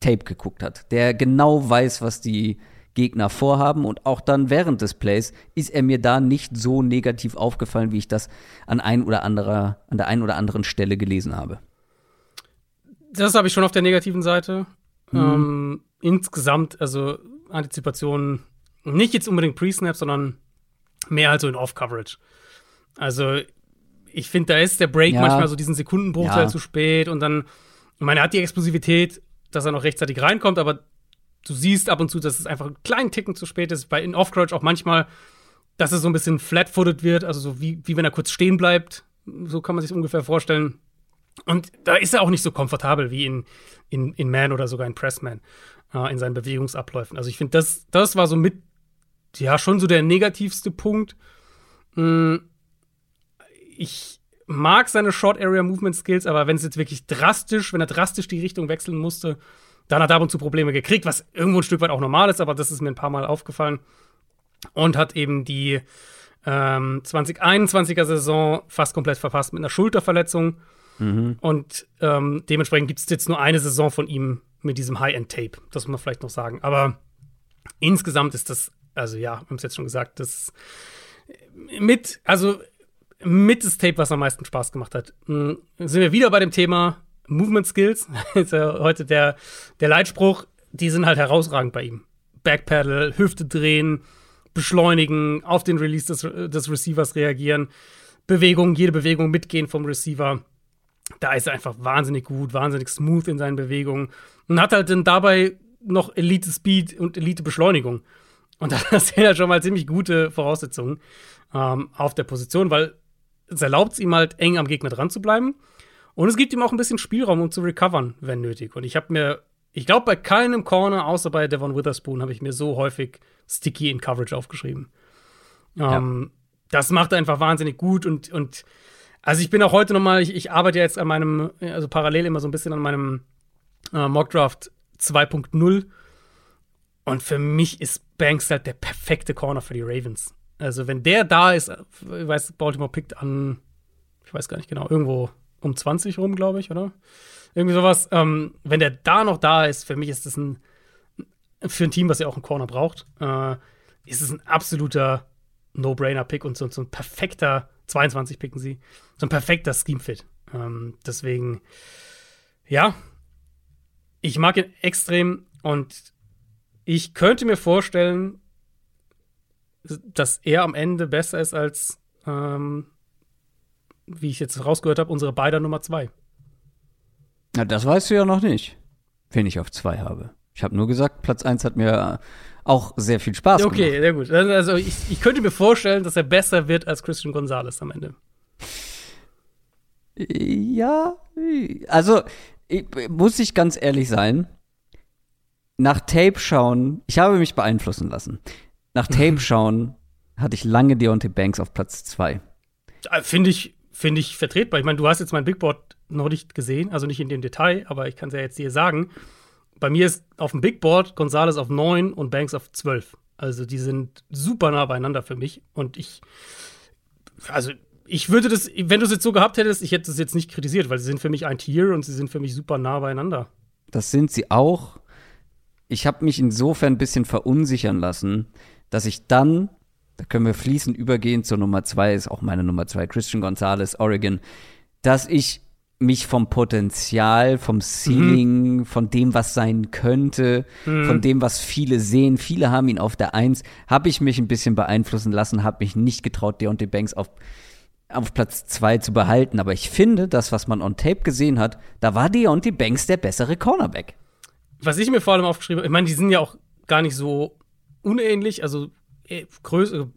Tape geguckt hat, der genau weiß, was die Gegner vorhaben und auch dann während des Plays ist er mir da nicht so negativ aufgefallen, wie ich das an ein oder anderer, an der einen oder anderen Stelle gelesen habe. Das habe ich schon auf der negativen Seite. Mhm. Ähm, insgesamt, also Antizipation, nicht jetzt unbedingt Pre-Snap, sondern mehr halt so in Off-Coverage. Also, ich finde, da ist der Break ja. manchmal so diesen Sekundenbruchteil ja. zu spät und dann, ich meine, er hat die Explosivität, dass er noch rechtzeitig reinkommt, aber du siehst ab und zu, dass es einfach einen kleinen Ticken zu spät ist. Bei in Off-Coverage auch manchmal, dass es so ein bisschen flat-footed wird, also so wie, wie wenn er kurz stehen bleibt. So kann man sich ungefähr vorstellen. Und da ist er auch nicht so komfortabel wie in, in, in Man oder sogar in Pressman äh, in seinen Bewegungsabläufen. Also ich finde, das, das war so mit, ja, schon so der negativste Punkt. Mm, ich mag seine Short Area Movement Skills, aber wenn es jetzt wirklich drastisch, wenn er drastisch die Richtung wechseln musste, dann hat er ab und zu Probleme gekriegt, was irgendwo ein Stück weit auch normal ist, aber das ist mir ein paar Mal aufgefallen. Und hat eben die ähm, 2021er Saison fast komplett verpasst mit einer Schulterverletzung. Mhm. Und ähm, dementsprechend gibt es jetzt nur eine Saison von ihm mit diesem High-End-Tape. Das muss man vielleicht noch sagen. Aber insgesamt ist das, also ja, wir haben es jetzt schon gesagt, das mit, also mit das Tape, was am meisten Spaß gemacht hat. Hm, sind wir wieder bei dem Thema Movement Skills. ist ja heute der, der Leitspruch. Die sind halt herausragend bei ihm. Backpedal, Hüfte drehen, beschleunigen, auf den Release des, des Receivers reagieren, Bewegung, jede Bewegung mitgehen vom Receiver. Da ist er einfach wahnsinnig gut, wahnsinnig smooth in seinen Bewegungen und hat halt dann dabei noch Elite Speed und Elite Beschleunigung. Und das sind halt schon mal ziemlich gute Voraussetzungen ähm, auf der Position, weil es erlaubt es ihm halt eng am Gegner dran zu bleiben. Und es gibt ihm auch ein bisschen Spielraum, um zu recovern, wenn nötig. Und ich habe mir, ich glaube, bei keinem Corner, außer bei Devon Witherspoon, habe ich mir so häufig Sticky in Coverage aufgeschrieben. Ähm, ja. Das macht er einfach wahnsinnig gut und, und also ich bin auch heute nochmal, ich, ich arbeite jetzt an meinem, also parallel immer so ein bisschen an meinem äh, Mockdraft 2.0. Und für mich ist Banks halt der perfekte Corner für die Ravens. Also wenn der da ist, ich weiß, Baltimore pickt an, ich weiß gar nicht genau, irgendwo um 20 rum, glaube ich, oder? Irgendwie sowas. Ähm, wenn der da noch da ist, für mich ist das ein, für ein Team, was ja auch einen Corner braucht, äh, ist es ein absoluter No-Brainer-Pick und so, so ein perfekter 22 picken sie. So ein perfekter Scheme-Fit. Ähm, deswegen, ja, ich mag ihn extrem und ich könnte mir vorstellen, dass er am Ende besser ist als, ähm, wie ich jetzt rausgehört habe, unsere beider Nummer zwei. Na, das weißt du ja noch nicht, wen ich auf zwei habe. Ich habe nur gesagt, Platz 1 hat mir auch sehr viel Spaß okay, gemacht. Okay, sehr gut. Also ich, ich könnte mir vorstellen, dass er besser wird als Christian Gonzalez am Ende. Ja, also ich, muss ich ganz ehrlich sein, nach Tape schauen, ich habe mich beeinflussen lassen. Nach Tape schauen hatte ich lange Deontay Banks auf Platz 2. Finde ich, find ich vertretbar. Ich meine, du hast jetzt mein Big Board noch nicht gesehen, also nicht in dem Detail, aber ich kann es ja jetzt dir sagen bei mir ist auf dem Big Board Gonzales auf 9 und Banks auf 12. Also die sind super nah beieinander für mich. Und ich, also ich würde das, wenn du es jetzt so gehabt hättest, ich hätte es jetzt nicht kritisiert, weil sie sind für mich ein Tier und sie sind für mich super nah beieinander. Das sind sie auch. Ich habe mich insofern ein bisschen verunsichern lassen, dass ich dann, da können wir fließend übergehen zur Nummer 2, ist auch meine Nummer 2, Christian Gonzalez, Oregon, dass ich mich vom Potenzial, vom Ceiling, mhm. von dem, was sein könnte, mhm. von dem, was viele sehen. Viele haben ihn auf der Eins. Habe ich mich ein bisschen beeinflussen lassen, habe mich nicht getraut, Deontay Banks auf, auf Platz zwei zu behalten. Aber ich finde, das, was man on Tape gesehen hat, da war Deontay Banks der bessere Cornerback. Was ich mir vor allem aufgeschrieben habe, ich meine, die sind ja auch gar nicht so unähnlich. Also äh, Größe,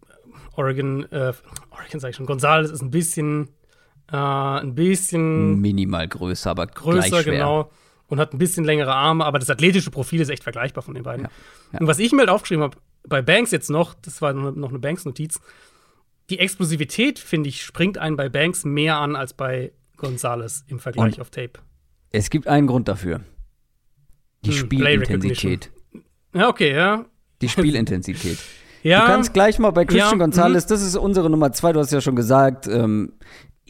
Oregon, äh, Oregon sag ich schon, Gonzales ist ein bisschen äh, ein bisschen minimal größer, aber größer, genau. Und hat ein bisschen längere Arme, aber das athletische Profil ist echt vergleichbar von den beiden. Ja, ja. Und was ich mir halt aufgeschrieben habe, bei Banks jetzt noch, das war noch eine Banks-Notiz, die Explosivität, finde ich, springt einen bei Banks mehr an als bei Gonzales im Vergleich Und auf Tape. Es gibt einen Grund dafür. Die hm, Spielintensität. Ja, okay, ja. Die Spielintensität. ja. Du kannst gleich mal bei Christian ja, Gonzalez, mhm. das ist unsere Nummer zwei, du hast ja schon gesagt, ähm,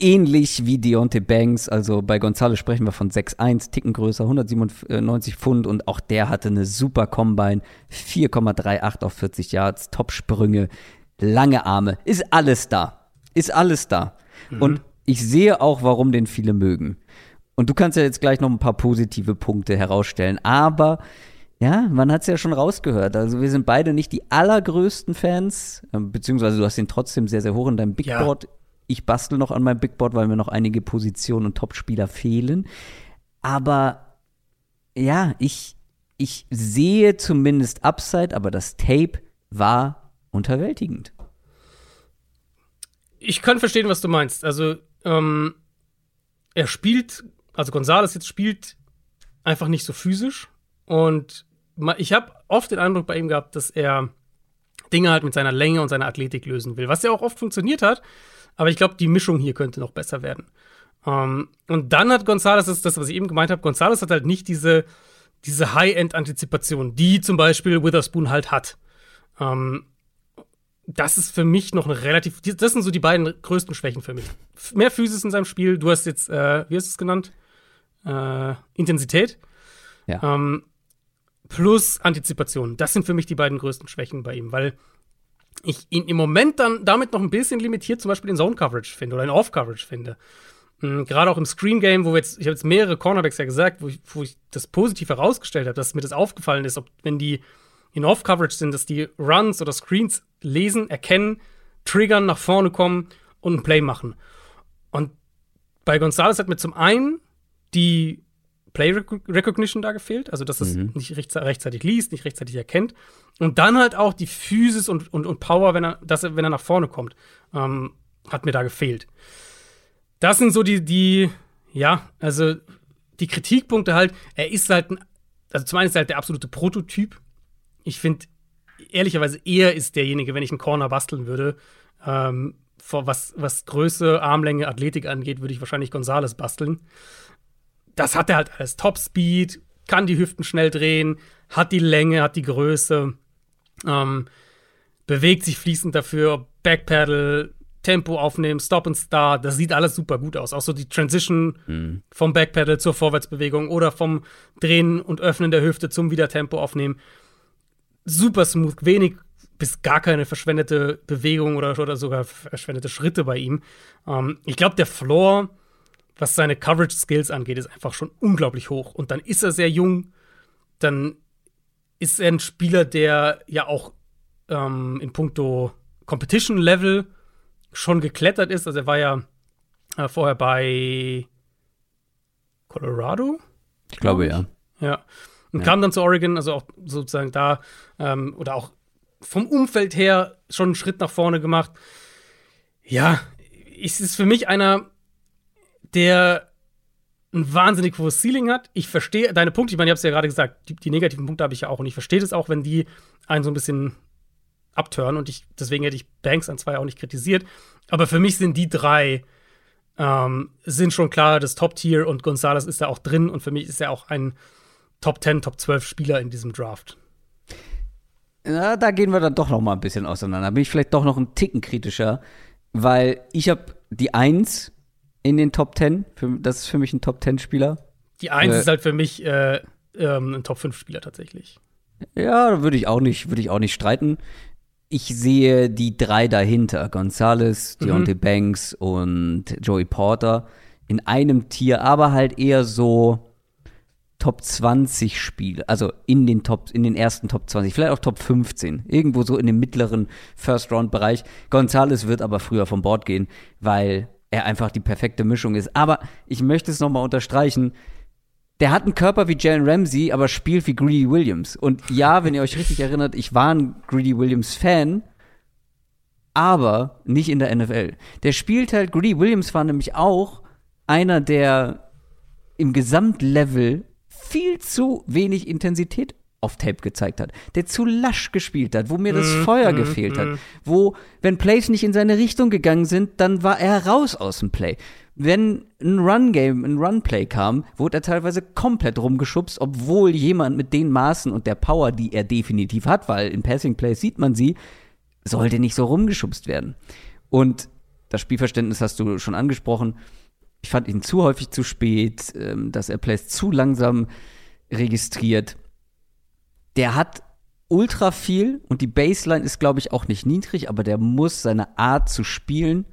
ähnlich wie Deontay Banks. Also bei Gonzalo sprechen wir von 6'1, Ticken größer, 197 Pfund und auch der hatte eine super Combine, 4,38 auf 40 Yards, Top-Sprünge, lange Arme, ist alles da. Ist alles da. Mhm. Und ich sehe auch, warum den viele mögen. Und du kannst ja jetzt gleich noch ein paar positive Punkte herausstellen. Aber ja, man hat es ja schon rausgehört. Also wir sind beide nicht die allergrößten Fans, ähm, beziehungsweise du hast ihn trotzdem sehr, sehr hoch in deinem Big Ja. Board. Ich bastel noch an meinem Big Board, weil mir noch einige Positionen und Topspieler fehlen. Aber ja, ich, ich sehe zumindest Upside, aber das Tape war unterwältigend. Ich kann verstehen, was du meinst. Also, ähm, er spielt, also Gonzales jetzt spielt einfach nicht so physisch. Und ich habe oft den Eindruck bei ihm gehabt, dass er Dinge halt mit seiner Länge und seiner Athletik lösen will, was ja auch oft funktioniert hat. Aber ich glaube, die Mischung hier könnte noch besser werden. Ähm, und dann hat Gonzales, das ist das, was ich eben gemeint habe, Gonzales hat halt nicht diese, diese High-End-Antizipation, die zum Beispiel Witherspoon halt hat. Ähm, das ist für mich noch eine relativ. Das sind so die beiden größten Schwächen für mich. Mehr Physis in seinem Spiel. Du hast jetzt, äh, wie hast du es genannt? Äh, Intensität. Ja. Ähm, plus Antizipation. Das sind für mich die beiden größten Schwächen bei ihm, weil ich ihn im Moment dann damit noch ein bisschen limitiert, zum Beispiel in Zone Coverage finde oder in Off Coverage finde. Mhm, Gerade auch im Screen Game, wo wir jetzt, ich habe jetzt mehrere Cornerbacks ja gesagt, wo ich, wo ich das positiv herausgestellt habe, dass mir das aufgefallen ist, ob wenn die in Off Coverage sind, dass die Runs oder Screens lesen, erkennen, triggern, nach vorne kommen und ein Play machen. Und bei Gonzalez hat mir zum einen die Play Rec- Recognition da gefehlt, also dass es nicht rechts, rechtzeitig liest, nicht rechtzeitig erkennt. Und dann halt auch die Physis und, und, und Power, wenn er, dass er, wenn er nach vorne kommt, ähm, hat mir da gefehlt. Das sind so die, die, ja, also die Kritikpunkte halt, er ist halt ein, also zum einen ist er halt der absolute Prototyp. Ich finde, ehrlicherweise, er ist derjenige, wenn ich einen Corner basteln würde, ähm, was, was Größe, Armlänge, Athletik angeht, würde ich wahrscheinlich Gonzales basteln das hat er halt alles. Top Speed, kann die Hüften schnell drehen, hat die Länge, hat die Größe, ähm, bewegt sich fließend dafür, Backpedal, Tempo aufnehmen, Stop and Start, das sieht alles super gut aus. Auch so die Transition vom Backpedal zur Vorwärtsbewegung oder vom Drehen und Öffnen der Hüfte zum Wiedertempo aufnehmen. Super smooth, wenig bis gar keine verschwendete Bewegung oder, oder sogar verschwendete Schritte bei ihm. Ähm, ich glaube, der Floor was seine Coverage Skills angeht, ist einfach schon unglaublich hoch. Und dann ist er sehr jung. Dann ist er ein Spieler, der ja auch ähm, in puncto Competition Level schon geklettert ist. Also er war ja äh, vorher bei Colorado. Ich glaube ja. Ja. Und kam dann zu Oregon, also auch sozusagen da, ähm, oder auch vom Umfeld her schon einen Schritt nach vorne gemacht. Ja, es ist für mich einer, der ein wahnsinnig hohes Ceiling hat. Ich verstehe deine Punkte, ich meine, ich habe es ja gerade gesagt, die, die negativen Punkte habe ich ja auch und ich verstehe das auch, wenn die einen so ein bisschen abtören und ich, deswegen hätte ich Banks an zwei auch nicht kritisiert. Aber für mich sind die drei ähm, sind schon klar das Top-Tier und Gonzalez ist da auch drin und für mich ist er auch ein Top 10, Top 12 Spieler in diesem Draft. Na, da gehen wir dann doch noch mal ein bisschen auseinander. Bin ich vielleicht doch noch ein Ticken kritischer, weil ich habe die Eins in den Top 10. Für, das ist für mich ein Top 10 Spieler. Die Eins Äh. ist halt für mich äh, ähm, ein Top 5 Spieler tatsächlich. Ja, würde ich auch nicht, würde ich auch nicht streiten. Ich sehe die drei dahinter, Gonzalez, Deontay Banks und Joey Porter in einem Tier, aber halt eher so Top 20 Spiele, also in den Top, in den ersten Top 20, vielleicht auch Top 15, irgendwo so in dem mittleren First-Round-Bereich. Gonzalez wird aber früher vom Bord gehen, weil er einfach die perfekte Mischung ist. Aber ich möchte es nochmal unterstreichen, der hat einen Körper wie Jalen Ramsey, aber spielt wie Greedy Williams. Und ja, wenn ihr euch richtig erinnert, ich war ein Greedy Williams Fan, aber nicht in der NFL. Der spielt halt, Greedy Williams war nämlich auch einer, der im Gesamtlevel viel zu wenig Intensität auf Tape gezeigt hat, der zu lasch gespielt hat, wo mir das Feuer gefehlt hat, wo, wenn Plays nicht in seine Richtung gegangen sind, dann war er raus aus dem Play. Wenn ein Run-Game, ein Run-Play kam, wurde er teilweise komplett rumgeschubst, obwohl jemand mit den Maßen und der Power, die er definitiv hat, weil in Passing-Plays sieht man sie, sollte nicht so rumgeschubst werden. Und das Spielverständnis hast du schon angesprochen. Ich fand ihn zu häufig zu spät, ähm, dass er Plays zu langsam registriert. Der hat ultra viel und die Baseline ist, glaube ich, auch nicht niedrig, aber der muss seine Art zu spielen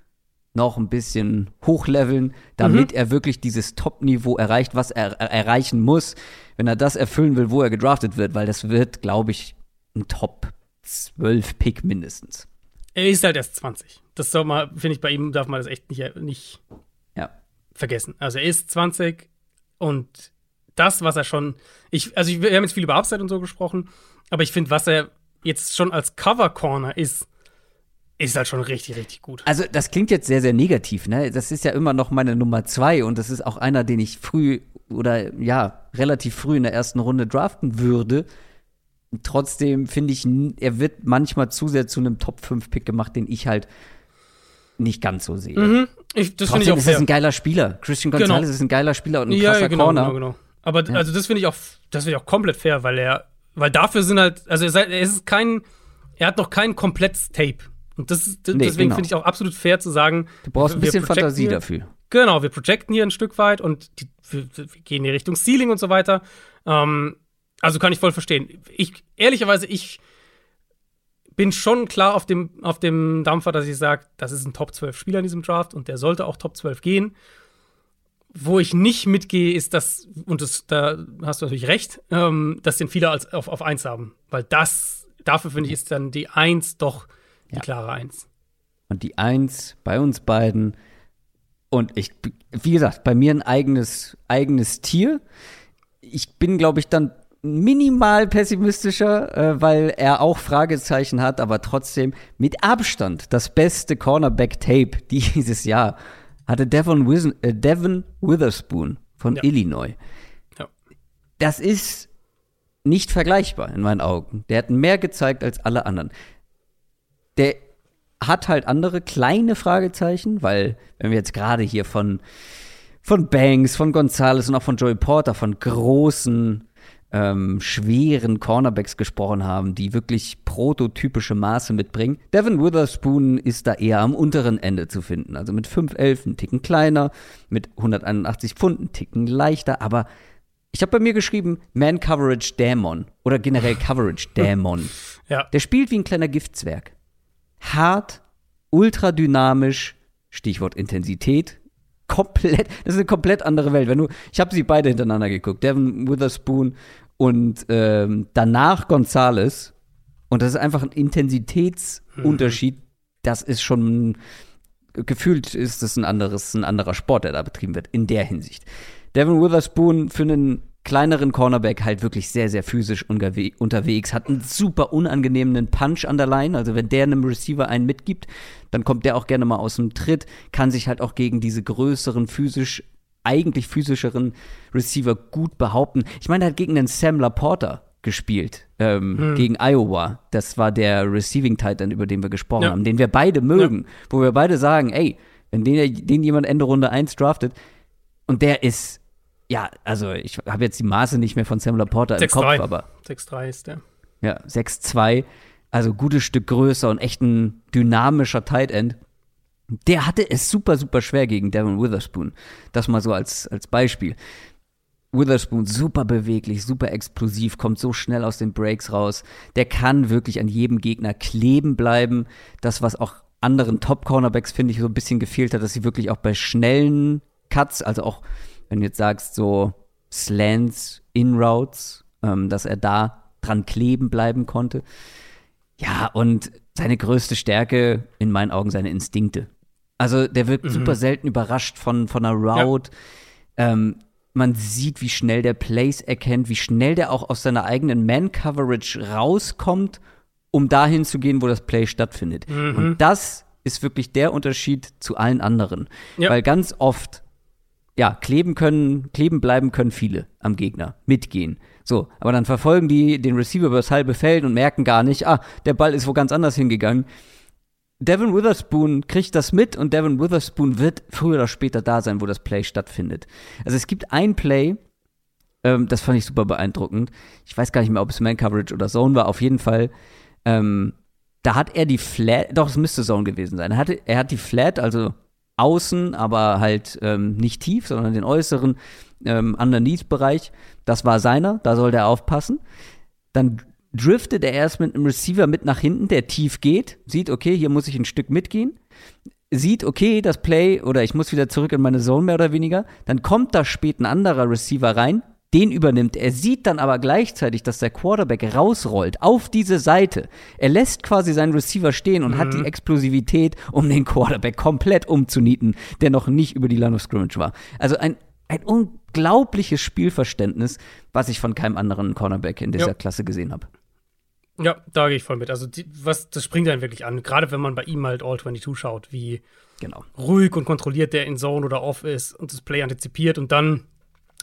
noch ein bisschen hochleveln, damit er wirklich dieses Top-Niveau erreicht, was er, er erreichen muss, wenn er das erfüllen will, wo er gedraftet wird, weil das wird, glaube ich, ein Top 12 Pick mindestens. Er ist halt erst 20. Das soll man, finde ich, bei ihm darf man das echt nicht, nicht Ja. vergessen. Also er ist 20 und das, was er schon, ich, also ich, wir haben jetzt viel über Upside und so gesprochen, aber ich finde, was er jetzt schon als Cover Corner ist, ist halt schon richtig, richtig gut. Also, das klingt jetzt sehr, sehr negativ, ne? Das ist ja immer noch meine Nummer zwei und das ist auch einer, den ich früh oder ja, relativ früh in der ersten Runde draften würde. Trotzdem finde ich, er wird manchmal zu sehr zu einem Top-5-Pick gemacht, den ich halt nicht ganz so sehe. Mhm. Ich, das finde ich auch ist fair. ein geiler Spieler. Christian Genau. Gonzalez ist ein geiler Spieler und ein krasser ja, genau, Corner. genau, genau. Aber d- also das finde ich auch, das finde ich auch komplett fair, weil er, weil dafür sind halt, also er, ist kein, er hat noch kein komplettes Tape. Und das, ist- d- Nee, deswegen genau. finde ich auch absolut fair zu sagen, Du brauchst ein bisschen Fantasie hier- dafür. Genau, wir projecten hier ein Stück weit und die, wir, wir gehen in Richtung Ceiling und so weiter. Ähm, also kann ich voll verstehen. Ich, ehrlicherweise, ich bin schon klar auf dem, auf dem Dampfer, dass ich sage, das ist ein Top 12 Spieler in diesem Draft und der sollte auch Top 12 gehen. Wo ich nicht mitgehe, ist das, und das, da hast du natürlich recht, ähm, dass den viele als auf, auf 1 haben. Weil das, dafür finde ich, ist dann die 1 doch die Ja. klare 1. Und die Eins bei uns beiden. Und ich, wie gesagt, bei mir ein eigenes, eigenes Tier. Ich bin, glaube ich, dann minimal pessimistischer, äh, weil er auch Fragezeichen hat, aber trotzdem mit Abstand das beste Cornerback-Tape dieses Jahr hatte Devon, Wis äh, Devon Witherspoon von Ja. Illinois. Ja. Das ist nicht vergleichbar in meinen Augen. Der hat mehr gezeigt als alle anderen. Der hat halt andere kleine Fragezeichen, weil wenn wir jetzt gerade hier von von Banks, von Gonzalez und auch von Joey Porter, von großen, ähm, schweren Cornerbacks gesprochen haben, die wirklich prototypische Maße mitbringen. Devin Witherspoon ist da eher am unteren Ende zu finden. Also mit 5'11 einen Ticken kleiner, mit 181 Pfund einen Ticken leichter, aber ich habe bei mir geschrieben, Man Coverage Dämon oder generell Coverage Dämon. Ja. Der spielt wie ein kleiner Giftzwerg. Hart, ultradynamisch, Stichwort Intensität, komplett, das ist eine komplett andere Welt. Wenn du, ich habe sie beide hintereinander geguckt, Devin Witherspoon und ähm, danach Gonzales. Und das ist einfach ein Intensitätsunterschied. Das ist schon gefühlt ist es ein anderes, ein anderer Sport, der da betrieben wird, in der Hinsicht. Devin Witherspoon für einen kleineren Cornerback halt wirklich sehr, sehr physisch unterwegs, hat einen super unangenehmen Punch an der Line, also wenn der einem Receiver einen mitgibt, dann kommt der auch gerne mal aus dem Tritt, kann sich halt auch gegen diese größeren, physisch, eigentlich physischeren Receiver gut behaupten. Ich meine, er hat gegen den Sam Laporta gespielt, ähm, gegen Iowa. Das war der Receiving Titan, über den wir gesprochen Ja. haben, den wir beide mögen, wo wir beide sagen, ey, wenn den, den jemand Ende Runde 1 draftet und der ist, ja, also ich habe jetzt die Maße nicht mehr von Sam Laporta im 6'3. Kopf, aber 6-3 ist der. ja, 6'2, also gutes Stück größer und echt ein dynamischer Tight End. Der hatte es super, super schwer gegen Devin Witherspoon. Das mal so als, als Beispiel. Witherspoon super beweglich, super explosiv, kommt so schnell aus den Breaks raus. Der kann wirklich an jedem Gegner kleben bleiben. Das, was auch anderen Top-Cornerbacks, finde ich, so ein bisschen gefehlt hat, dass sie wirklich auch bei schnellen Cuts, also auch, wenn du jetzt sagst, so Slants, In-Routes, ähm, dass er da dran kleben bleiben konnte. Ja, und seine größte Stärke, in meinen Augen, seine Instinkte. Also der wird super selten überrascht von, von einer Route. Ähm, man sieht, wie schnell der Plays erkennt, wie schnell der auch aus seiner eigenen Man-Coverage rauskommt, um dahin zu gehen, wo das Play stattfindet. Und das ist wirklich der Unterschied zu allen anderen. Ja. Weil ganz oft, ja, kleben können, kleben bleiben können viele am Gegner, mitgehen. So, aber dann verfolgen die den Receiver über das halbe Feld und merken gar nicht, ah, der Ball ist wo ganz anders hingegangen. Devin Witherspoon kriegt das mit und Devin Witherspoon wird früher oder später da sein, wo das Play stattfindet. Also es gibt ein Play, ähm, das fand ich super beeindruckend. Ich weiß gar nicht mehr, ob es Man Coverage oder Zone war. Auf jeden Fall, ähm, da hat er die Flat, doch es müsste Zone gewesen sein. Er, hatte, er hat die Flat, also außen, aber halt ähm, nicht tief, sondern den äußeren ähm, Underneath-Bereich. Das war seiner, da soll der aufpassen. Dann driftet er erst mit einem Receiver mit nach hinten, der tief geht, sieht, okay, hier muss ich ein Stück mitgehen. sieht, okay, das Play oder ich muss wieder zurück in meine Zone mehr oder weniger, dann kommt da spät ein anderer Receiver rein, den übernimmt. Er sieht dann aber gleichzeitig, dass der Quarterback rausrollt auf diese Seite. Er lässt quasi seinen Receiver stehen und mhm. hat die Explosivität, um den Quarterback komplett umzunieten, der noch nicht über die Line of Scrimmage war. Also ein, ein unglaubliches Spielverständnis, was ich von keinem anderen Cornerback in dieser ja. Klasse gesehen habe. Ja, da gehe ich voll mit. Also, die, was, das springt einen wirklich an. Gerade wenn man bei ihm halt All 22 schaut, wie genau. ruhig und kontrolliert der in Zone oder Off ist und das Play antizipiert und dann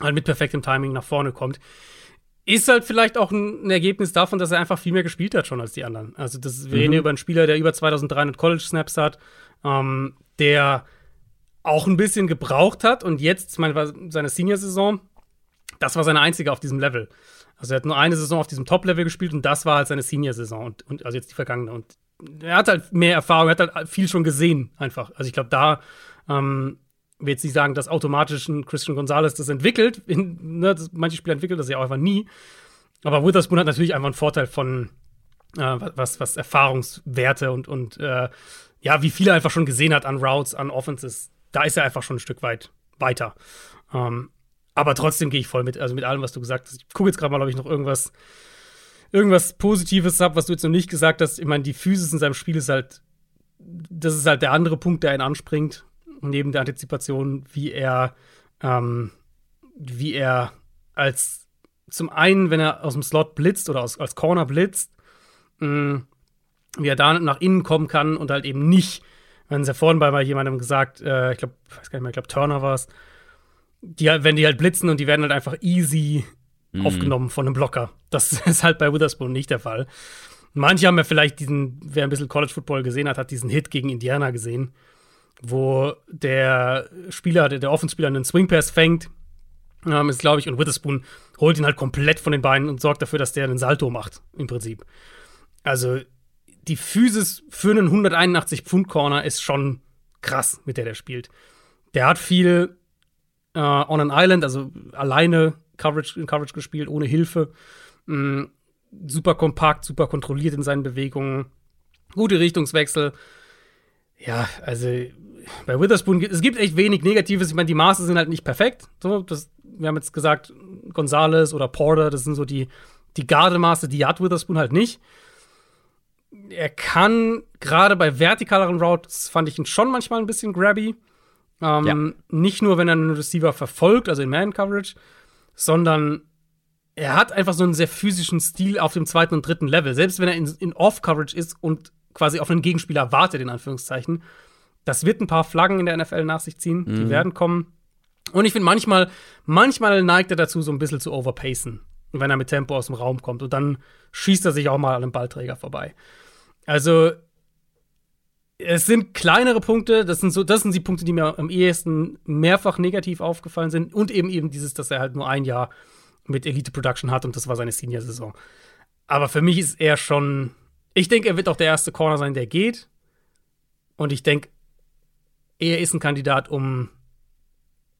halt mit perfektem Timing nach vorne kommt. Ist halt vielleicht auch ein, Ergebnis davon, dass er einfach viel mehr gespielt hat schon als die anderen. Also, das, wir mhm. reden hier über einen Spieler, der über 2300 College-Snaps hat, ähm, der auch ein bisschen gebraucht hat und jetzt, ich meine, seine Senior-Saison, das war seine einzige auf diesem Level. Also er hat nur eine Saison auf diesem Top-Level gespielt und das war halt seine Senior-Saison und, und also jetzt die vergangene. Und er hat halt mehr Erfahrung, er hat halt viel schon gesehen, einfach. Also ich glaube, da ähm, will jetzt nicht sagen, dass automatisch ein Christian Gonzalez das entwickelt. In, ne, das, manche Spieler entwickeln das ja auch einfach nie. Aber Witherspoon hat natürlich einfach einen Vorteil von äh, was, was Erfahrungswerte und, und äh, ja, wie viel er einfach schon gesehen hat an Routes, an Offenses. Da ist er einfach schon ein Stück weit weiter. Ähm, aber trotzdem gehe ich voll mit, also mit allem, was du gesagt hast. Ich gucke jetzt gerade mal, ob ich noch irgendwas, irgendwas Positives habe, was du jetzt noch nicht gesagt hast. Ich meine, die Physis in seinem Spiel ist halt, das ist halt der andere Punkt, der ihn anspringt, neben der Antizipation, wie er, ähm, wie er als zum einen, wenn er aus dem Slot blitzt oder aus, als Corner blitzt, mh, wie er da nach innen kommen kann und halt eben nicht, wenn es ja vorhin bei mal jemandem gesagt, äh, ich glaube, weiß gar nicht mehr, ich glaube Turner war es, die, wenn die halt blitzen und die werden halt einfach easy mhm. aufgenommen von einem Blocker. Das ist halt bei Witherspoon nicht der Fall. Manche haben ja vielleicht diesen, wer ein bisschen College Football gesehen hat, hat diesen Hit gegen Indiana gesehen, wo der Spieler, der, der Offenspieler einen Swing Pass fängt, ähm, ist glaube ich, und Witherspoon holt ihn halt komplett von den Beinen und sorgt dafür, dass der einen Salto macht, im Prinzip. Also die Physis für einen 181 Pfund Corner ist schon krass, mit der der spielt. Der hat viel äh, on an Island, also alleine Coverage, in Coverage gespielt, ohne Hilfe. Mhm. Super kompakt, super kontrolliert in seinen Bewegungen. Gute Richtungswechsel. Ja, also bei Witherspoon gibt es gibt echt wenig Negatives. Ich meine, die Maße sind halt nicht perfekt. So, das, wir haben jetzt gesagt, Gonzales oder Porter, das sind so die, die Gardemaße, die hat Witherspoon halt nicht. Er kann gerade bei vertikaleren Routes, fand ich ihn schon manchmal ein bisschen grabby. Ähm, ja. Nicht nur, wenn er einen Receiver verfolgt, also in Man-Coverage, sondern er hat einfach so einen sehr physischen Stil auf dem zweiten und dritten Level. Selbst wenn er in, in Off-Coverage ist und quasi auf einen Gegenspieler wartet, in Anführungszeichen. Das wird ein paar Flaggen in der NFL nach sich ziehen. Mhm. Die werden kommen. Und ich finde, manchmal, manchmal neigt er dazu, so ein bisschen zu overpacen, wenn er mit Tempo aus dem Raum kommt. Und dann schießt er sich auch mal an einem Ballträger vorbei. Also, es sind kleinere Punkte, das sind so, das sind die Punkte, die mir am ehesten mehrfach negativ aufgefallen sind und eben eben dieses, dass er halt nur ein Jahr mit Elite Production hat und das war seine Senior-Saison. Aber für mich ist er schon, ich denke, er wird auch der erste Corner sein, der geht. Und ich denke, er ist ein Kandidat um,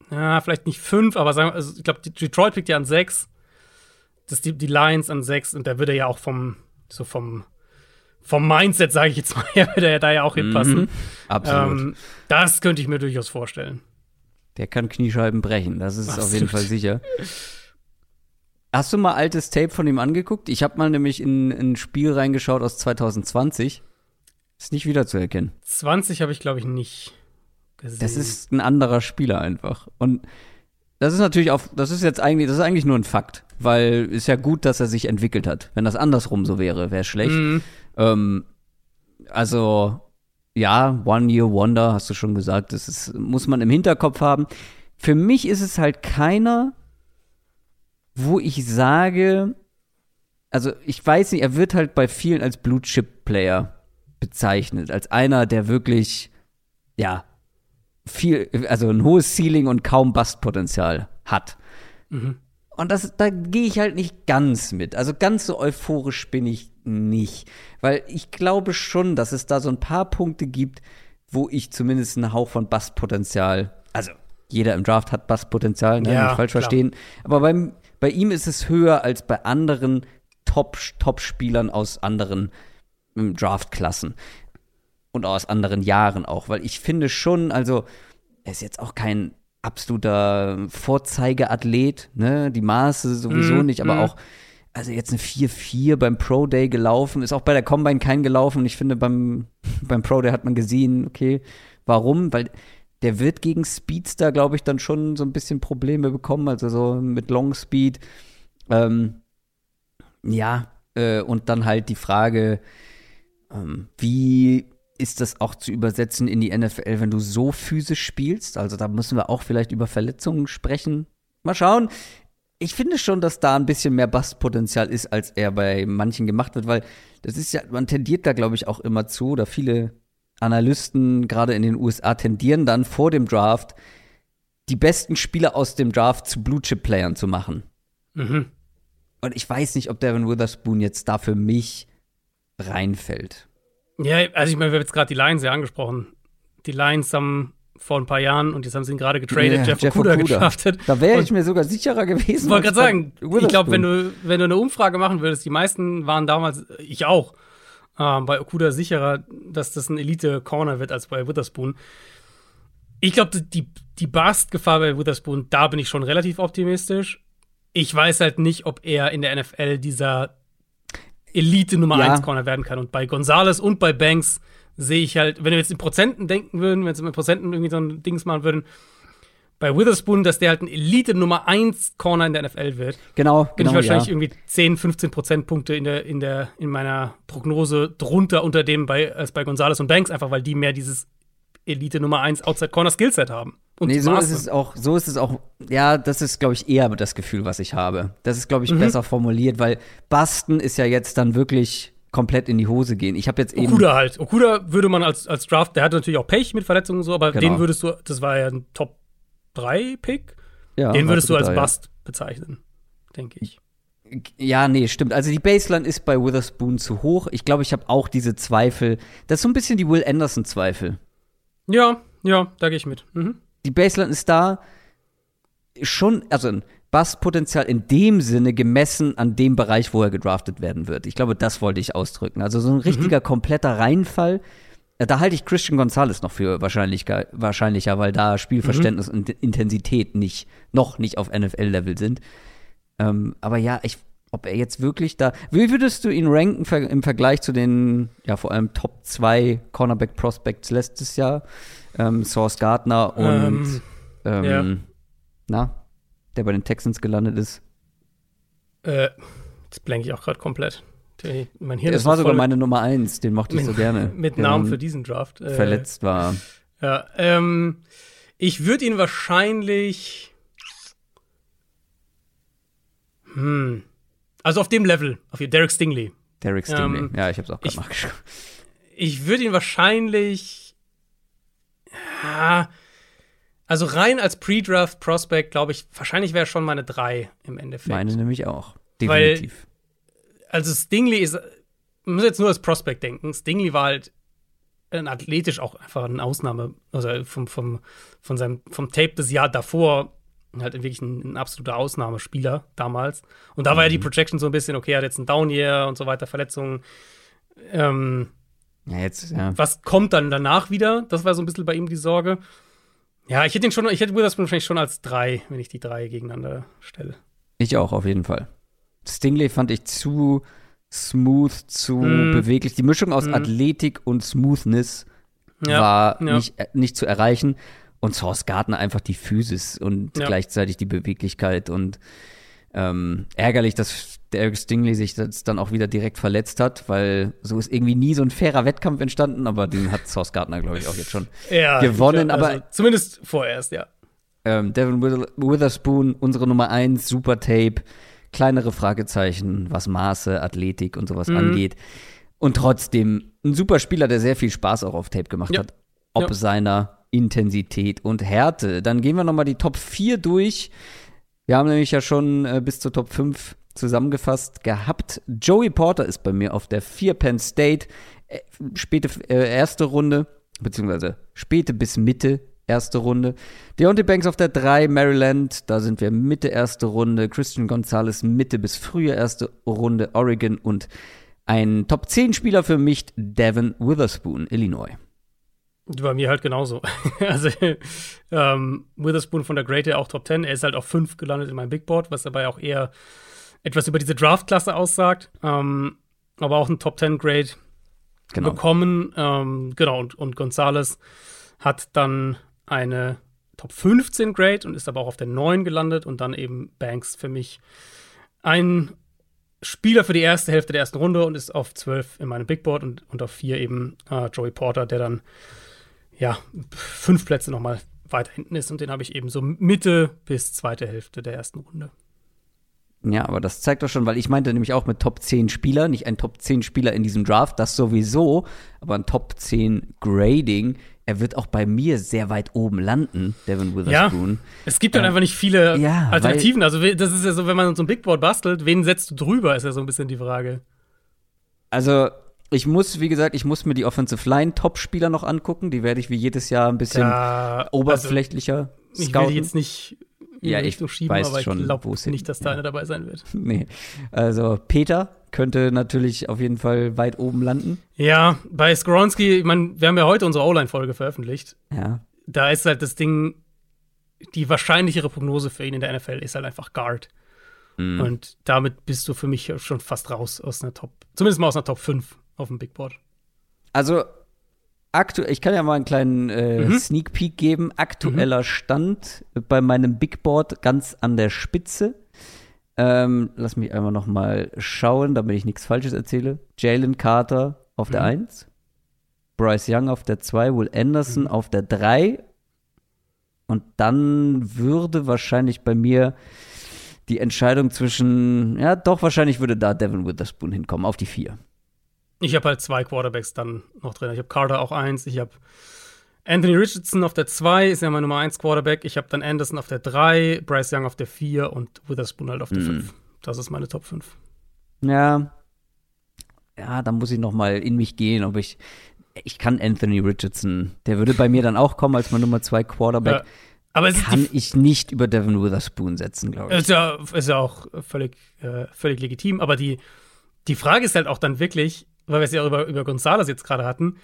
ja, vielleicht nicht fünf, aber sagen, also ich glaube, Detroit liegt ja an sechs. Das die, die Lions an sechs und da würde er ja auch vom, so vom vom Mindset, sage ich jetzt mal, würde er da ja auch hinpassen. Mhm, absolut. Ähm, das könnte ich mir durchaus vorstellen. Der kann Kniescheiben brechen, das ist absolut. auf jeden Fall sicher. Hast du mal altes Tape von ihm angeguckt? Ich habe mal nämlich in, in ein Spiel reingeschaut aus 2020. Ist nicht wiederzuerkennen. 20 habe ich, glaube ich, nicht gesehen. Das ist ein anderer Spieler einfach. Und das ist natürlich auch, das ist jetzt eigentlich, das ist eigentlich nur ein Fakt, weil ist ja gut, dass er sich entwickelt hat. Wenn das andersrum so wäre, wäre schlecht. Mhm. Ähm, also, ja, One Year Wonder, hast du schon gesagt, das ist, muss man im Hinterkopf haben. Für mich ist es halt keiner, wo ich sage, also ich weiß nicht, er wird halt bei vielen als Blue Chip Player bezeichnet, als einer, der wirklich, ja, viel, also ein hohes Ceiling und kaum Bustpotenzial hat. Mhm. Und das, da gehe ich halt nicht ganz mit. Also ganz so euphorisch bin ich nicht. Weil ich glaube schon, dass es da so ein paar Punkte gibt, wo ich zumindest einen Hauch von Basspotenzial, also jeder im Draft hat Basspotenzial, ne, ja, nicht falsch klar. verstehen. Aber beim, bei ihm ist es höher als bei anderen Top-Spielern aus anderen ähm, Draft-Klassen. und aus anderen Jahren auch, weil ich finde schon, also er ist jetzt auch kein absoluter Vorzeigeathlet, ne? Die Maße sowieso Mhm, nicht, aber mhm. auch, also jetzt eine 4-4 beim Pro Day gelaufen, ist auch bei der Combine kein gelaufen. Ich finde, beim, beim Pro Day hat man gesehen, okay, warum? Weil der wird gegen Speedster, glaube ich, dann schon so ein bisschen Probleme bekommen, also so mit Long Speed. Ähm, ja, äh, und dann halt die Frage, ähm, wie ist das auch zu übersetzen in die NFL, wenn du so physisch spielst? Also da müssen wir auch vielleicht über Verletzungen sprechen. Mal schauen. Ich finde schon, dass da ein bisschen mehr Bastpotenzial ist, als er bei manchen gemacht wird, weil das ist ja, man tendiert da, glaube ich, auch immer zu, oder viele Analysten, gerade in den USA, tendieren dann vor dem Draft, die besten Spieler aus dem Draft zu Blue-Chip-Playern zu machen. Mhm. Und ich weiß nicht, ob Devin Witherspoon jetzt da für mich reinfällt. Ja, also ich meine, wir haben jetzt gerade die Lions ja angesprochen. Die Lions haben vor ein paar Jahren und jetzt haben sie ihn gerade getradet, Ja, Jeff, Jeff Okuda Okuda. gedraftet. Da wäre ich mir sogar sicherer gewesen. Ich wollte gerade sagen, ich glaube, wenn du, wenn du eine Umfrage machen würdest, die meisten waren damals, ich auch, ähm, bei Okuda sicherer, dass das ein Elite-Corner wird als bei Witherspoon. Ich glaube, die, die Bast-Gefahr bei Witherspoon, da bin ich schon relativ optimistisch. Ich weiß halt nicht, ob er in der NFL dieser Elite Nummer Ja. 1 Corner werden kann. Und bei Gonzalez und bei Banks sehe ich halt, wenn wir jetzt in Prozenten denken würden, wenn wir jetzt in Prozenten irgendwie so ein Dings machen würden, bei Witherspoon, dass der halt ein Elite Nummer 1 Corner in der NFL wird, Genau, bin genau, ich wahrscheinlich ja. irgendwie 10, 15 Prozentpunkte in der, in der, in meiner Prognose drunter unter dem bei, als bei Gonzalez und Banks, einfach weil die mehr dieses Elite Nummer 1 Outside Corner Skillset haben. Und Nee, so Maße. ist es auch, so ist es auch, ja, das ist, glaube ich, eher das Gefühl, was ich habe. Das ist, glaube ich, Mhm. besser formuliert, weil Basten ist ja jetzt dann wirklich komplett in die Hose gehen. Ich habe jetzt eben. Okuda halt. Okuda würde man als, als Draft, der hatte natürlich auch Pech mit Verletzungen und so, aber Genau. den würdest du, das war ja ein Top 3 Pick, ja, den würdest du als da. Bust bezeichnen, denke ich. Ja, nee, stimmt. Also die Baseline ist bei Witherspoon zu hoch. Ich glaube, ich habe auch diese Zweifel. Das ist so ein bisschen die Will Anderson-Zweifel. Ja, ja, da gehe ich mit. Mhm. Die Baseline ist da schon, also ein Basspotenzial in dem Sinne gemessen an dem Bereich, wo er gedraftet werden wird. Ich glaube, das wollte ich ausdrücken. Also so ein richtiger kompletter Reinfall. Da halte ich Christian Gonzalez noch für wahrscheinlich, wahrscheinlicher, weil da Spielverständnis und Intensität nicht, noch nicht auf NFL-Level sind. Ähm, aber ja, ich, ob er jetzt wirklich da. Wie würdest du ihn ranken im Vergleich zu den, ja, vor allem Top 2 Cornerback Prospects letztes Jahr? Ähm, Source Gardner und Ähm, ähm, ja. na, der bei den Texans gelandet ist. Äh, jetzt blenke ich auch gerade komplett. Mein Hirn Das war so sogar meine Nummer eins, den mochte ich so mit, gerne. mit Namen für diesen Draft. Äh, verletzt war. Ja, ähm, ich würde ihn wahrscheinlich. Hm. Also auf dem Level, auf Derek Stingley. Derek Stingley. Ähm, ja, ich hab's auch ich- gerade nachgeschaut. Ich würde ihn wahrscheinlich. Ja, also rein als Pre-Draft Prospect, glaube ich, wahrscheinlich wäre schon meine drei im Endeffekt. Meine nämlich auch. Weil- Definitiv. Also Stingley ist, man muss jetzt nur als Prospect denken. Stingley war halt ein athletisch auch einfach eine Ausnahme, also vom, vom, von seinem, vom Tape des Jahr davor halt wirklich ein, ein absoluter Ausnahmespieler damals. Und da war ja die Projection so ein bisschen, okay, er hat jetzt ein Down Year und so weiter, Verletzungen. Ähm, ja, jetzt, ja. was kommt dann danach wieder? Das war so ein bisschen bei ihm die Sorge. Ja, ich hätte ihn schon, ich hätte Witherspoon wahrscheinlich schon als drei, wenn ich die drei gegeneinander stelle. Ich auch, auf jeden Fall. Stingley fand ich zu smooth, zu Mm. beweglich. Die Mischung aus Mm. Athletik und Smoothness Ja, war ja. Nicht, äh, nicht zu erreichen. Und Source Gardner einfach die Physis und Ja. gleichzeitig die Beweglichkeit und ähm, ärgerlich, dass Derek Stingley sich dann auch wieder direkt verletzt hat, weil so ist irgendwie nie so ein fairer Wettkampf entstanden, aber den hat Source Gardner, glaube ich, auch jetzt schon. gewonnen, glaub, aber- also zumindest vorerst, ja. Ähm, Devin Wither- Witherspoon, unsere Nummer 1, super Tape, kleinere Fragezeichen, was Maße, Athletik und sowas Mhm. angeht. Und trotzdem ein super Spieler, der sehr viel Spaß auch auf Tape gemacht Ja. hat. Ob Ja. seiner Intensität und Härte. Dann gehen wir noch mal die Top 4 durch. Wir haben nämlich ja schon äh, bis zur Top 5 zusammengefasst gehabt. Joey Porter ist bei mir auf der 4 Penn State. Äh, späte äh, erste Runde, beziehungsweise späte bis Mitte erste Runde. Deontay Banks auf der 3, Maryland, da sind wir Mitte erste Runde. Christian Gonzalez Mitte bis frühe erste Runde, Oregon und ein Top 10 Spieler für mich, Devin Witherspoon, Illinois. Bei mir halt genauso. also, ähm, Witherspoon von der Great auch Top 10. Er ist halt auf 5 gelandet in meinem Big Board, was dabei auch eher etwas über diese Draft-Klasse aussagt. Ähm, aber auch ein Top 10 Grade genau. bekommen. Ähm, genau, und, und Gonzales hat dann eine Top 15 Grade und ist aber auch auf der 9 gelandet und dann eben Banks für mich ein Spieler für die erste Hälfte der ersten Runde und ist auf 12 in meinem Big Board und, und auf 4 eben äh, Joey Porter, der dann ja fünf Plätze nochmal weiter hinten ist und den habe ich eben so Mitte bis zweite Hälfte der ersten Runde. Ja, aber das zeigt doch schon, weil ich meinte nämlich auch mit Top 10 Spieler, nicht ein Top 10 Spieler in diesem Draft, das sowieso, aber ein Top 10 Grading. Er wird auch bei mir sehr weit oben landen, Devin Witherspoon. Ja, es gibt halt äh, einfach nicht viele ja, Alternativen. also, das ist ja so, wenn man so ein Big Board bastelt, wen setzt du drüber, ist ja so ein bisschen die Frage. Also, ich muss, wie gesagt, ich muss mir die Offensive Line Top-Spieler noch angucken. Die werde ich wie jedes Jahr ein bisschen ja, oberflächlicher also, Ich will jetzt nicht ja, ich schieben, weiß aber schon, ich glaube nicht, dass da ja. einer dabei sein wird. Nee. Also Peter könnte natürlich auf jeden Fall weit oben landen. Ja, bei Skronski, ich meine, wir haben ja heute unsere O-Line-Folge veröffentlicht. Ja. Da ist halt das Ding, die wahrscheinlichere Prognose für ihn in der NFL ist halt einfach Guard. Mhm. Und damit bist du für mich schon fast raus aus einer Top, zumindest mal aus einer Top 5 auf dem Big Board. Also aktuell, ich kann ja mal einen kleinen äh, mhm. Sneak Peek geben. Aktueller mhm. Stand bei meinem Big Board ganz an der Spitze. Ähm, lass mich einmal noch mal schauen, damit ich nichts Falsches erzähle. Jalen Carter auf mhm. der 1, Bryce Young auf der 2, Will Anderson mhm. auf der 3. Und dann würde wahrscheinlich bei mir die Entscheidung zwischen, ja, doch, wahrscheinlich würde da Devin Witherspoon hinkommen, auf die 4. Ich habe halt zwei Quarterbacks dann noch drin. Ich habe Carter auch eins. Ich habe Anthony Richardson auf der 2, ist ja mein Nummer 1 Quarterback. Ich habe dann Anderson auf der 3, Bryce Young auf der 4 und Witherspoon halt auf der 5. Mhm. Das ist meine Top 5. Ja. Ja, da muss ich noch mal in mich gehen, ob ich ich kann Anthony Richardson, der würde bei mir dann auch kommen als mein Nummer 2 Quarterback. Ja. Aber kann ich nicht über Devin Witherspoon setzen, glaube ich. Ist ja, ist ja auch völlig, äh, völlig legitim. Aber die, die Frage ist halt auch dann wirklich, weil wir es ja über, über Gonzales jetzt gerade hatten,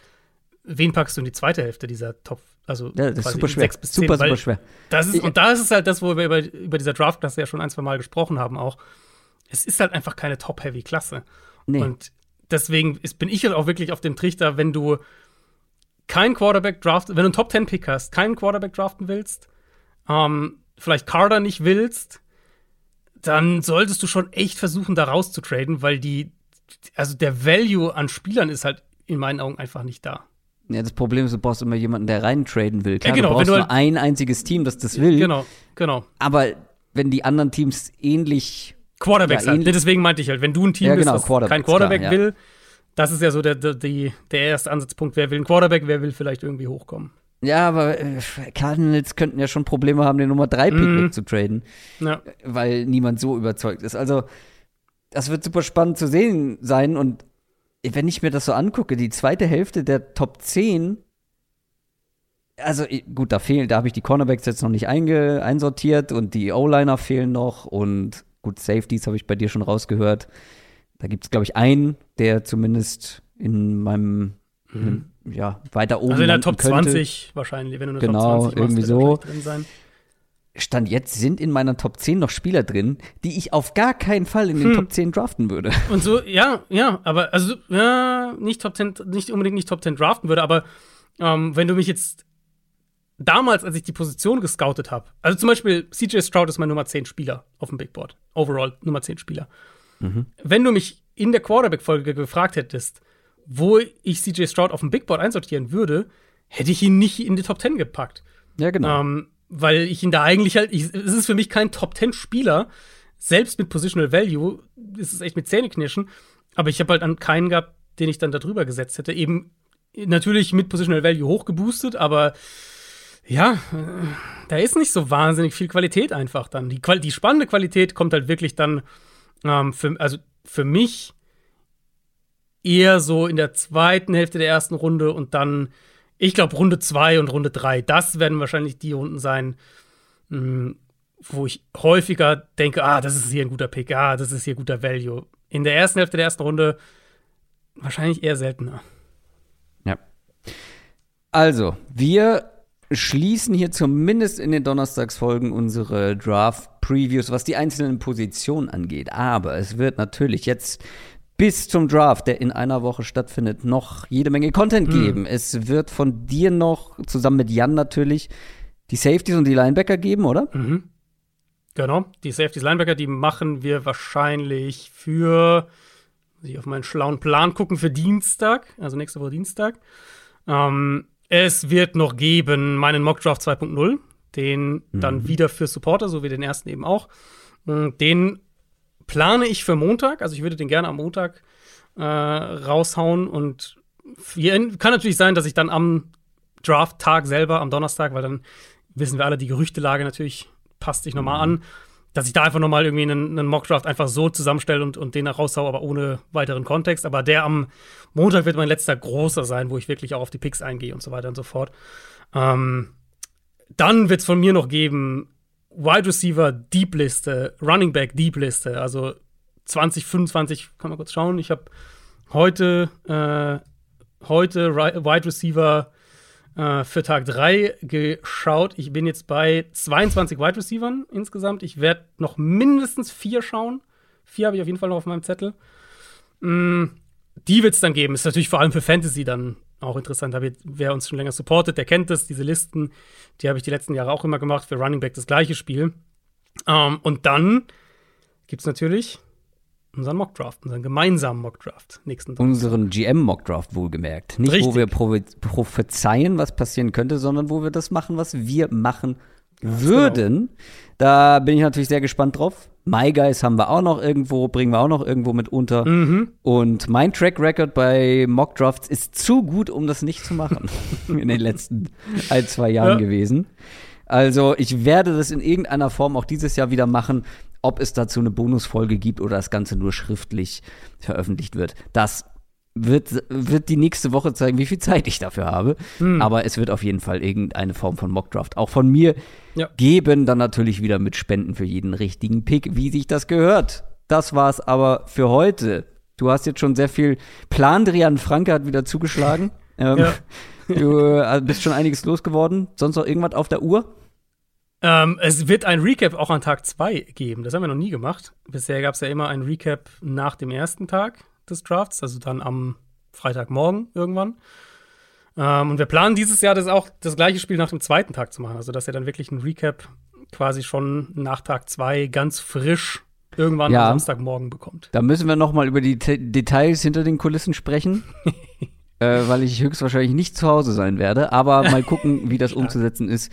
wen packst du in die zweite Hälfte dieser Top? Also ja, das ist super schwer. Bis 10, super, super schwer. Das ist, und da ist es halt das, wo wir über, über dieser Draft-Klasse ja schon ein, zwei Mal gesprochen haben auch. Es ist halt einfach keine Top-Heavy-Klasse. Nee. Und deswegen ist, bin ich halt auch wirklich auf dem Trichter, wenn du keinen Quarterback draften, wenn du einen Top-10-Pick hast, keinen Quarterback draften willst, ähm, vielleicht Carter nicht willst, dann solltest du schon echt versuchen, da rauszutraden, weil die, also der Value an Spielern ist halt in meinen Augen einfach nicht da. Ja, das Problem ist, du brauchst immer jemanden, der reintraden will. Klar, ja, genau, du brauchst du halt nur ein einziges Team, das das will. Genau, genau. Aber wenn die anderen Teams ähnlich Quarterbacks ja, halt. Deswegen meinte ich halt, wenn du ein Team ja, genau, bist, das kein Quarterback klar, will, das ist ja so der, der, der erste Ansatzpunkt. Wer will ein Quarterback, wer will vielleicht irgendwie hochkommen. Ja, aber äh, Cardinals könnten ja schon Probleme haben, den Nummer 3 Pick mm. wegzutraden. Ja. Weil niemand so überzeugt ist. Also, das wird super spannend zu sehen sein. Und wenn ich mir das so angucke, die zweite Hälfte der Top 10, also gut, da fehlen, da habe ich die Cornerbacks jetzt noch nicht einge, einsortiert und die O-Liner fehlen noch und gut, Safeties habe ich bei dir schon rausgehört. Da gibt es, glaube ich, einen, der zumindest in meinem, mhm. ja, weiter oben. Also in der Top könnte. 20 wahrscheinlich, wenn du eine genau, Top 20 machst, irgendwie so. Drin sein. Stand jetzt sind in meiner Top 10 noch Spieler drin, die ich auf gar keinen Fall in den hm. Top 10 draften würde. Und so, ja, ja, aber also, ja, nicht Top 10, nicht unbedingt nicht Top 10 draften würde, aber ähm, wenn du mich jetzt damals, als ich die Position gescoutet habe, also zum Beispiel CJ Stroud ist mein Nummer 10 Spieler auf dem Big Board, overall Nummer 10 Spieler. Mhm. Wenn du mich in der Quarterback-Folge gefragt hättest, wo ich CJ Stroud auf dem Big Board einsortieren würde, hätte ich ihn nicht in die Top 10 gepackt. Ja, genau. Ähm, weil ich ihn da eigentlich halt, ich, es ist für mich kein Top 10 Spieler, selbst mit Positional Value, ist es echt mit Zähneknirschen, aber ich habe halt an keinen gehabt, den ich dann da drüber gesetzt hätte. Eben natürlich mit Positional Value hochgeboostet, aber ja, da ist nicht so wahnsinnig viel Qualität einfach dann. Die, die spannende Qualität kommt halt wirklich dann ähm, für, also für mich eher so in der zweiten Hälfte der ersten Runde und dann ich glaube, Runde 2 und Runde 3, das werden wahrscheinlich die Runden sein, mh, hm, wo ich häufiger denke, ah, das ist hier ein guter Pick, ah, das ist hier guter Value. In der ersten Hälfte der ersten Runde wahrscheinlich eher seltener. Ja. Also, wir schließen hier zumindest in den Donnerstagsfolgen unsere Draft-Previews, was die einzelnen Positionen angeht. Aber es wird natürlich jetzt bis zum Draft, der in einer Woche stattfindet, noch jede Menge Content mhm. geben. Es wird von dir noch, zusammen mit Jan natürlich, die Safeties und die Linebacker geben, oder? Mhm. Genau, die Safeties, Linebacker, die machen wir wahrscheinlich für, muss ich auf meinen schlauen Plan gucken, für Dienstag, also nächste Woche Dienstag. Ähm, es wird noch geben meinen Mockdraft 2.0, den mhm. dann wieder für Supporter, so wie den ersten eben auch. Den plane ich für Montag, also ich würde den gerne am Montag äh, raushauen und kann natürlich sein, dass ich dann am Draft-Tag selber, am Donnerstag, weil dann wissen wir alle, die Gerüchtelage natürlich passt sich nochmal mhm. an, dass ich da einfach nochmal irgendwie einen, einen Mockdraft einfach so zusammenstelle und, und den raushaue, aber ohne weiteren Kontext. Aber der am Montag wird mein letzter großer sein, wo ich wirklich auch auf die Picks eingehe und so weiter und so fort. Ähm, dann wird es von mir noch geben Wide Receiver Deep Liste, Running Back Deep Liste, also 2025, kann man kurz schauen. Ich habe heute, äh, heute Wide Receiver äh, für Tag 3 geschaut. Ich bin jetzt bei 22 Wide Receivern insgesamt. Ich werde noch mindestens vier schauen. Vier habe ich auf jeden Fall noch auf meinem Zettel. Mm, die wird es dann geben. Ist natürlich vor allem für Fantasy dann auch interessant. Wer uns schon länger supportet, der kennt das. Diese Listen, die habe ich die letzten Jahre auch immer gemacht. Für Running Back das gleiche Spiel. Ähm, und dann gibt es natürlich unseren Mockdraft, unseren gemeinsamen Mockdraft nächsten. Unseren GM-Mockdraft wohlgemerkt. Nicht, Richtig. wo wir prophezeien, was passieren könnte, sondern wo wir das machen, was wir machen würden. Genau. Da bin ich natürlich sehr gespannt drauf. My Guys haben wir auch noch irgendwo, bringen wir auch noch irgendwo mit unter. Mhm. Und mein Track Record bei Mock Drafts ist zu gut, um das nicht zu machen in den letzten ein, zwei Jahren ja. gewesen. Also ich werde das in irgendeiner Form auch dieses Jahr wieder machen. Ob es dazu eine Bonusfolge gibt oder das Ganze nur schriftlich veröffentlicht wird, das wird, wird die nächste Woche zeigen, wie viel Zeit ich dafür habe. Hm. Aber es wird auf jeden Fall irgendeine Form von Mockdraft auch von mir ja. geben. Dann natürlich wieder mit Spenden für jeden richtigen Pick, wie sich das gehört. Das war's aber für heute. Du hast jetzt schon sehr viel. Plandrian Franke hat wieder zugeschlagen. ähm, ja. Du äh, bist schon einiges losgeworden. Sonst noch irgendwas auf der Uhr? Ähm, es wird ein Recap auch an Tag 2 geben. Das haben wir noch nie gemacht. Bisher gab es ja immer ein Recap nach dem ersten Tag des Drafts, also dann am Freitagmorgen irgendwann. Ähm, und wir planen dieses Jahr das auch das gleiche Spiel nach dem zweiten Tag zu machen. Also, dass ihr dann wirklich ein Recap quasi schon nach Tag zwei ganz frisch irgendwann ja. am Samstagmorgen bekommt. Da müssen wir noch mal über die T Details hinter den Kulissen sprechen. äh, weil ich höchstwahrscheinlich nicht zu Hause sein werde. Aber mal gucken, wie das umzusetzen ist.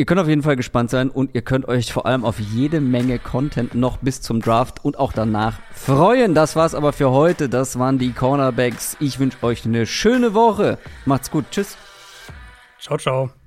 Ihr könnt auf jeden Fall gespannt sein und ihr könnt euch vor allem auf jede Menge Content noch bis zum Draft und auch danach freuen. Das war's aber für heute. Das waren die Cornerbacks. Ich wünsche euch eine schöne Woche. Macht's gut. Tschüss. Ciao, ciao.